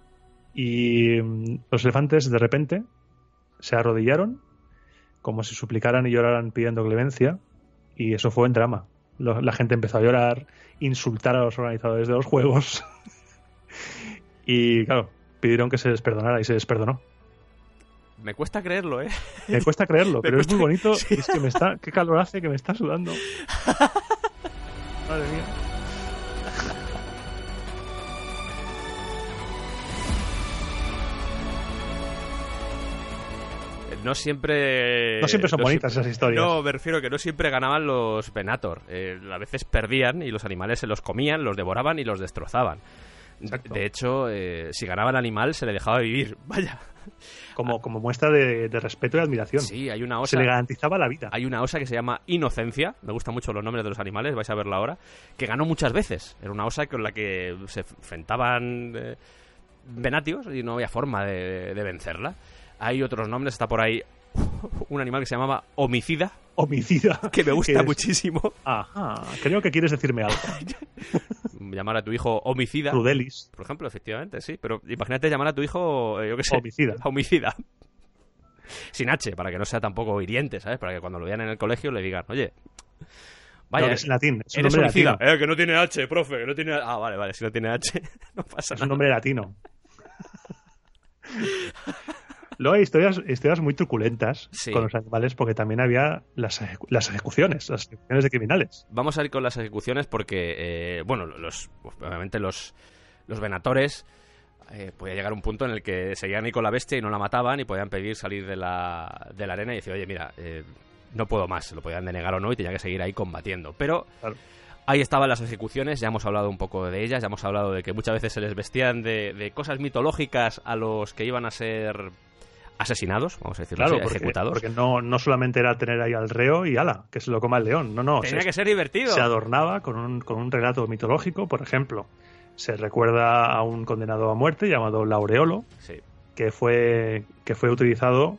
[SPEAKER 2] Y mm, los elefantes de repente se arrodillaron como si suplicaran y lloraran pidiendo clemencia y eso fue en drama. La gente empezó a llorar, insultar a los organizadores de los juegos [laughs] y claro, pidieron que se les perdonara y se les perdonó.
[SPEAKER 1] Me cuesta creerlo, ¿eh?
[SPEAKER 2] Me cuesta creerlo, [laughs] pero es muy bonito
[SPEAKER 1] sí.
[SPEAKER 2] es que me está, qué calor hace que me está sudando. [laughs] Madre mía.
[SPEAKER 1] No siempre...
[SPEAKER 2] No siempre son
[SPEAKER 1] no
[SPEAKER 2] bonitas
[SPEAKER 1] siempre-
[SPEAKER 2] esas historias.
[SPEAKER 1] No, me refiero que no siempre ganaban los Venator. Eh, a veces perdían y los animales se los comían, los devoraban y los destrozaban.
[SPEAKER 2] Exacto.
[SPEAKER 1] De hecho, eh, si ganaba el animal se le dejaba vivir. [laughs] Vaya.
[SPEAKER 2] Como, como muestra de, de respeto y admiración.
[SPEAKER 1] Sí, hay una
[SPEAKER 2] se
[SPEAKER 1] osa.
[SPEAKER 2] le garantizaba la vida.
[SPEAKER 1] Hay una osa que se llama Inocencia, me gustan mucho los nombres de los animales, vais a verla ahora, que ganó muchas veces. Era una osa con la que se enfrentaban eh, venatios y no había forma de, de vencerla. Hay otros nombres, está por ahí [laughs] un animal que se llamaba Homicida,
[SPEAKER 2] Homicida.
[SPEAKER 1] que me [laughs] gusta muchísimo.
[SPEAKER 2] Ajá, creo que quieres decirme algo.
[SPEAKER 1] Llamar a tu hijo Homicida,
[SPEAKER 2] Crudelis.
[SPEAKER 1] por ejemplo, efectivamente, sí. Pero imagínate llamar a tu hijo, eh, yo qué sé,
[SPEAKER 2] Homicida. [laughs]
[SPEAKER 1] Homicida. Sin H, para que no sea tampoco hiriente, ¿sabes? Para que cuando lo vean en el colegio le digan, oye, vaya,
[SPEAKER 2] que es latín. Es un
[SPEAKER 1] Eres
[SPEAKER 2] nombre
[SPEAKER 1] homicida.
[SPEAKER 2] latino.
[SPEAKER 1] Eh, que no tiene H, profe, que no tiene... Ah, vale, vale, si no tiene H, [laughs] no pasa
[SPEAKER 2] Es un
[SPEAKER 1] nada.
[SPEAKER 2] nombre latino. [laughs] Luego hay historias, historias muy truculentas
[SPEAKER 1] Sí.
[SPEAKER 2] con los animales porque también había las, ejecu- las ejecuciones, las ejecuciones de criminales.
[SPEAKER 1] Vamos a ir con las ejecuciones porque, eh, bueno, los, obviamente los, los venatores eh, podía llegar a un punto en el que seguían ahí con la bestia y no la mataban y podían pedir salir de la, de la arena y decir, oye, mira, eh, no puedo más, lo podían denegar o no y tenía que seguir ahí combatiendo. Pero
[SPEAKER 2] Claro.
[SPEAKER 1] ahí estaban las ejecuciones, ya hemos hablado un poco de ellas, ya hemos hablado de que muchas veces se les vestían de, de cosas mitológicas a los que iban a ser asesinados, vamos a decirlo
[SPEAKER 2] Claro,
[SPEAKER 1] así,
[SPEAKER 2] porque,
[SPEAKER 1] ejecutados.
[SPEAKER 2] porque no, no solamente era tener ahí al reo y ala, que se lo coma el león. No, no.
[SPEAKER 1] Tenía
[SPEAKER 2] se,
[SPEAKER 1] que ser divertido.
[SPEAKER 2] se adornaba con un, con un relato mitológico, por ejemplo. Se recuerda a un condenado a muerte llamado Laureolo,
[SPEAKER 1] Sí.
[SPEAKER 2] que fue, que fue utilizado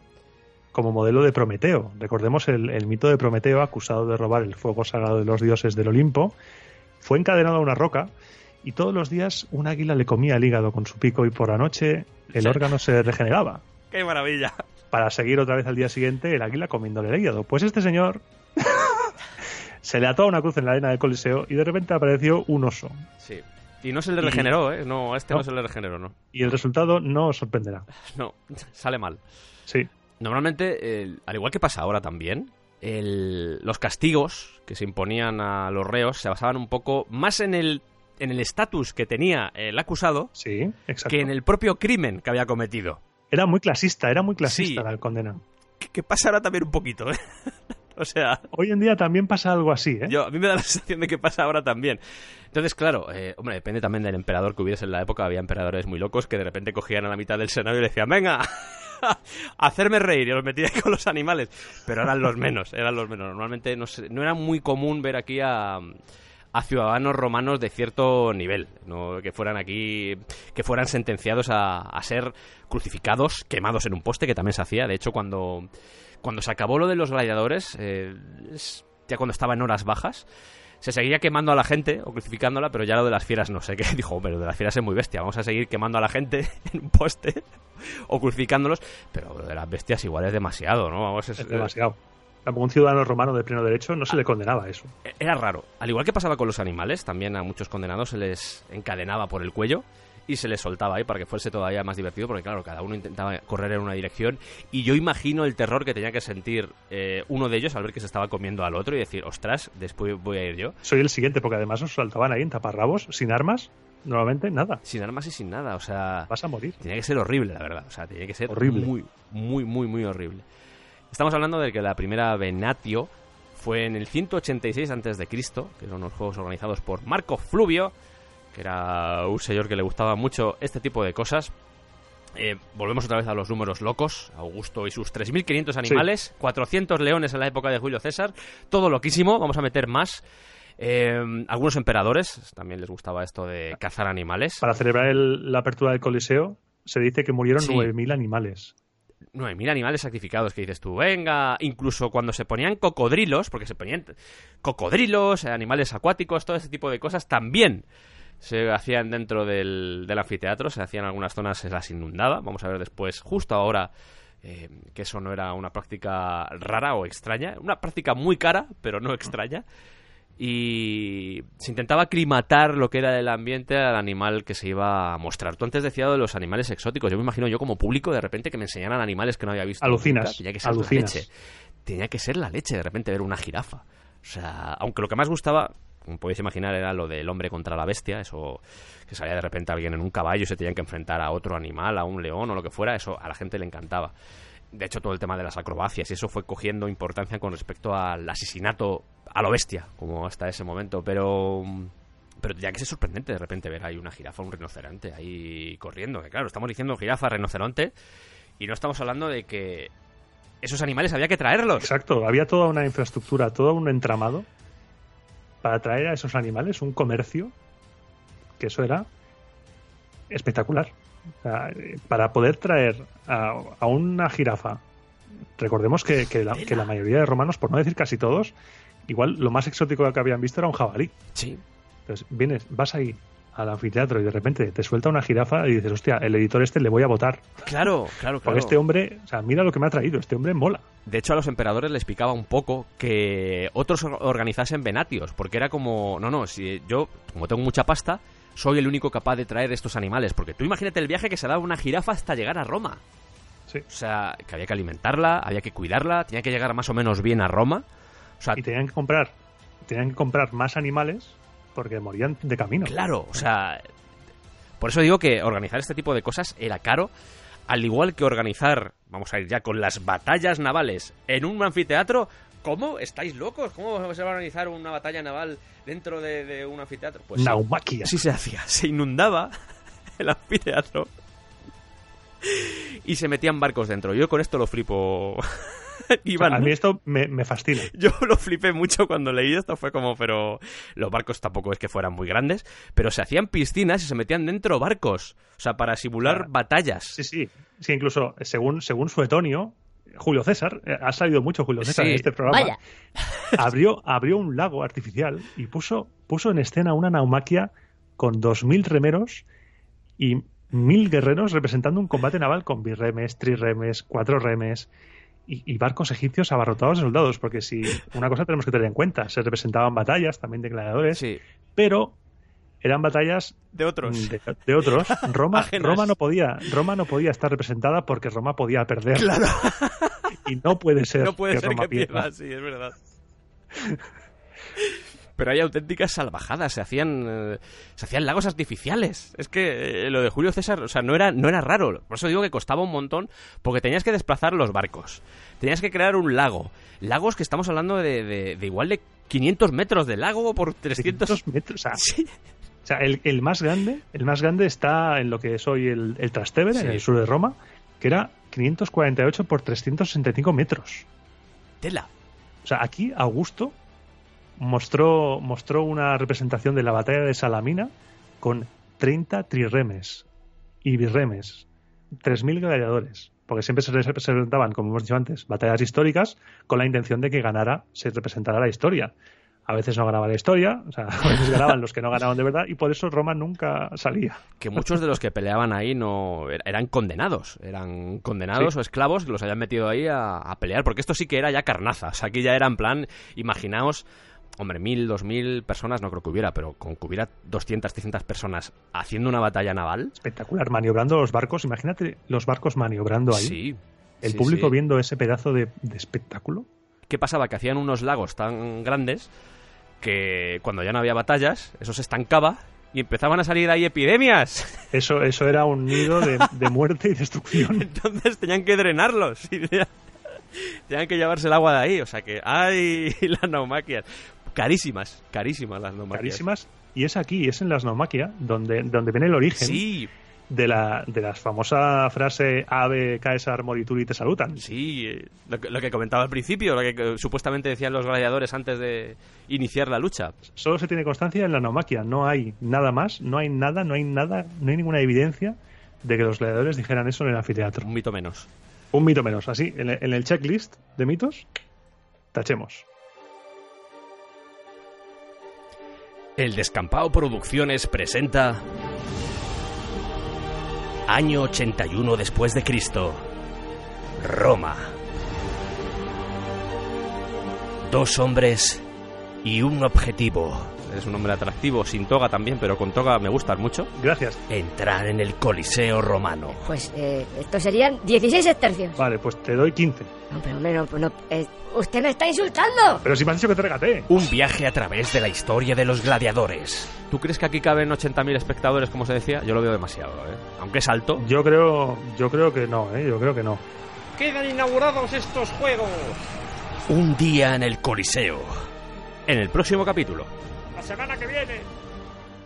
[SPEAKER 2] como modelo de Prometeo. Recordemos el, el mito de Prometeo, acusado de robar el fuego sagrado de los dioses del Olimpo. Fue encadenado a una roca y todos los días un águila le comía el hígado con su pico y por la noche el
[SPEAKER 1] Sí.
[SPEAKER 2] órgano se regeneraba.
[SPEAKER 1] ¡Qué maravilla!
[SPEAKER 2] Para seguir otra vez al día siguiente el águila comiéndole el hígado. Pues este señor [laughs] se le ató a una cruz en la arena del Coliseo y de repente apareció un oso.
[SPEAKER 1] Sí. Y no se le regeneró, ¿eh? No, a este no.
[SPEAKER 2] No.
[SPEAKER 1] se le regeneró, no.
[SPEAKER 2] Y el resultado no os sorprenderá.
[SPEAKER 1] No, [laughs] sale mal.
[SPEAKER 2] Sí,
[SPEAKER 1] Normalmente, al igual que pasa ahora también, el- los castigos que se imponían a los reos se basaban un poco más en el en el estatus que tenía el acusado
[SPEAKER 2] sí,
[SPEAKER 1] que en el propio crimen que había cometido.
[SPEAKER 2] Era muy clasista, era muy clasista
[SPEAKER 1] Sí.
[SPEAKER 2] la condena.
[SPEAKER 1] Que, que pasa ahora también un poquito, ¿eh? [laughs] o sea,
[SPEAKER 2] Hoy en día también pasa algo así, ¿eh?
[SPEAKER 1] yo, a mí me da la [laughs] sensación de que pasa ahora también. Entonces, claro, eh, hombre, depende también del emperador que hubiese en la época. Había emperadores muy locos que de repente cogían a la mitad del senado y le decían, venga, [laughs] hacerme reír. Y los metía ahí con los animales. Pero eran los menos, eran los menos. Normalmente no, sé- no era muy común ver aquí a, a ciudadanos romanos de cierto nivel, ¿no? que fueran aquí, que fueran sentenciados a, ser crucificados, quemados en un poste, que también se hacía. De hecho, cuando, cuando se acabó lo de los gladiadores, eh, ya cuando estaba en horas bajas, se seguía quemando a la gente o crucificándola, pero ya lo de las fieras no sé qué. [laughs] Dijo, lo de las fieras es muy bestia, vamos a seguir quemando a la gente [laughs] en un poste o crucificándolos, pero lo de las bestias igual es demasiado, ¿no? Vamos, Es
[SPEAKER 2] demasiado. A un ciudadano romano de pleno derecho no se le condenaba a eso.
[SPEAKER 1] era raro. Al igual que pasaba con los animales, también a muchos condenados se les encadenaba por el cuello y se les soltaba ahí para que fuese todavía más divertido, porque claro, cada uno intentaba correr en una dirección y yo imagino el terror que tenía que sentir eh, uno de ellos al ver que se estaba comiendo al otro y decir, ostras, después voy a ir yo.
[SPEAKER 2] Soy el siguiente, porque además os saltaban ahí en taparrabos, sin armas, normalmente nada.
[SPEAKER 1] Sin armas y sin nada, o sea...
[SPEAKER 2] Vas a morir.
[SPEAKER 1] Tenía que ser horrible, la verdad. O sea, tenía que ser
[SPEAKER 2] Horrible.
[SPEAKER 1] muy, muy, muy, muy horrible. Estamos hablando de que la primera Venatio fue en el 186 a.C., que eran unos juegos organizados por Marco Fluvio, que era un señor que le gustaba mucho este tipo de cosas. Eh, volvemos otra vez a los números locos. Augusto y sus 3.500 animales, 400 leones en la época de Julio César, todo loquísimo. Vamos a meter más. Eh, algunos emperadores también les gustaba esto de cazar animales.
[SPEAKER 2] Para celebrar el- la apertura del Coliseo, se dice que murieron
[SPEAKER 1] Sí.
[SPEAKER 2] 9.000 animales.
[SPEAKER 1] 9.000 animales sacrificados que dices tú, venga, incluso cuando se ponían cocodrilos, porque se ponían cocodrilos, eh, animales acuáticos, todo ese tipo de cosas, también se hacían dentro del, del anfiteatro, se hacían en algunas zonas, se las inundaba. Vamos a ver después, justo ahora, eh, que eso no era una práctica rara o extraña, una práctica muy cara, pero no extraña. Y se intentaba aclimatar lo que era el ambiente al animal que se iba a mostrar. Tú antes decías de los animales exóticos. Yo me imagino yo como público de repente que me enseñaran animales que no había visto.
[SPEAKER 2] Alucinas.
[SPEAKER 1] Tenía que ser
[SPEAKER 2] alucinas.
[SPEAKER 1] la leche. Tenía que ser la leche de repente ver una jirafa. O sea, aunque lo que más gustaba, como podéis imaginar, era lo del hombre contra la bestia. Eso que salía de repente alguien en un caballo y se tenían que enfrentar a otro animal, a un león o lo que fuera. Eso a la gente le encantaba. De hecho, todo el tema de las acrobacias y eso fue cogiendo importancia con respecto al asesinato a lo bestia, como hasta ese momento. Pero pero ya que es sorprendente de repente ver ahí una jirafa, un rinoceronte ahí corriendo. Que claro, estamos diciendo jirafa, rinoceronte y no estamos hablando de que esos animales había que traerlos.
[SPEAKER 2] Exacto, había toda una infraestructura, todo un entramado para traer a esos animales, un comercio, que eso era espectacular. O sea, eh, para poder traer a, a una jirafa, recordemos que, que la, que la mayoría de romanos, por no decir casi todos, igual lo más exótico que habían visto era un jabalí.
[SPEAKER 1] Sí.
[SPEAKER 2] Entonces, vienes, vas ahí al anfiteatro y de repente te suelta una jirafa y dices, hostia, el editor este le voy a votar.
[SPEAKER 1] Claro, claro, claro.
[SPEAKER 2] Porque este hombre, o sea, mira lo que me ha traído, este hombre mola.
[SPEAKER 1] De hecho, a los emperadores les picaba un poco que otros or- organizasen venatios, porque era como, no, no, si yo, como tengo mucha pasta, soy el único capaz de traer estos animales, porque tú imagínate el viaje que se daba una jirafa hasta llegar a Roma.
[SPEAKER 2] Sí.
[SPEAKER 1] O sea, que había que alimentarla, había que cuidarla, tenía que llegar más o menos bien a Roma. O sea,
[SPEAKER 2] Y tenían que comprar, tenían que comprar más animales porque morían de camino.
[SPEAKER 1] Claro, o sea, por eso digo que organizar este tipo de cosas era caro, al igual que organizar, vamos a ir ya con las batallas navales en un anfiteatro. ¿Cómo? ¿Estáis locos? ¿Cómo se va a organizar una batalla naval dentro de, de un anfiteatro? Pues sí,
[SPEAKER 2] Naumaquia.
[SPEAKER 1] así se hacía. Se inundaba [laughs] el anfiteatro y se metían barcos dentro. Yo con esto lo flipo. [laughs]
[SPEAKER 2] O sea,
[SPEAKER 1] Iván,
[SPEAKER 2] a mí esto me, me fascina. [laughs]
[SPEAKER 1] yo lo flipé mucho cuando leí esto, fue como, pero los barcos tampoco es que fueran muy grandes, pero se hacían piscinas y se metían dentro barcos, o sea, para simular
[SPEAKER 2] Claro.
[SPEAKER 1] batallas.
[SPEAKER 2] Sí, sí. Sí, incluso según, según Suetonio, Julio César, eh, ha salido mucho Julio César
[SPEAKER 1] Sí.
[SPEAKER 2] en este programa,
[SPEAKER 3] Vaya. [laughs]
[SPEAKER 2] abrió, abrió un lago artificial y puso, puso en escena una naumaquia con 2.000 remeros y 1.000 guerreros representando un combate naval con birremes, trirremes, cuatro remes y, y barcos egipcios abarrotados de soldados, porque si una cosa tenemos que tener en cuenta, se representaban batallas también de gladiadores,
[SPEAKER 1] Sí,
[SPEAKER 2] pero eran batallas
[SPEAKER 1] de otros.
[SPEAKER 2] de, de otros. [laughs] Roma,
[SPEAKER 1] Ajenas.
[SPEAKER 2] Roma no podía, Roma no podía estar representada porque Roma podía perder.
[SPEAKER 1] Claro,
[SPEAKER 2] Y no puede ser
[SPEAKER 1] no puede
[SPEAKER 2] que
[SPEAKER 1] ser
[SPEAKER 2] Roma
[SPEAKER 1] que
[SPEAKER 2] pierda.
[SPEAKER 1] pierda, sí, es verdad. Pero hay auténticas salvajadas, se hacían eh, se hacían lagos artificiales. Es que eh, lo de Julio César, o sea, no era no era raro. Por eso digo que costaba un montón porque tenías que desplazar los barcos. Tenías que crear un lago. Lagos que estamos hablando de, de- de igual de 500 metros de lago por 300
[SPEAKER 2] 300 metros. O sea, [laughs]
[SPEAKER 1] Sí.
[SPEAKER 2] O sea, el, el más grande, el más grande está en lo que es hoy el, el Trastevere,
[SPEAKER 1] Sí.
[SPEAKER 2] en el sur de Roma, que era 548 por 365 metros.
[SPEAKER 1] Tela.
[SPEAKER 2] O sea, aquí Augusto mostró, mostró una representación de la batalla de Salamina con 30 trirremes y birremes, 3.000 gladiadores, porque siempre se se presentaban, como hemos dicho antes, batallas históricas con la intención de que ganara, se representara la historia. A veces no ganaba la historia, o sea, [laughs] a veces ganaban los que no ganaban de verdad, y por eso Roma nunca salía.
[SPEAKER 1] que muchos de los que peleaban ahí no er- eran condenados, eran condenados
[SPEAKER 2] Sí.
[SPEAKER 1] o esclavos que los habían metido ahí a, a pelear, porque esto sí que era ya carnaza, o sea, aquí ya era en plan, imaginaos, hombre, mil, dos mil personas no creo que hubiera, pero con que hubiera 200, 300 personas haciendo una batalla naval,
[SPEAKER 2] Espectacular, maniobrando los barcos. Imagínate los barcos maniobrando ahí.
[SPEAKER 1] sí.
[SPEAKER 2] el
[SPEAKER 1] sí,
[SPEAKER 2] público
[SPEAKER 1] sí.
[SPEAKER 2] viendo ese pedazo de, de espectáculo.
[SPEAKER 1] ¿Qué pasaba? Que hacían unos lagos tan grandes que cuando ya no había batallas, eso se estancaba y empezaban a salir ahí epidemias. [laughs]
[SPEAKER 2] Eso, eso era un nido de, de muerte y destrucción. [laughs]
[SPEAKER 1] Entonces tenían que drenarlos. y tenían que llevarse el agua de ahí. O sea que, ¡ay! [laughs] Las naumaquias. Carísimas, carísimas las naumaquias.
[SPEAKER 2] Carísimas. Y es aquí, es en las Naumaquia, donde, donde viene el origen
[SPEAKER 1] Sí,
[SPEAKER 2] de, la, de la famosa frase Ave Caesar morituri te salutan.
[SPEAKER 1] sí. eh, Lo que, lo que comentaba al principio, lo que eh, supuestamente decían los gladiadores antes de iniciar la lucha.
[SPEAKER 2] Solo se tiene constancia en la Naumaquia, no hay nada más, no hay nada, no hay nada, no hay ninguna evidencia de que los gladiadores dijeran eso en el anfiteatro.
[SPEAKER 1] Un mito menos.
[SPEAKER 2] Un mito menos, así, en el, en el checklist de mitos, tachemos.
[SPEAKER 1] El Descampado Producciones presenta Año 81 después de Cristo. Roma. Dos hombres y un objetivo. Es un hombre atractivo, sin toga también, pero con toga me gustas mucho.
[SPEAKER 2] Gracias.
[SPEAKER 1] Entrar en el Coliseo romano.
[SPEAKER 3] Pues eh, esto serían 16 estercios.
[SPEAKER 2] Vale, pues te doy 15.
[SPEAKER 3] No, pero hombre, no, pues no, eh, usted me está insultando.
[SPEAKER 2] Pero si me has dicho que te regaté.
[SPEAKER 1] Un viaje a través de la historia de los gladiadores. ¿Tú crees que aquí caben 80.000 espectadores, como se decía? Yo lo veo demasiado, ¿eh? Aunque es alto.
[SPEAKER 2] Yo creo, yo creo que no, ¿eh? Yo creo que no.
[SPEAKER 1] ¡Quedan inaugurados estos juegos! Un día en el Coliseo. En el próximo capítulo.
[SPEAKER 2] Semana que viene.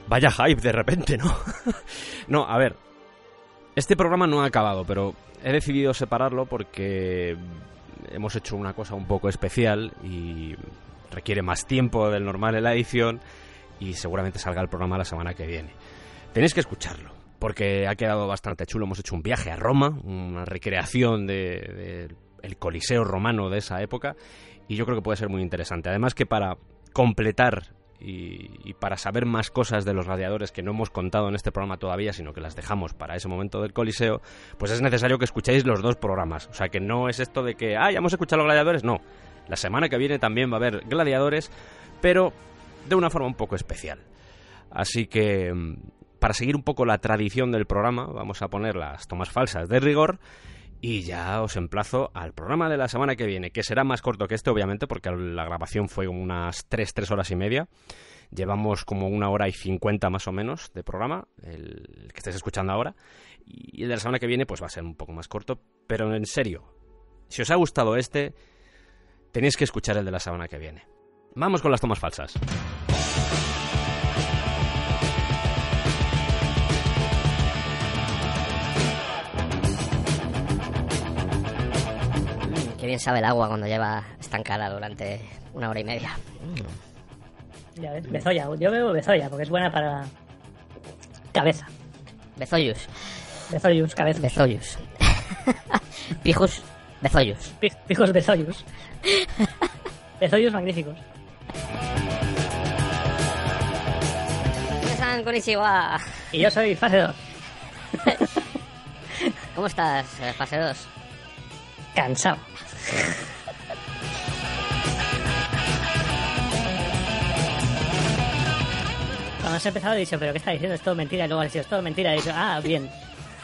[SPEAKER 1] Vaya hype de repente, ¿no? [laughs] no, a ver. Este programa no ha acabado, pero he decidido separarlo porque hemos hecho una cosa un poco especial y requiere más tiempo del normal en la edición y seguramente salga el programa la semana que viene. Tenéis que escucharlo porque ha quedado bastante chulo. Hemos hecho un viaje a Roma, una recreación de, de el Coliseo romano de esa época y yo creo que puede ser muy interesante. Además que para completar y, y, para saber más cosas de los gladiadores que no hemos contado en este programa todavía, sino que las dejamos para ese momento del Coliseo, pues es necesario que escuchéis los dos programas. O sea, que no es esto de que, ah, ya hemos escuchado los gladiadores, no. La semana que viene también va a haber gladiadores, pero de una forma un poco especial. Así que, para seguir un poco la tradición del programa, vamos a poner las tomas falsas de rigor. Y ya os emplazo al programa de la semana que viene, que será más corto que este, obviamente, porque la grabación fue unas 3, 3 horas y media. Llevamos como una hora y 50 más o menos de programa, el que estáis escuchando ahora. Y el de la semana que viene, pues va a ser un poco más corto. Pero en serio, si os ha gustado este, tenéis que escuchar el de la semana que viene. Vamos con las tomas falsas.
[SPEAKER 3] Qué bien sabe el agua cuando lleva estancada durante una hora y media.
[SPEAKER 5] Ya ves, bezoya. Yo bebo bezoya porque es buena para cabeza.
[SPEAKER 3] Bezoyus.
[SPEAKER 5] Bezoyus, cabeza.
[SPEAKER 3] Bezoyus. [laughs] Pijos bezoyus.
[SPEAKER 5] Pi- Pijos bezoyus. bezoyus magníficos. Y yo soy fase 2. [laughs]
[SPEAKER 3] ¿Cómo estás, eh, fase 2?
[SPEAKER 5] Cansado. Cuando has empezado he dicho, ¿pero qué está diciendo? Es todo mentira. Y luego has dicho, es todo mentira. Y he dicho, ah, bien.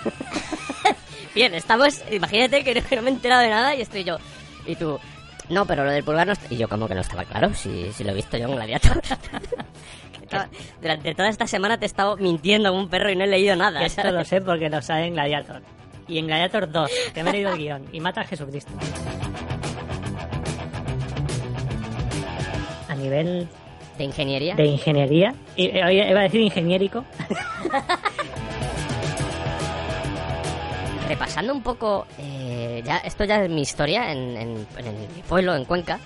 [SPEAKER 5] [laughs]
[SPEAKER 3] Bien, estamos. Imagínate que no, que no me he enterado de nada y estoy yo. Y tú. No, pero lo del pulgar no está... Y yo, como que no estaba claro, si, si lo he visto yo en Gladiator. [laughs] Durante toda esta semana te he estado mintiendo como un perro y no he leído nada.
[SPEAKER 5] Esto lo sé porque lo sabe en Gladiator. Y en Gladiator 2, que me he leído el guion. Y mata a Jesucristo. A nivel
[SPEAKER 3] ¿De ingeniería?
[SPEAKER 5] de ingeniería. Y, eh, iba a decir ingeniérico. [laughs]
[SPEAKER 3] Repasando un poco, eh, ya esto ya es mi historia en, en- en mi pueblo, en Cuenca.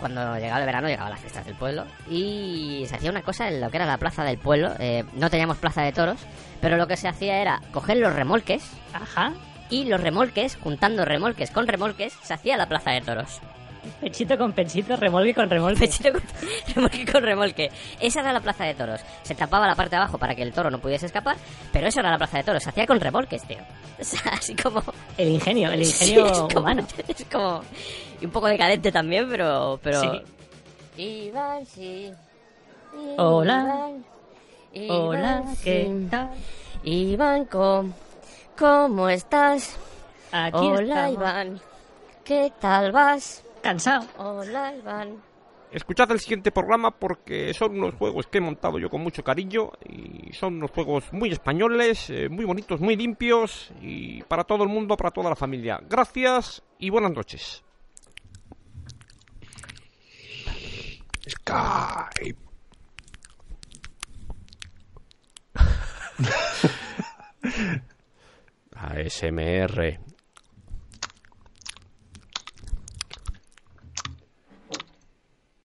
[SPEAKER 3] Cuando llegaba el verano, llegaban las fiestas del pueblo y se hacía una cosa en lo que era la plaza del pueblo. Eh, no teníamos plaza de toros, pero lo que se hacía era coger los remolques
[SPEAKER 5] Ajá.
[SPEAKER 3] y los remolques, juntando remolques con remolques, se hacía la plaza de toros.
[SPEAKER 5] Pechito con pechito, remolque con remolque.
[SPEAKER 3] Pechito con- [laughs] remolque con remolque. Esa era la plaza de toros. Se tapaba la parte de abajo para que el toro no pudiese escapar, pero eso era la plaza de toros. Se hacía con remolques, tío. [laughs] O sea, así como...
[SPEAKER 5] El ingenio, el
[SPEAKER 3] Sí,
[SPEAKER 5] ingenio
[SPEAKER 3] es como-
[SPEAKER 5] humano. [laughs]
[SPEAKER 3] Es como... Y un poco decadente también, pero... pero...
[SPEAKER 5] Sí.
[SPEAKER 3] Iván, sí. Iván,
[SPEAKER 5] Hola,
[SPEAKER 3] Iván,
[SPEAKER 5] ¿qué tal?
[SPEAKER 3] Iván, ¿cómo, cómo estás?
[SPEAKER 5] Aquí
[SPEAKER 3] Hola,
[SPEAKER 5] estamos.
[SPEAKER 3] Iván. ¿Qué tal vas?
[SPEAKER 5] Cansado.
[SPEAKER 3] Hola, Iván.
[SPEAKER 1] Escuchad el siguiente programa porque son unos juegos que he montado yo con mucho cariño y son unos juegos muy españoles, eh, muy bonitos, muy limpios y para todo el mundo, para toda la familia. Gracias y buenas noches.
[SPEAKER 2] Skype. [laughs]
[SPEAKER 1] ASMR.